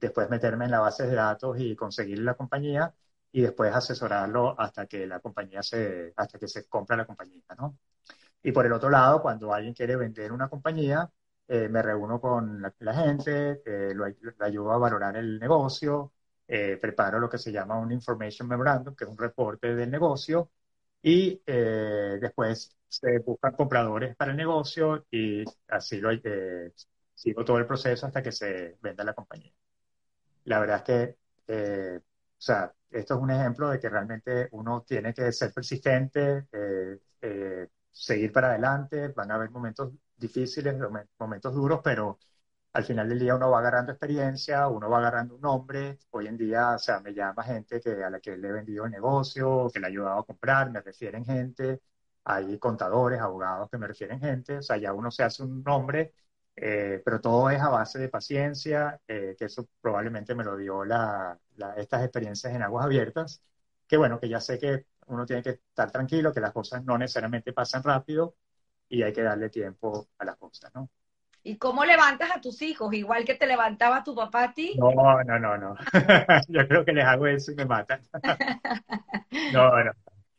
después meterme en la base de datos y conseguir la compañía y después asesorarlo hasta que la compañía se, hasta que se compra la compañía, ¿no? Y por el otro lado, cuando alguien quiere vender una compañía, eh, me reúno con la, gente, eh, lo, ayudo a valorar el negocio, eh, preparo lo que se llama un Information Memorandum, que es un reporte del negocio, y después se buscan compradores para el negocio y así lo sigo todo el proceso hasta que se venda la compañía. La verdad es que, o sea, esto es un ejemplo de que realmente uno tiene que ser persistente, seguir para adelante, van a haber momentos difíciles, momentos duros, pero al final del día uno va agarrando experiencia, uno va agarrando un nombre. Hoy en día, o sea, me llama gente que, a la que le he vendido el negocio, que le he ayudado a comprar, me refieren gente. Hay contadores, abogados que me refieren gente. O sea, ya uno se hace un nombre, eh, pero todo es a base de paciencia, eh, que eso probablemente me lo dio la, estas experiencias en aguas abiertas. Que bueno, que ya sé que uno tiene que estar tranquilo, que las cosas no necesariamente pasan rápido, y hay que darle tiempo a las cosas, ¿no? ¿Y cómo levantas a tus hijos? Igual que te levantaba tu papá a ti. No, no, no, no. (laughs) yo creo que les hago eso y me matan. (laughs) no, no.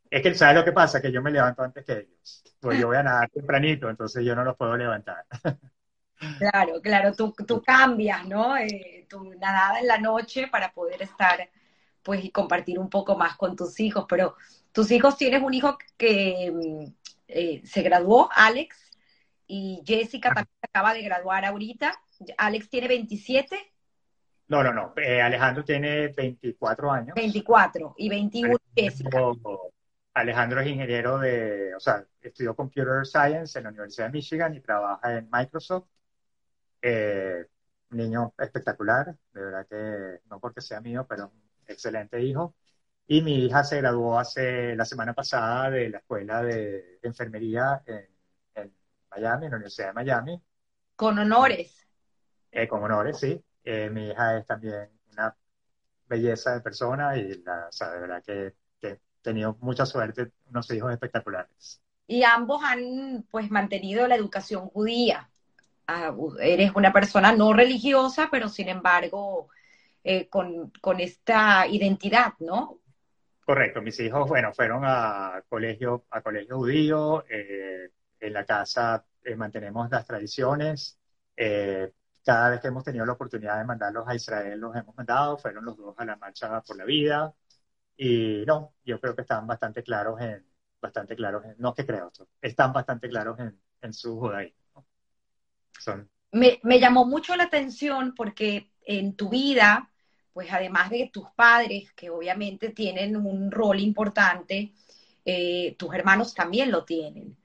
Es que, ¿sabes lo que pasa? Que yo me levanto antes que ellos. Pues yo voy a nadar tempranito, entonces yo no los puedo levantar. (laughs) claro, claro, tú, tú cambias, ¿no? Eh, tu nadada en la noche para poder estar, pues, y compartir un poco más con tus hijos. Pero tus hijos, tienes un hijo que eh, se graduó Alex y Jessica también acaba de graduar ahorita. Alex tiene 27. No, no, no. Eh, Alejandro tiene 24 años. 24 y 21 Jessica. Alejandro es ingeniero de, o sea, estudió Computer Science en la Universidad de Michigan y trabaja en Microsoft. Eh, niño espectacular, de verdad que no porque sea mío, pero un excelente hijo. Y mi hija se graduó hace la semana pasada de la escuela de enfermería en, Miami, en la Universidad de Miami. Con honores. Eh, con honores, sí. Eh, mi hija es también una belleza de persona y la, o de verdad que, que he tenido mucha suerte, unos hijos espectaculares. Y ambos han pues mantenido la educación judía. Ah, eres una persona no religiosa, pero sin embargo eh, con, con, esta identidad, ¿no? Correcto, mis hijos, bueno, fueron a colegio, a colegio judío, eh, en la casa eh, mantenemos las tradiciones, eh, cada vez que hemos tenido la oportunidad de mandarlos a Israel los hemos mandado, fueron los dos a la marcha por la vida, y no, yo creo que están bastante claros en, bastante claros en, no que creo, están bastante claros en, en su judaísmo. Son... Me, me llamó mucho la atención porque en tu vida, pues además de tus padres, que obviamente tienen un rol importante, eh, tus hermanos también lo tienen.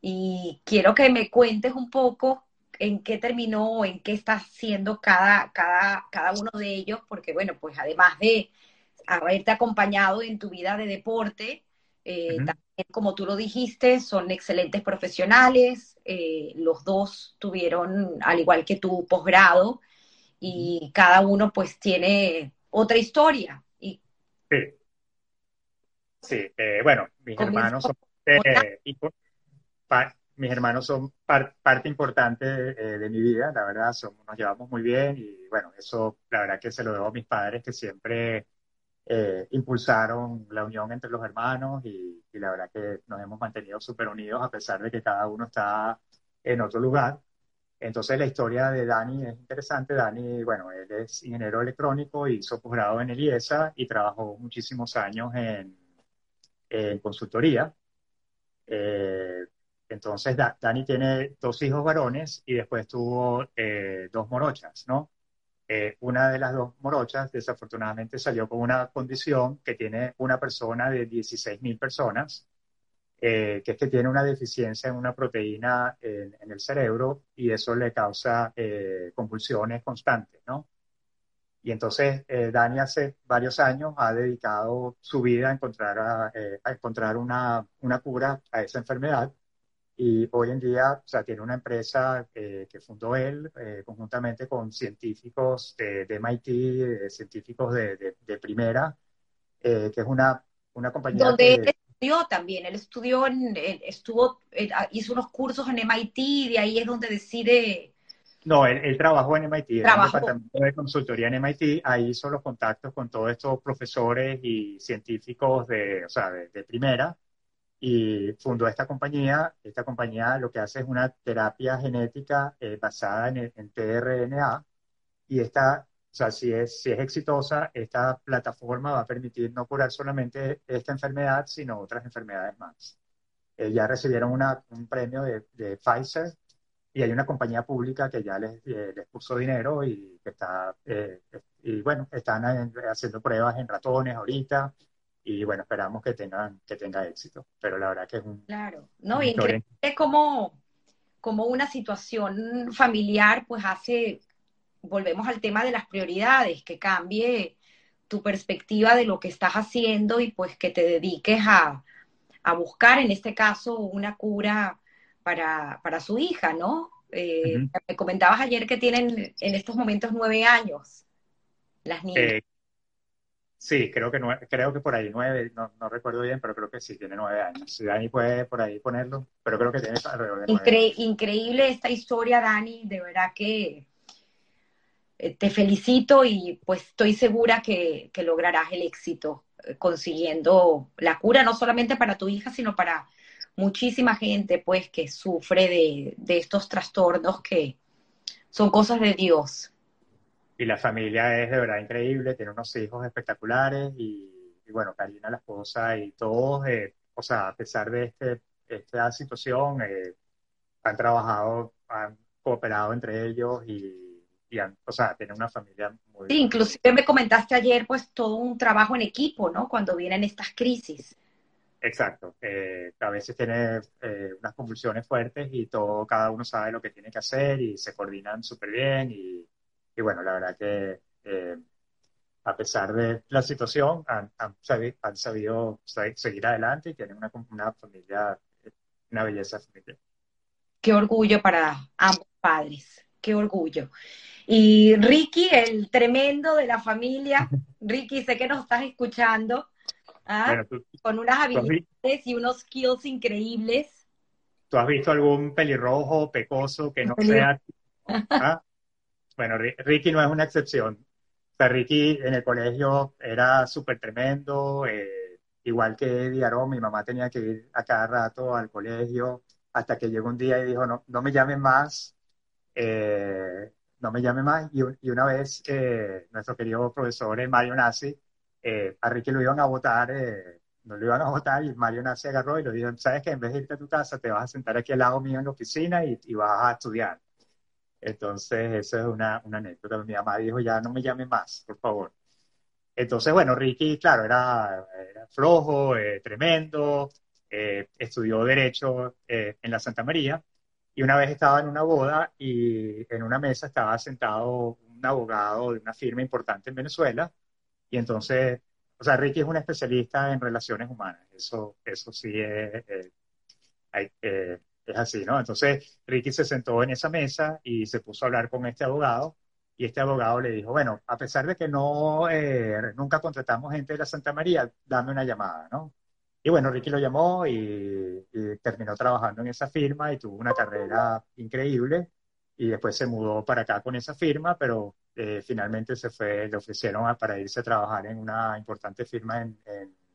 Y quiero que me cuentes un poco en qué terminó, en qué está haciendo cada, cada, cada uno de ellos, porque bueno, pues además de haberte acompañado en tu vida de deporte, eh, también, como tú lo dijiste, son excelentes profesionales, eh, los dos tuvieron, al igual que tu posgrado, y cada uno pues tiene otra historia. Y... Sí. Sí, eh, bueno, mis hermanos son, eh, mis hermanos son parte importante eh, de mi vida, la verdad, somos, nos llevamos muy bien y bueno, eso la verdad que se lo debo a mis padres que siempre impulsaron la unión entre los hermanos y, y la verdad que nos hemos mantenido súper unidos a pesar de que cada uno está en otro lugar. Entonces la historia de Dani es interesante. Dani, bueno, él es ingeniero electrónico, hizo posgrado en el IESA y trabajó muchísimos años en, consultoría. Eh, entonces Dani tiene dos hijos varones y después tuvo eh, dos morochas, ¿no? Eh, una de las dos morochas desafortunadamente salió con una condición que tiene una persona de 16.000 personas eh, que es que tiene una deficiencia en una proteína en, el cerebro y eso le causa eh, convulsiones constantes, ¿no? Y entonces eh, Dani hace varios años ha dedicado su vida a encontrar, a, encontrar una, una, cura a esa enfermedad y hoy en día, o sea, tiene una empresa que fundó él conjuntamente con científicos de, MIT, científicos de, de primera, que es una, una compañía. Donde él estudió también, él estudió, en, estuvo, hizo unos cursos en MIT, y de ahí es donde decide no, él, trabajó en MIT, en el departamento de consultoría en MIT, ahí hizo los contactos con todos estos profesores y científicos de, o sea, de, primera y fundó esta compañía. Esta compañía lo que hace es una terapia genética eh, basada en, en tRNA y esta, o sea, si es, si es exitosa, esta plataforma va a permitir no curar solamente esta enfermedad, sino otras enfermedades más. Eh, ya recibieron una, un premio de, de Pfizer y hay una compañía pública que ya les, eh, les puso dinero y que está, eh, y bueno, están haciendo pruebas en ratones ahorita y bueno, esperamos que tengan, que tenga éxito, pero la verdad que es un... Claro, no, increíble como, como una situación familiar pues hace, volvemos al tema de las prioridades, que cambie tu perspectiva de lo que estás haciendo y pues que te dediques a, a buscar en este caso una cura para, su hija, ¿no? Eh, me comentabas ayer que tienen en estos momentos nueve años las niñas. Eh, sí, creo que, creo que por ahí nueve, no, recuerdo bien, pero creo que sí, tiene nueve años. Si Dani puede por ahí ponerlo, pero creo que tiene alrededor de nueve Increíble esta historia, Dani, de verdad que te felicito y pues estoy segura que, que lograrás el éxito consiguiendo la cura, no solamente para tu hija, sino para muchísima gente pues que sufre de, estos trastornos que son cosas de Dios. Y la familia es de verdad increíble, tiene unos hijos espectaculares y, bueno, Karina, la esposa y todos, eh, o sea, a pesar de este, esta situación, eh, han trabajado, han cooperado entre ellos y, y han, o sea, tienen una familia muy... Sí, inclusive me comentaste ayer pues todo un trabajo en equipo, ¿no? Cuando vienen estas crisis. Exacto. Eh, a veces tiene eh, unas convulsiones fuertes y todo, cada uno sabe lo que tiene que hacer y se coordinan súper bien. Y, bueno, la verdad que eh, a pesar de la situación, han, sabido, seguir adelante y tienen una, una familia, una belleza familiar. Qué orgullo para ambos padres, qué orgullo. Y Ricky, el tremendo de la familia, Ricky, sé que nos estás escuchando. ¿ah? con unas habilidades y unos skills increíbles. ¿Tú has visto algún pelirrojo pecoso que no sea... ¿Ah? Bueno, Ricky no es una excepción. O sea, Ricky en el colegio era súper tremendo, eh, igual que Eddie Arón, mi mamá tenía que ir a cada rato al colegio, hasta que llegó un día y dijo, no, no me llamen más, eh, no me llamen más. Y, una vez eh, nuestro querido profesor Mario Nassi eh, a Ricky lo iban a votar, eh, no lo iban a votar y Mario Nace agarró y le dijo, sabes que en vez de irte a tu casa, te vas a sentar aquí al lado mío en la oficina y, vas a estudiar. Entonces, eso es una, una anécdota. Mi mamá dijo, ya no me llame más, por favor. Entonces, bueno, Ricky, claro, era, flojo, eh, tremendo, estudió Derecho en la Santa María y una vez estaba en una boda y en una mesa estaba sentado un abogado de una firma importante en Venezuela y entonces, o sea, Ricky es un especialista en relaciones humanas, eso, eso sí es, eh, eh, es así, ¿no? Entonces, Ricky se sentó en esa mesa y se puso a hablar con este abogado y este abogado le dijo, bueno, a pesar de que no, eh, nunca contratamos gente de la Santa María, dame una llamada, ¿no? Y bueno, Ricky lo llamó y, y, terminó trabajando en esa firma y tuvo una carrera increíble y después se mudó para acá con esa firma, pero eh, finalmente se fue, le ofrecieron para irse a trabajar en una importante firma en,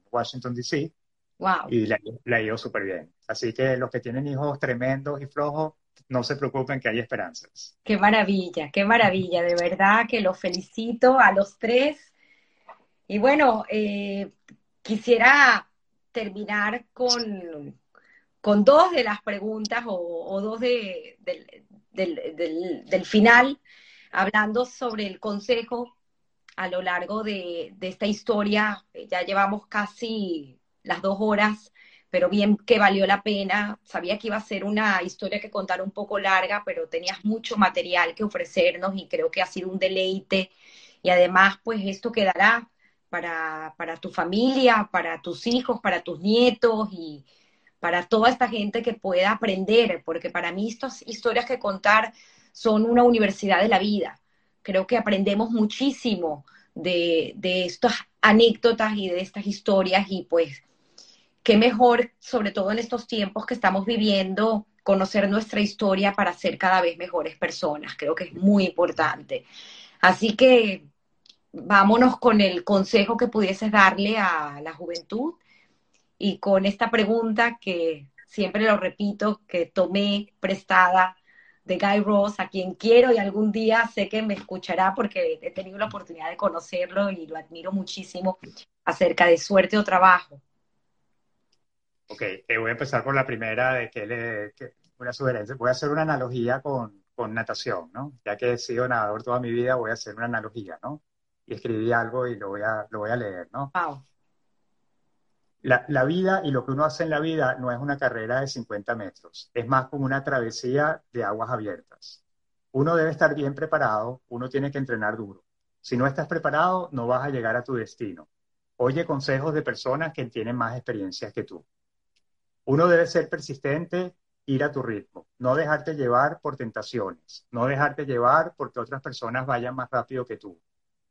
Washington, D.C. Wow. Y le, ha ido súper bien. Así que los que tienen hijos tremendos y flojos, no se preocupen que hay esperanzas. Qué maravilla, qué maravilla, de verdad que los felicito a los tres. Y bueno, eh, quisiera terminar con, con dos de las preguntas o, dos de, del, del final hablando sobre el consejo a lo largo de, esta historia. Ya llevamos casi las dos horas, pero bien que valió la pena. Sabía que iba a ser una historia que contar un poco larga, pero tenías mucho material que ofrecernos y creo que ha sido un deleite. Y además, pues esto quedará para, para tu familia, para tus hijos, para tus nietos y para toda esta gente que pueda aprender, porque para mí estas historias que contar son una universidad de la vida. Creo que aprendemos muchísimo de, de estas anécdotas y de estas historias y pues qué mejor, sobre todo en estos tiempos que estamos viviendo, conocer nuestra historia para ser cada vez mejores personas. Creo que es muy importante. Así que vámonos con el consejo que pudieses darle a la juventud y con esta pregunta que siempre lo repito, que tomé prestada de Guy Ross, a quien quiero y algún día sé que me escuchará porque he tenido la oportunidad de conocerlo y lo admiro muchísimo acerca de suerte o trabajo. Ok, eh, voy a empezar por la primera de que le, una sugerencia. Voy a hacer una analogía con, con natación, ¿no? Ya que he sido nadador toda mi vida, voy a hacer una analogía, ¿no? Y escribí algo y lo voy a, lo voy a leer, ¿no? Wow. La, la, vida y lo que uno hace en la vida no es una carrera de 50 metros, es más como una travesía de aguas abiertas. Uno debe estar bien preparado, uno tiene que entrenar duro. Si no estás preparado, no vas a llegar a tu destino. Oye consejos de personas que tienen más experiencias que tú. Uno debe ser persistente, ir a tu ritmo, no dejarte llevar por tentaciones, no dejarte llevar porque otras personas vayan más rápido que tú.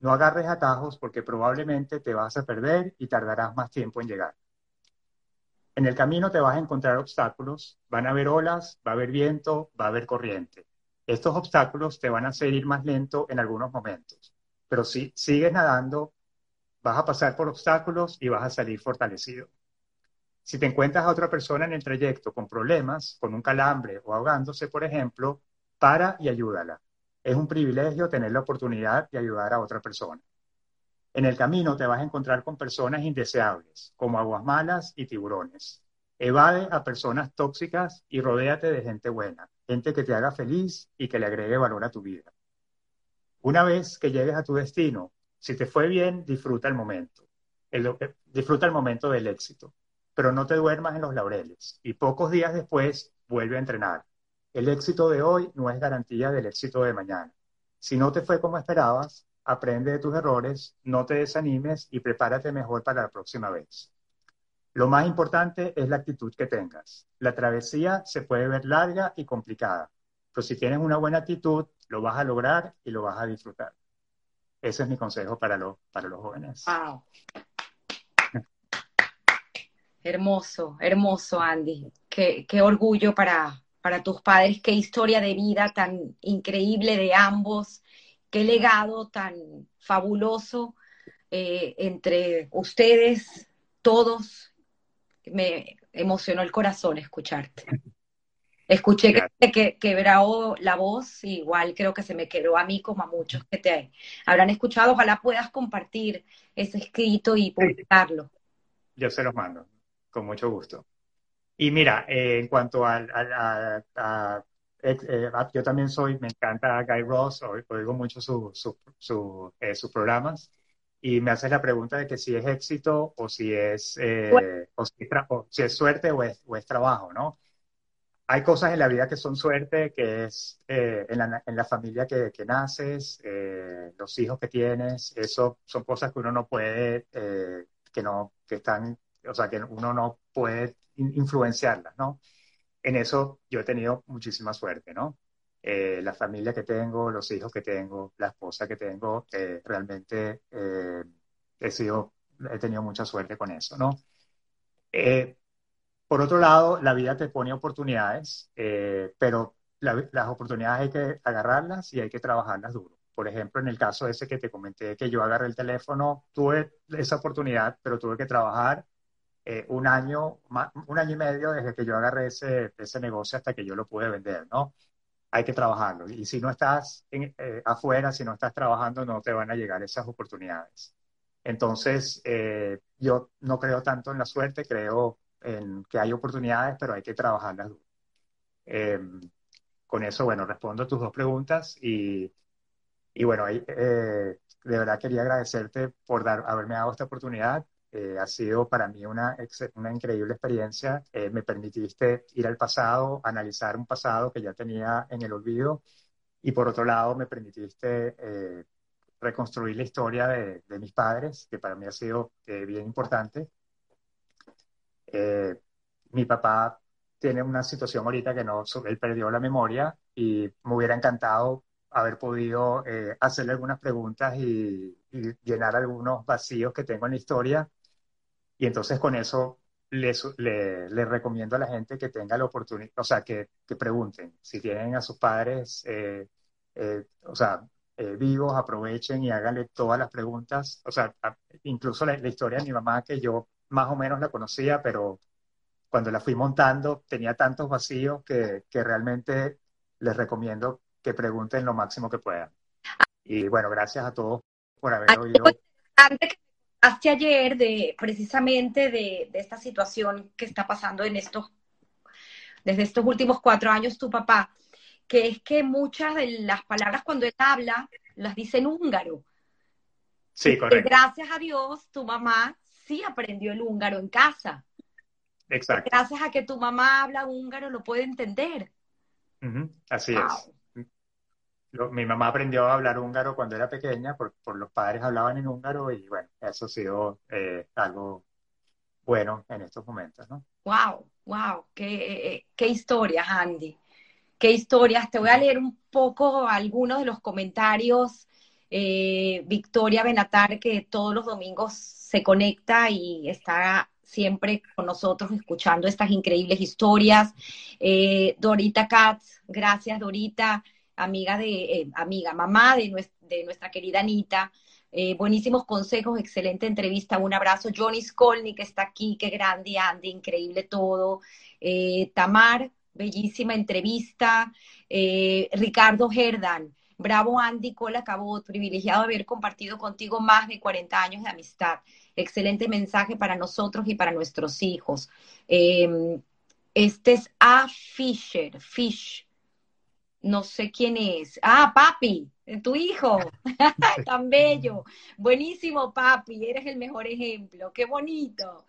No agarres atajos porque probablemente te vas a perder y tardarás más tiempo en llegar. En el camino te vas a encontrar obstáculos, van a haber olas, va a haber viento, va a haber corriente. Estos obstáculos te van a hacer ir más lento en algunos momentos, pero si sigues nadando, vas a pasar por obstáculos y vas a salir fortalecido. Si te encuentras a otra persona en el trayecto con problemas, con un calambre o ahogándose, por ejemplo, para y ayúdala. Es un privilegio tener la oportunidad de ayudar a otra persona. En el camino te vas a encontrar con personas indeseables, como aguas malas y tiburones. Evade a personas tóxicas y rodéate de gente buena, gente que te haga feliz y que le agregue valor a tu vida. Una vez que llegues a tu destino, si te fue bien, disfruta el momento. El, disfruta el momento del éxito pero no te duermas en los laureles y pocos días después vuelve a entrenar. El éxito de hoy no es garantía del éxito de mañana. Si no te fue como esperabas, aprende de tus errores, no te desanimes y prepárate mejor para la próxima vez. Lo más importante es la actitud que tengas. La travesía se puede ver larga y complicada, pero si tienes una buena actitud, lo vas a lograr y lo vas a disfrutar. Ese es mi consejo para, los para los jóvenes. Wow. Hermoso, hermoso, Andy. Qué, qué orgullo para, para tus padres, qué historia de vida tan increíble de ambos, qué legado tan fabuloso eh, entre ustedes, todos. Me emocionó el corazón escucharte. Escuché que, que quebró la voz, igual creo que se me quedó a mí como a muchos que te habrán escuchado. Ojalá puedas compartir ese escrito y publicarlo. Yo se los mando. Con mucho gusto. Y mira, eh, en cuanto a, eh, yo también soy, me encanta Guy Ross, oigo mucho eh, sus programas, y me haces la pregunta de que si es éxito o si es, o si, es suerte o es, o es, trabajo, ¿no? Hay cosas en la vida que son suerte, que es en la, en, la, familia que, que naces, los hijos que tienes, eso son cosas que uno no puede, que no, que están o sea, que uno no puede influenciarlas, ¿no? En eso yo he tenido muchísima suerte, ¿no? Eh, la familia que tengo, los hijos que tengo, la esposa que tengo, eh, realmente eh, he sido, he tenido mucha suerte con eso, ¿no? por otro lado, la vida te pone oportunidades, pero las oportunidades hay que agarrarlas y hay que trabajarlas duro. Por ejemplo, en el caso ese que te comenté, que yo agarré el teléfono, tuve esa oportunidad, pero tuve que trabajar eh, un año, un año y medio desde que yo agarré ese, ese negocio hasta que yo lo pude vender, ¿no? Hay que trabajarlo. Y si no estás eh, afuera, si no estás trabajando, no te van a llegar esas oportunidades. Entonces, eh, yo no creo tanto en la suerte, creo en que hay oportunidades, pero hay que trabajarlas duro. Em, con eso, bueno, respondo a tus dos preguntas y, y bueno, de verdad quería agradecerte por dar, haberme dado esta oportunidad eh, ha sido para mí una, una increíble experiencia. Eh, me permitiste ir al pasado, analizar un pasado que ya tenía en el olvido y por otro lado me permitiste eh, reconstruir la historia de, mis padres, que para mí ha sido bien importante. mi papá tiene una situación ahorita que no, él perdió la memoria y me hubiera encantado haber podido eh, hacerle algunas preguntas y, llenar algunos vacíos que tengo en la historia. Y entonces con eso les, le, recomiendo a la gente que tenga la oportunidad, o sea, que, que pregunten. Si tienen a sus padres, eh, eh, o sea, vivos, aprovechen y háganle todas las preguntas. O sea, incluso la, historia de mi mamá, que yo más o menos la conocía, pero cuando la fui montando tenía tantos vacíos que, que realmente les recomiendo que pregunten lo máximo que puedan. Y bueno, gracias a todos por haber oído. Antes que hace ayer de precisamente de, de, esta situación que está pasando en estos, desde estos últimos cuatro años tu papá, que es que muchas de las palabras cuando él habla las dice en húngaro. Sí, correcto. Gracias a Dios, tu mamá sí aprendió el húngaro en casa. Exacto. Gracias a que tu mamá habla húngaro, lo puede entender. Así es. Mi mamá aprendió a hablar húngaro cuando era pequeña, por, los padres hablaban en húngaro y bueno, eso ha sido eh, algo bueno en estos momentos, ¿no? Wow, wow, qué, eh, qué historias, Andy. Qué historias. Te voy a leer un poco algunos de los comentarios. Eh, Victoria Benatar, que todos los domingos se conecta y está siempre con nosotros escuchando estas increíbles historias. Eh, Dorita Katz, gracias Dorita, amiga de, eh, amiga, mamá de, nuestra, querida Anita. Eh, buenísimos consejos, excelente entrevista, un abrazo. Johnny Skolny, que está aquí, qué grande, Andy, increíble todo. Tamar, bellísima entrevista. Ricardo Herdan, bravo Andy Cola Cabot, privilegiado haber compartido contigo más de 40 años de amistad excelente mensaje para nosotros y para nuestros hijos. Em, este es A. Fisher, Fish. No sé quién es. Ah, papi, tu hijo. (laughs) Tan bello. Buenísimo, papi. Eres el mejor ejemplo. Qué bonito.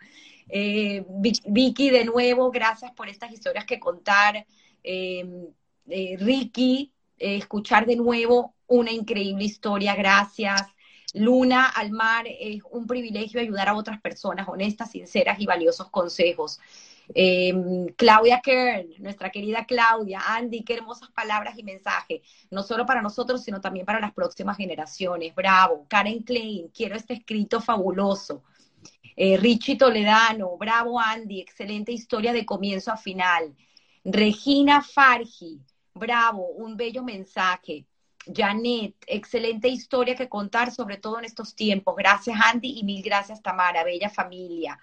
Eh, Vicky, de nuevo, gracias por estas historias que contar. Em, eh, Ricky, eh, escuchar de nuevo una increíble historia. Gracias. Luna al mar es un privilegio ayudar a otras personas honestas, sinceras y valiosos consejos. Em, Claudia Kern, nuestra querida Claudia, Andy, qué hermosas palabras y mensajes, no solo para nosotros, sino también para las próximas generaciones. Bravo. Karen Klein, quiero este escrito fabuloso. Eh, Richie Toledano, bravo Andy, excelente historia de comienzo a final. Regina Fargi, bravo, un bello mensaje. Janet, excelente historia que contar, sobre todo en estos tiempos. Gracias, Andy, y mil gracias, Tamara, bella familia.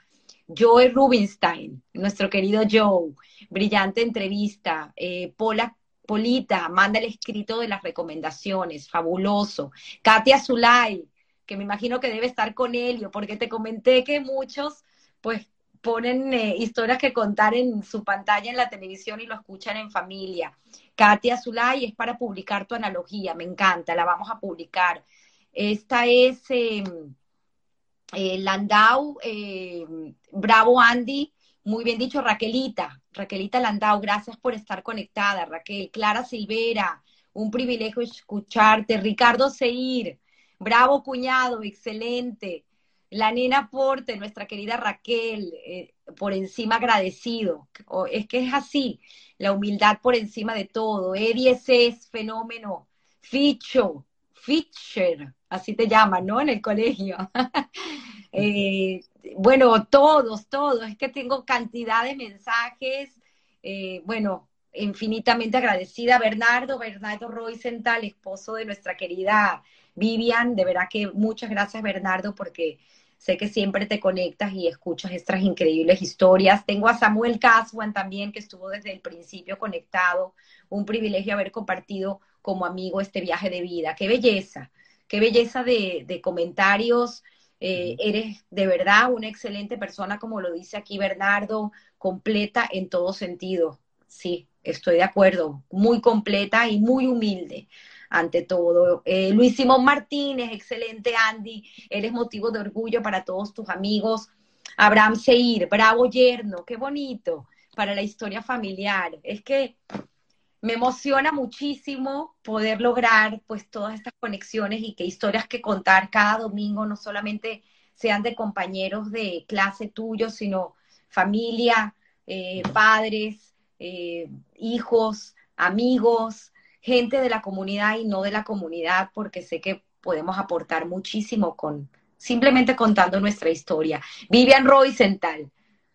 Joe Rubinstein, nuestro querido Joe, brillante entrevista. Eh, Pola, Polita, manda el escrito de las recomendaciones, fabuloso. Katia Zulay, que me imagino que debe estar con Helio, porque te comenté que muchos, pues, ponen eh, historias que contar en su pantalla en la televisión y lo escuchan en familia. Katia Zulay es para publicar tu analogía, me encanta, la vamos a publicar. Esta es em, eh, Landau, em, Bravo Andy, muy bien dicho, Raquelita, Raquelita Landau, gracias por estar conectada, Raquel. Clara Silvera, un privilegio escucharte. Ricardo Seir, bravo cuñado, excelente. La nena Porte, nuestra querida Raquel, eh, por encima agradecido. Es que es así, la humildad por encima de todo. Eddie es fenómeno. Ficho, Fischer, así te llaman, ¿no? En el colegio. (laughs) Eh, bueno, todos, todos. Es que tengo cantidad de mensajes. Eh, bueno, infinitamente agradecida. Bernardo, Bernardo Roycental, esposo de nuestra querida Vivian. De verdad que muchas gracias, Bernardo, porque Sé que siempre te conectas y escuchas estas increíbles historias. Tengo a Samuel Caswan también, que estuvo desde el principio conectado. Un privilegio haber compartido como amigo este viaje de vida. Qué belleza, qué belleza de, comentarios. Eh, eres de verdad una excelente persona, como lo dice aquí Bernardo, completa en todo sentido. Sí, estoy de acuerdo, muy completa y muy humilde ante todo. Eh, Luis Simón Martínez, excelente Andy, eres motivo de orgullo para todos tus amigos. Abraham Seir, bravo yerno, qué bonito para la historia familiar. Es que me emociona muchísimo poder lograr pues todas estas conexiones y que historias que contar cada domingo no solamente sean de compañeros de clase tuyo, sino familia, eh, padres, eh, hijos, amigos, gente de la comunidad y no de la comunidad, porque sé que podemos aportar muchísimo con simplemente contando nuestra historia. Vivian Roycental,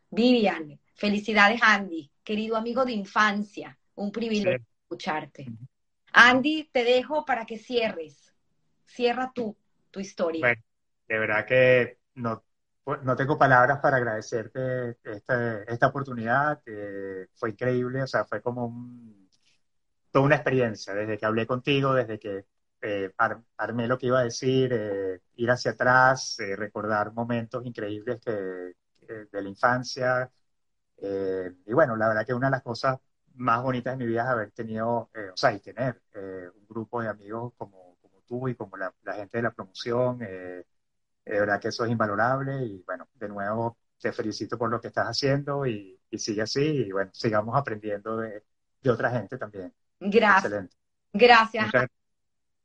Vivian, felicidades Andy, querido amigo de infancia, un privilegio escucharte. Andy, te dejo para que cierres. Cierra tú tu historia. Bueno, de verdad que no, no tengo palabras para agradecerte este, esta oportunidad. fue increíble, o sea, fue como toda una experiencia desde que hablé contigo, desde que eh, armé lo que iba a decir, eh, ir hacia atrás, eh, recordar momentos increíbles que, de la infancia. y bueno, la verdad que una de las cosas más bonitas de mi vida es haber tenido, o sea, y tener un grupo de amigos como, como tú y como la, gente de la promoción. de verdad que eso es invalorable y bueno, de nuevo te felicito por lo que estás haciendo y, sigue así y bueno, sigamos aprendiendo de, de otra gente también. Gracias. Excelente. Gracias.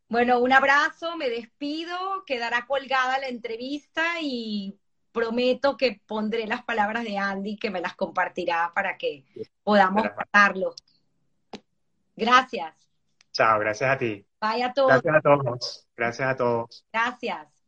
Bueno, un abrazo, me despido, quedará colgada la entrevista y prometo que pondré las palabras de Andy que me las compartirá para que podamos hablarlo. Gracias. Chao, gracias a ti. Bye a todos. Gracias a todos. Gracias a todos. Gracias.